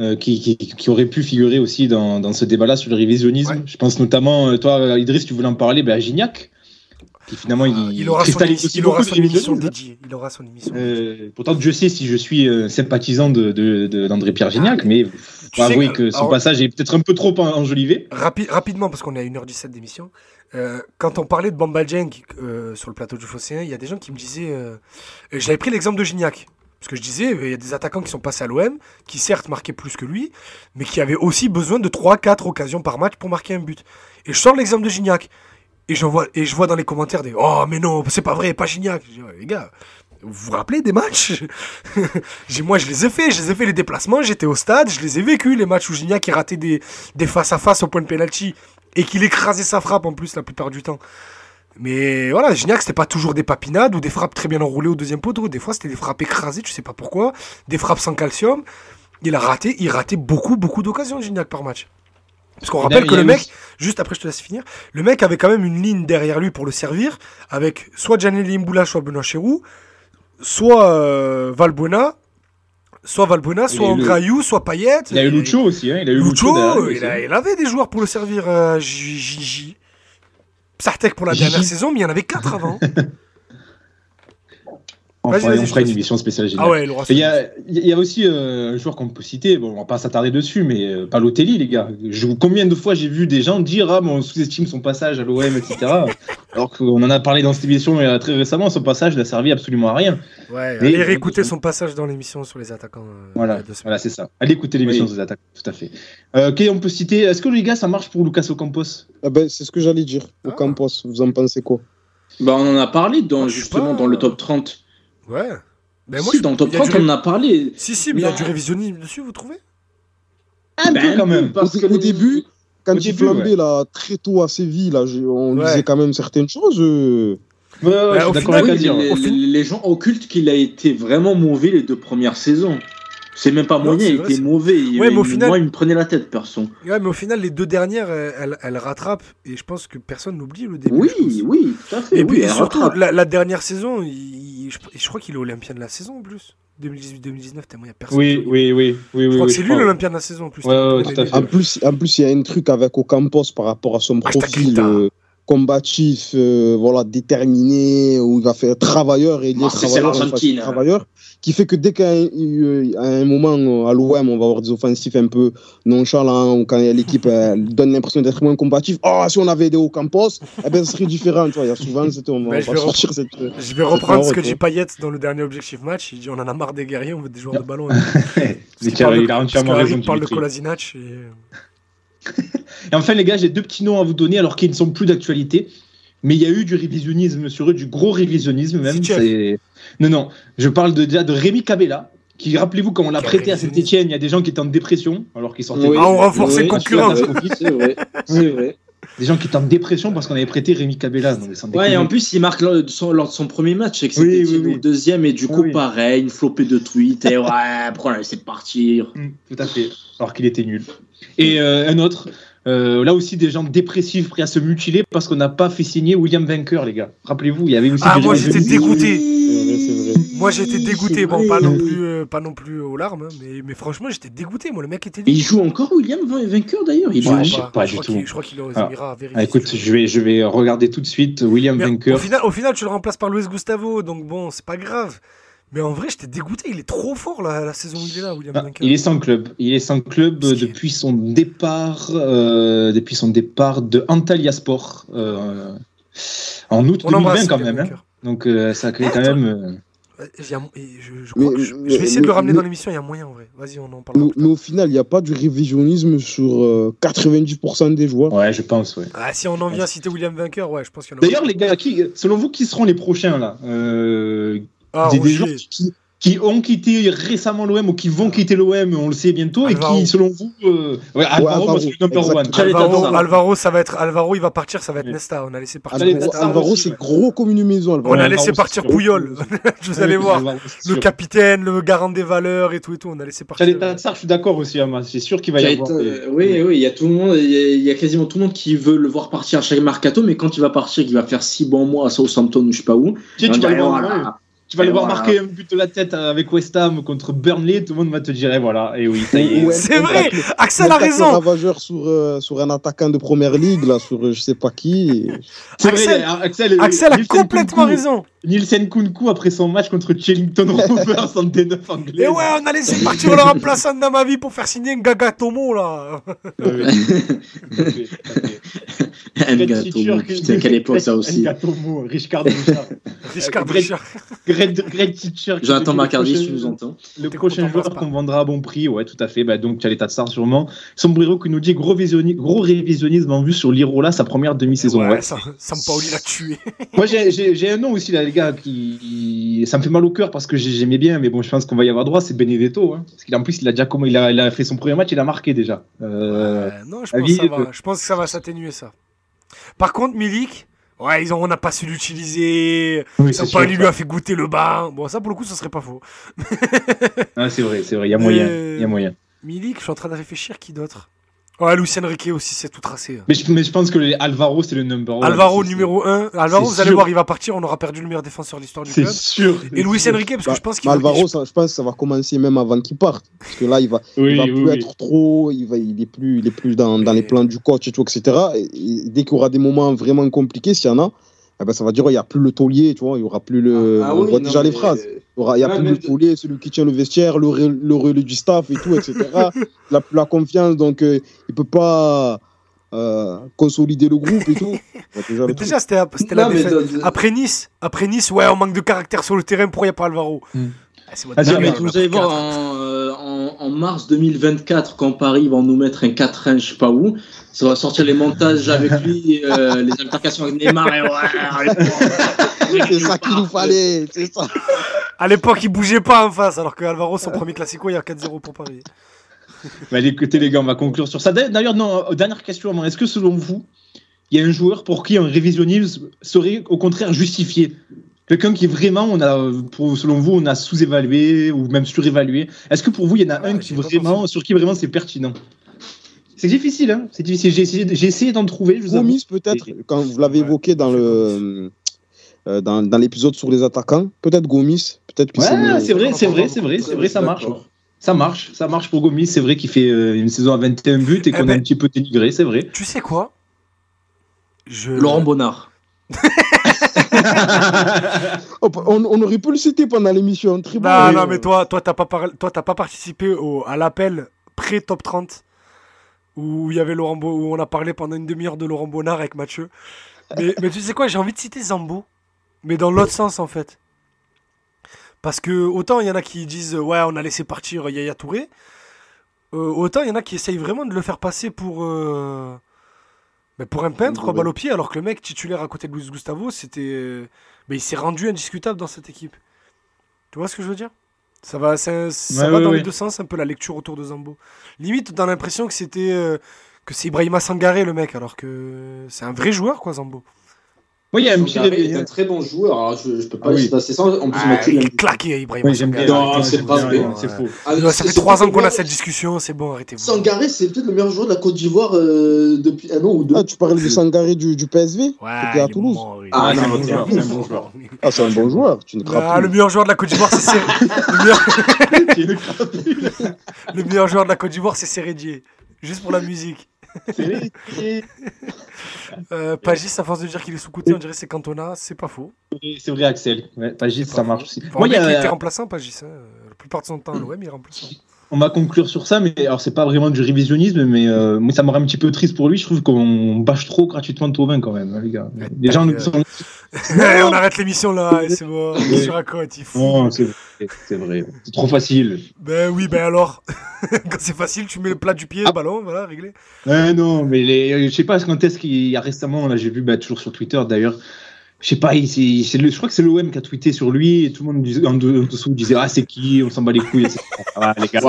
euh, qui, qui, qui auraient pu figurer aussi dans, dans ce débat-là sur le révisionnisme. Ouais. Je pense notamment, toi Idriss, tu voulais en parler, ben, à Gignac, qui finalement il, Ah, il aura son, cristallise émission- aussi il aura son émission révisionnisme. dédiée. Il aura son émission. Euh, pourtant, Dieu sait si je suis euh, sympathisant de, de, de- d'André-Pierre Gignac, mais sais avouer que- que son alors- passage est peut-être un peu trop en- enjolivé. Rapi- rapidement, parce qu'on est à 1h17 d'émission, euh, quand on parlait de Bamba Dieng euh, sur le plateau du Phocéen, il y a des gens qui me disaient. euh, J'avais pris l'exemple de Gignac. Parce que je disais, il y a des attaquants qui sont passés à l'OM, qui certes marquaient plus que lui, mais qui avaient aussi besoin de 3-4 occasions par match pour marquer un but. Et je sors l'exemple de Gignac. Et, vois, et je vois dans les commentaires des Oh, mais non, c'est pas vrai, pas Gignac. Je dis, Ouais, les gars, vous vous rappelez des matchs? <laughs> Moi, je les ai fait, je les ai fait les déplacements, j'étais au stade, je les ai vécus, les matchs où Gignac ratait des, des face-à-face au point de penalty et qu'il écrasait sa frappe en plus la plupart du temps. Mais voilà, Gignac, c'était pas toujours des papinades ou des frappes très bien enroulées au deuxième poteau. Des fois, c'était des frappes écrasées, tu sais pas pourquoi. Des frappes sans calcium. Il a raté, il ratait beaucoup, beaucoup d'occasions, Gignac, par match. Parce qu'on rappelle que le mec, juste après je te laisse finir, le mec avait quand même une ligne derrière lui pour le servir, avec soit Gianelli Mboula, soit Benoît Chérou, soit euh, Valbuena, soit Valbuena, soit y a eu le- soit Payet. Il y a eu Lucho aussi, hein. Il a eu Lucho, il, aussi. a- il avait des joueurs pour le servir, euh, Gigi. Psartek pour la Gigi. dernière saison, mais il y en avait quatre avant. <laughs> On fera, on une émission spéciale ah ouais, il y a, il y a aussi euh, un joueur qu'on peut citer, bon, on va pas s'attarder dessus, mais euh, Balotelli, les gars. Je, combien de fois j'ai vu des gens dire Ah, mais on sous-estime son passage à l'OM, etc. <laughs> Alors qu'on en a parlé dans cette émission euh, très récemment, son passage n'a servi absolument à rien. Ouais, Et- allez réécouter son passage dans l'émission sur les attaquants. euh, Voilà, c'est ça. Allez écouter l'émission Oui. des attaques, tout à fait. Euh, ok, on peut citer. Est-ce que les gars, ça marche pour Lucas Ocampos? Ah ben, c'est ce que j'allais dire. Ah. Campos, vous en pensez quoi? Bah, on en a parlé dans, justement pas- dans le top 30. Ouais. Mais moi, si, je- dans le top il y a 30, du- on en a parlé. Si, si, mais il y a Non. du révisionnisme dessus, vous trouvez? Un Ben, peu quand même. parce Au- que au début, Quand Au il flambait là, très tôt à Séville, là, on Ouais. disait quand même certaines choses. euh. Ouais, ouais, Bah, d'accord avec Oui, les, fin- gens occultent qu'il a été vraiment mauvais les deux premières saisons. C'est même pas moyen, il était mauvais. Il- Ouais, mais au il- final- Moi, il me prenait la tête, perso. Ouais, mais au final, les deux dernières, elles, elles rattrapent. Et je pense que personne n'oublie le début. Oui, oui, tout à fait. Et oui, puis surtout, la, la dernière saison, il- il- je, je crois qu'il est Olympien de la saison en plus. 2018-2019, tellement il n'y a personne. Oui, qui- oui, oui, oui, Je oui. crois oui, que c'est lui l'Olympien de la saison en plus. Ouais, ouais. En plus, en plus, il y a un truc avec Ocampos par rapport à son Hashtag profil Grinta. euh, combatif, euh, voilà, déterminé, où il va faire travailleur et il est c'est travailleur, hein. travailleur, qui fait que dès qu'à un, euh, à un moment euh, à l'OM, on va avoir des offensifs un peu nonchalants, ou quand l'équipe donne l'impression d'être moins combatif, oh, si on avait des Ocampos, eh ben, ce serait différent. Tu vois, il y a souvent, c'était, on va je vais sortir cette. Je vais reprendre ce que dit Payet dans le dernier objectif match. Il dit on en a marre des guerriers, on veut des joueurs de ballon. <laughs> Il parle de- il a entièrement raison, parle de. Kolasinac. Et... <laughs> Et enfin, les gars, j'ai deux petits noms à vous donner alors qu'ils ne sont plus d'actualité. Mais il y a eu du révisionnisme sur eux, du gros révisionnisme même. C'est- Non, non. Je parle de, déjà de Rémi Cabella, qui, rappelez-vous, quand on l'a prêté à. Saint-Etienne, il y a des gens qui étaient en dépression alors qu'ils sortaient. Oui. Ah, on renforce Oui, les concurrents. oui, C'est vrai, c'est vrai. Des gens qui étaient en dépression parce qu'on avait prêté Rémi Cabella. Ouais, et en plus, il marque lors de son, lors de son premier match, c'est que c'était oui, oui. au deuxième, et du Ah coup, oui. pareil, une flopée de tweets, et ouais, <laughs> après on a laissé partir. Mm, Tout à fait. Alors qu'il était nul. Et euh, un autre, euh, là aussi des gens dépressifs prêts à se mutiler parce qu'on n'a pas fait signer William Vainqueur, les gars. Rappelez-vous, il y avait aussi Ah, des moi, j'étais dépressifs. dégoûté. Moi j'ai été Oui, dégoûté, bon pas non plus, euh, pas non plus aux larmes, hein, mais, mais franchement j'étais dégoûté, moi le mec était Et il joue encore, William Vainqueur d'ailleurs Il Je joue Ouais, sais pas du tout. Je crois qu'il est aux Ah. Émirats, Ah, si écoute, je vais, je vais regarder tout de suite William Mais au, Vainqueur. final, au final, tu le remplaces par Luis Gustavo, donc bon, c'est pas grave. Mais en vrai, j'étais dégoûté, il est trop fort la, la saison où il est là, William Ah, il est sans club. Il est sans club est- depuis son départ, euh, depuis son départ de Antalya Sport euh, en août On 2020 l'embrasse, quand même. hein. Donc euh, ça crée quand Attends. même. Euh, je, je Mais- crois que je, mais- je vais essayer de le ramener mais- dans l'émission, il y a moyen en vrai. Vas-y, on en parle. Mais, mais au final, il n'y a pas du révisionnisme sur euh, 90% des joueurs. Ouais, je pense. Ouais. Ah, si on en vient à citer William Vainqueur, ouais, je pense qu'il y en a. D'ailleurs, les gars, qui, selon vous, qui seront les prochains là? Euh, ah, des, des Rogier. joueurs qui, qui ont quitté récemment l'OM ou qui vont quitter l'OM, on le sait bientôt, Alvaro. et qui, selon vous, euh, ouais, Alvaro, Alvaro, le number one. Alvaro. Alvaro, ça va être Alvaro, il va partir, ça va être Oui. Nesta. On a laissé partir. J'allais Alvaro, Alvaro, c'est ouais. gros comme une maison. Alvaro. On a Ouais, laissé Alvaro, partir. Pouyol. <laughs> vous allez voir. Alvaro, Le capitaine, le garant des valeurs et tout et tout. On a laissé partir. Tatsar, je suis d'accord aussi, Ama. C'est sûr qu'il va y avoir. euh, oui, oui, il y a tout le monde, il y, a- il y a quasiment tout le monde qui veut le voir partir à chaque mercato, mais quand il va partir, qu'il va faire six bons mois à Southampton ou je sais pas où, Tu, vas le voir. Tu vas le Et voir voilà. marquer un but de la tête avec West Ham contre Burnley, tout le monde va te dire, et voilà, et oui, ça y est. Ouais, C'est vrai, Axel un a raison. ravageur sur, euh, sur un attaquant de première ligue, là, sur euh, je sais pas qui. C'est Axel- vrai, Axel, Axel a Nielsen complètement raison. Nielsen Kunku, après son match contre Chellington Rovers en D9 anglais. Et ouais, on a laissé partir le remplaçant vie pour faire signer un Gaga Tomo là. <laughs> Ngato, Teacher, putain, quelle époque ça aussi. Ngatomo, Richard Richard. Richard Greg- Richard. Greg, Greg Teacher. Jonathan Macardy, si tu nous entends. Le prochain joueur qu'on vendra à bon prix, ouais, tout à fait. Bah, donc, tu as les Tatsar sûrement. Sombrero qui nous dit gros, visionni- gros révisionnisme en vue sur l'Irola, sa première demi-saison. Ouais, ouais. Sam- Sampaoli l'a tué. Moi, j'ai un nom aussi, là, les gars, qui. Ça me fait mal au cœur parce que j'ai- j'aimais bien, mais bon, je pense qu'on va y avoir droit, c'est Benedetto. Hein. Parce qu'en plus, il a déjà comment il a, il a fait son premier match, il a marqué déjà. Euh, Euh, non, je pense, ça va. je pense que ça va s'atténuer ça. Par contre, Milik, ouais, ils ont, on n'a pas su l'utiliser. oui. Sampaoli lui a fait goûter le bain. Bon, ça pour le coup, ça serait pas faux. Ah, c'est vrai, c'est vrai, il y a moyen. Euh, Il y a moyen. Milik, je suis en train de réfléchir qui d'autre? Ouais, Luis Enrique aussi, c'est tout tracé. Mais je, mais je pense que les Alvaro, c'est le number one. Alvaro, C'est- numéro 1. Alvaro, c'est vous allez voir, il va partir. On aura perdu le meilleur défenseur de l'histoire du C'est club. sûr. Et Luis Enrique, parce que je pense qu'il Mais va- Alvaro, ça- je pense que ça va commencer même avant qu'il parte. Parce que là, il va, Oui, il va oui, plus oui. être trop, il va, il est plus, il est plus dans, dans les plans du coach et tout, etc. Et, et dès qu'il y aura des moments vraiment compliqués, s'il y en a, eh ben, ça va dire il y a plus le taulier, tu vois, il y aura plus le, Ah on oui, voit non, déjà les phrases. Il y aura, il y a Ouais, plus le de- taulier, celui qui tient le vestiaire, le, re- le relais du staff et tout, etc. il a plus <laughs> la confiance, donc euh, il peut pas euh, consolider le groupe et tout. <laughs> On déjà déjà, c'était la Non, mais défaite. Après Nice, après Nice, ouais, on manque de caractère sur le terrain. Pourquoi il n'y a pas Alvaro Hmm. Ah, Ah, Non, mais vous allez voir, en, euh, en, en mars 2024, quand Paris va nous mettre un 4-1, je sais pas où, ça va sortir les montages avec lui, euh, les altercations avec Neymar et ouais, <laughs> C'est ça qu'il nous fallait, c'est ça. À l'époque, il bougeait pas en face, alors que Alvaro, son premier classico, il y a 4-0 pour Paris. <laughs> Bah, écoutez les gars, on va conclure sur ça. D'ailleurs, non, euh, dernière question. avant. Est-ce que selon vous, il y a un joueur pour qui un révisionnisme serait au contraire justifié? Quelqu'un qui vraiment, on a, pour, selon vous, on a sous-évalué ou même surévalué. Est-ce que pour vous, il y en a Ah, un qui vraiment, sur qui vraiment c'est pertinent? C'est difficile, hein C'est difficile. J'ai essayé, j'ai essayé d'en trouver. Je vous peut-être, quand vous l'avez Ouais, évoqué dans le euh, dans, dans l'épisode sur les attaquants, peut-être Gomis, peut-être que Ouais, c'est vrai, c'est vrai, c'est vrai, c'est vrai, ça marche. Ça marche, ça marche pour Gomis. C'est vrai qu'il fait euh, une saison à 21 buts et qu'on ben- a un petit peu dénigré, c'est vrai. Tu sais quoi? Je... Laurent Bonnard. <laughs> <laughs> On, on aurait pu le citer pendant l'émission. Très. Non, non, mais toi, toi, t'as pas, par- toi, t'as pas participé au, à l'appel pré-top 30 où il y avait Laurent Bo- où on a parlé pendant une demi-heure de Laurent Bonnard avec Mathieu. Mais, mais tu sais quoi, j'ai envie de citer Zambo, mais dans l'autre sens en fait. Parce que autant il y en a qui disent ouais, on a laissé partir Yaya Touré, euh, autant il y en a qui essayent vraiment de le faire passer pour euh, mais pour un peintre balle au pied, alors que le mec titulaire à côté de Luis Gustavo, c'était mais il s'est rendu indiscutable dans cette équipe. Tu vois ce que je veux dire? Ça va, ça, va dans les deux sens, un peu la lecture autour de Zambo. Limite, dans l'impression que c'était euh, que c'est Ibrahima Sangaré le mec, alors que c'est un vrai joueur quoi, Zambo. Oui, il y a un petit est un très bon joueur. Alors, je, je peux pas Ah oui. passer ça. En plus, Ah, Mathieu il l'aime est claqué, Ibrahima Oui, j'aime Sangaré. bien. Non, c'est pas vrai. C'est faux. Ah, Ouais, Ça c'est- fait trois ans peut-être qu'on le a meilleur- cette discussion, c'est bon, arrêtez-vous. Sangaré, c'est peut-être le meilleur joueur de la Côte d'Ivoire euh, depuis un an ou deux. Ah, tu parlais de Sangaré du, du PSV Ouais, C'était à il est Toulouse. Ah, c'est un mort. bon joueur, c'est un bon joueur. <laughs> Ah, c'est un bon joueur. Tu ne craques Ah, le meilleur joueur de la Côte d'Ivoire, c'est Serré. le, meilleur... <laughs> <laughs> le meilleur joueur de la Côte d'Ivoire, c'est Sérédier. Juste pour la musique. <laughs> Euh, Pagis, à force de dire qu'il est sous-côté, on dirait que c'est Cantona, c'est pas faux. C'est vrai, Axel. Ouais, Pagis, ça marche aussi. Moi, y il a- était remplaçant, Pagis. hein. La plupart de son temps, à l'OM, il est remplaçant. On va conclure sur ça, mais alors c'est pas vraiment du révisionnisme, mais euh, moi ça me rend un petit peu triste pour lui. Je trouve qu'on bâche trop gratuitement Tovin quand même, hein, les gars. Les gens Euh, sont. <laughs> on arrête l'émission là, et c'est bon. Est sur la côte, il fout. Non, c'est vrai, c'est trop facile. Ben oui, ben alors. <laughs> Quand c'est facile, tu mets le plat du pied, le ballon, voilà, réglé. Ouais, non, mais les, je sais pas quand est-ce qu'il y a récemment, là j'ai vu bah, toujours sur Twitter d'ailleurs. Je sais pas, il- c'est- c'est le- je crois que c'est l'OM qui a tweeté sur lui et tout le monde disait, en, de- en dessous disait Ah, c'est qui? On s'en bat les couilles. <laughs> Ah, les gars.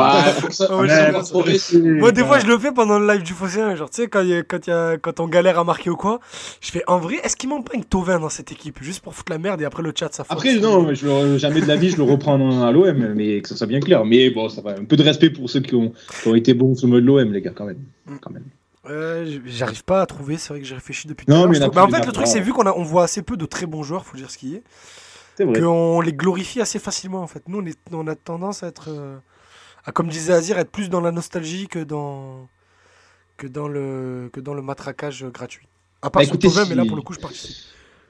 Moi, des fois, je le fais pendant le live du Fosséen. Genre, tu sais, quand, quand, il y a- quand on galère à marquer ou quoi, je fais en vrai, est-ce qu'il manque pas une Tovin dans cette équipe Juste pour foutre la merde et après le chat, ça force. Après, non, je jamais de la vie je le reprends à l'OM, mais que ça soit bien clair. Mais bon, ça va. Un peu de respect pour ceux qui ont, qui ont été bons sur le mode de l'OM, les gars, quand même. Quand même. Euh, J'arrive pas à trouver, c'est vrai que j'ai réfléchi depuis Non, tout à l'heure. mais en mais en plus, fait, en le truc, c'est vu qu'on on voit assez peu de très bons joueurs, faut dire ce qui est, vrai. qu'on les glorifie assez facilement en fait. Nous, on, est- on a tendance à être, euh, à, comme disait Azir, être plus dans la nostalgie que dans, que dans, le, que dans le matraquage gratuit. À part Bah, écoutez, si- mais là, pour le coup, je participe.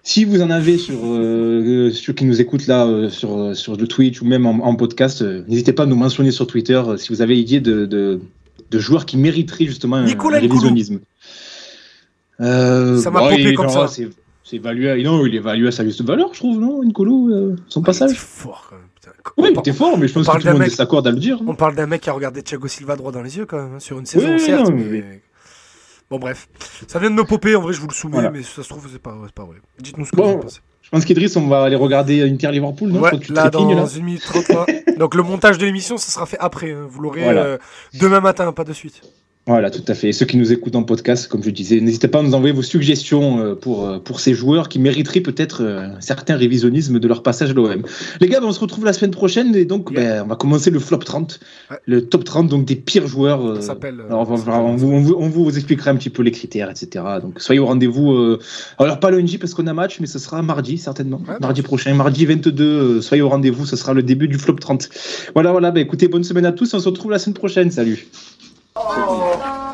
Si vous en avez sur euh, ceux qui nous écoutent là euh, sur, euh, sur le Twitch ou même en, en podcast, euh, n'hésitez pas à nous mentionner sur Twitter euh, si vous avez idée de, de, de joueurs qui mériteraient justement un, Nicolas un révisionnisme. Euh, Ça m'a bon, popé comme ça. C'est c'est évalué, à- non, il est évalué à sa juste valeur, je trouve, non, Nicolo, euh, son il passage. était fort quand même. putain. Oui, il était fort, mais je pense que tout le monde mec- s'accorde à le dire. On parle d'un mec qui a regardé Thiago Silva droit dans les yeux quand même, hein, sur une saison, Oui, certes. non, mais- mais- Bon, bref. Ça vient de me popper, en vrai, je vous le soumets, Voilà. mais ça se trouve, c'est pas, c'est pas vrai. Dites-nous ce que Bon, vous en pensez. Je pense qu'Idriss, on va aller regarder Inter Liverpool, non Ouais, que tu là, dans là. une minute 30 là. Donc, le montage de l'émission, ça sera fait après. hein. Vous l'aurez Voilà. euh, demain matin, pas de suite. Voilà, tout à fait. Et ceux qui nous écoutent en podcast, comme je disais, n'hésitez pas à nous envoyer vos suggestions euh, pour, euh, pour ces joueurs qui mériteraient peut-être euh, un certain révisionnisme de leur passage à l'OM. Les gars, ben, on se retrouve la semaine prochaine et donc ben, on va commencer le flop 30, Ouais. le top 30 donc des pires joueurs. Ça s'appelle. euh, alors, on, on vous, on vous- on vous expliquera un petit peu les critères, etc. Donc soyez au rendez-vous. euh, alors pas lundi parce qu'on a match, mais ce sera mardi certainement. Ouais, mardi prochain, mardi 22. euh, soyez au rendez-vous, ce sera le début du flop 30. Voilà, voilà. Ben, écoutez, bonne semaine à tous. On se retrouve la semaine prochaine. Salut. 哦。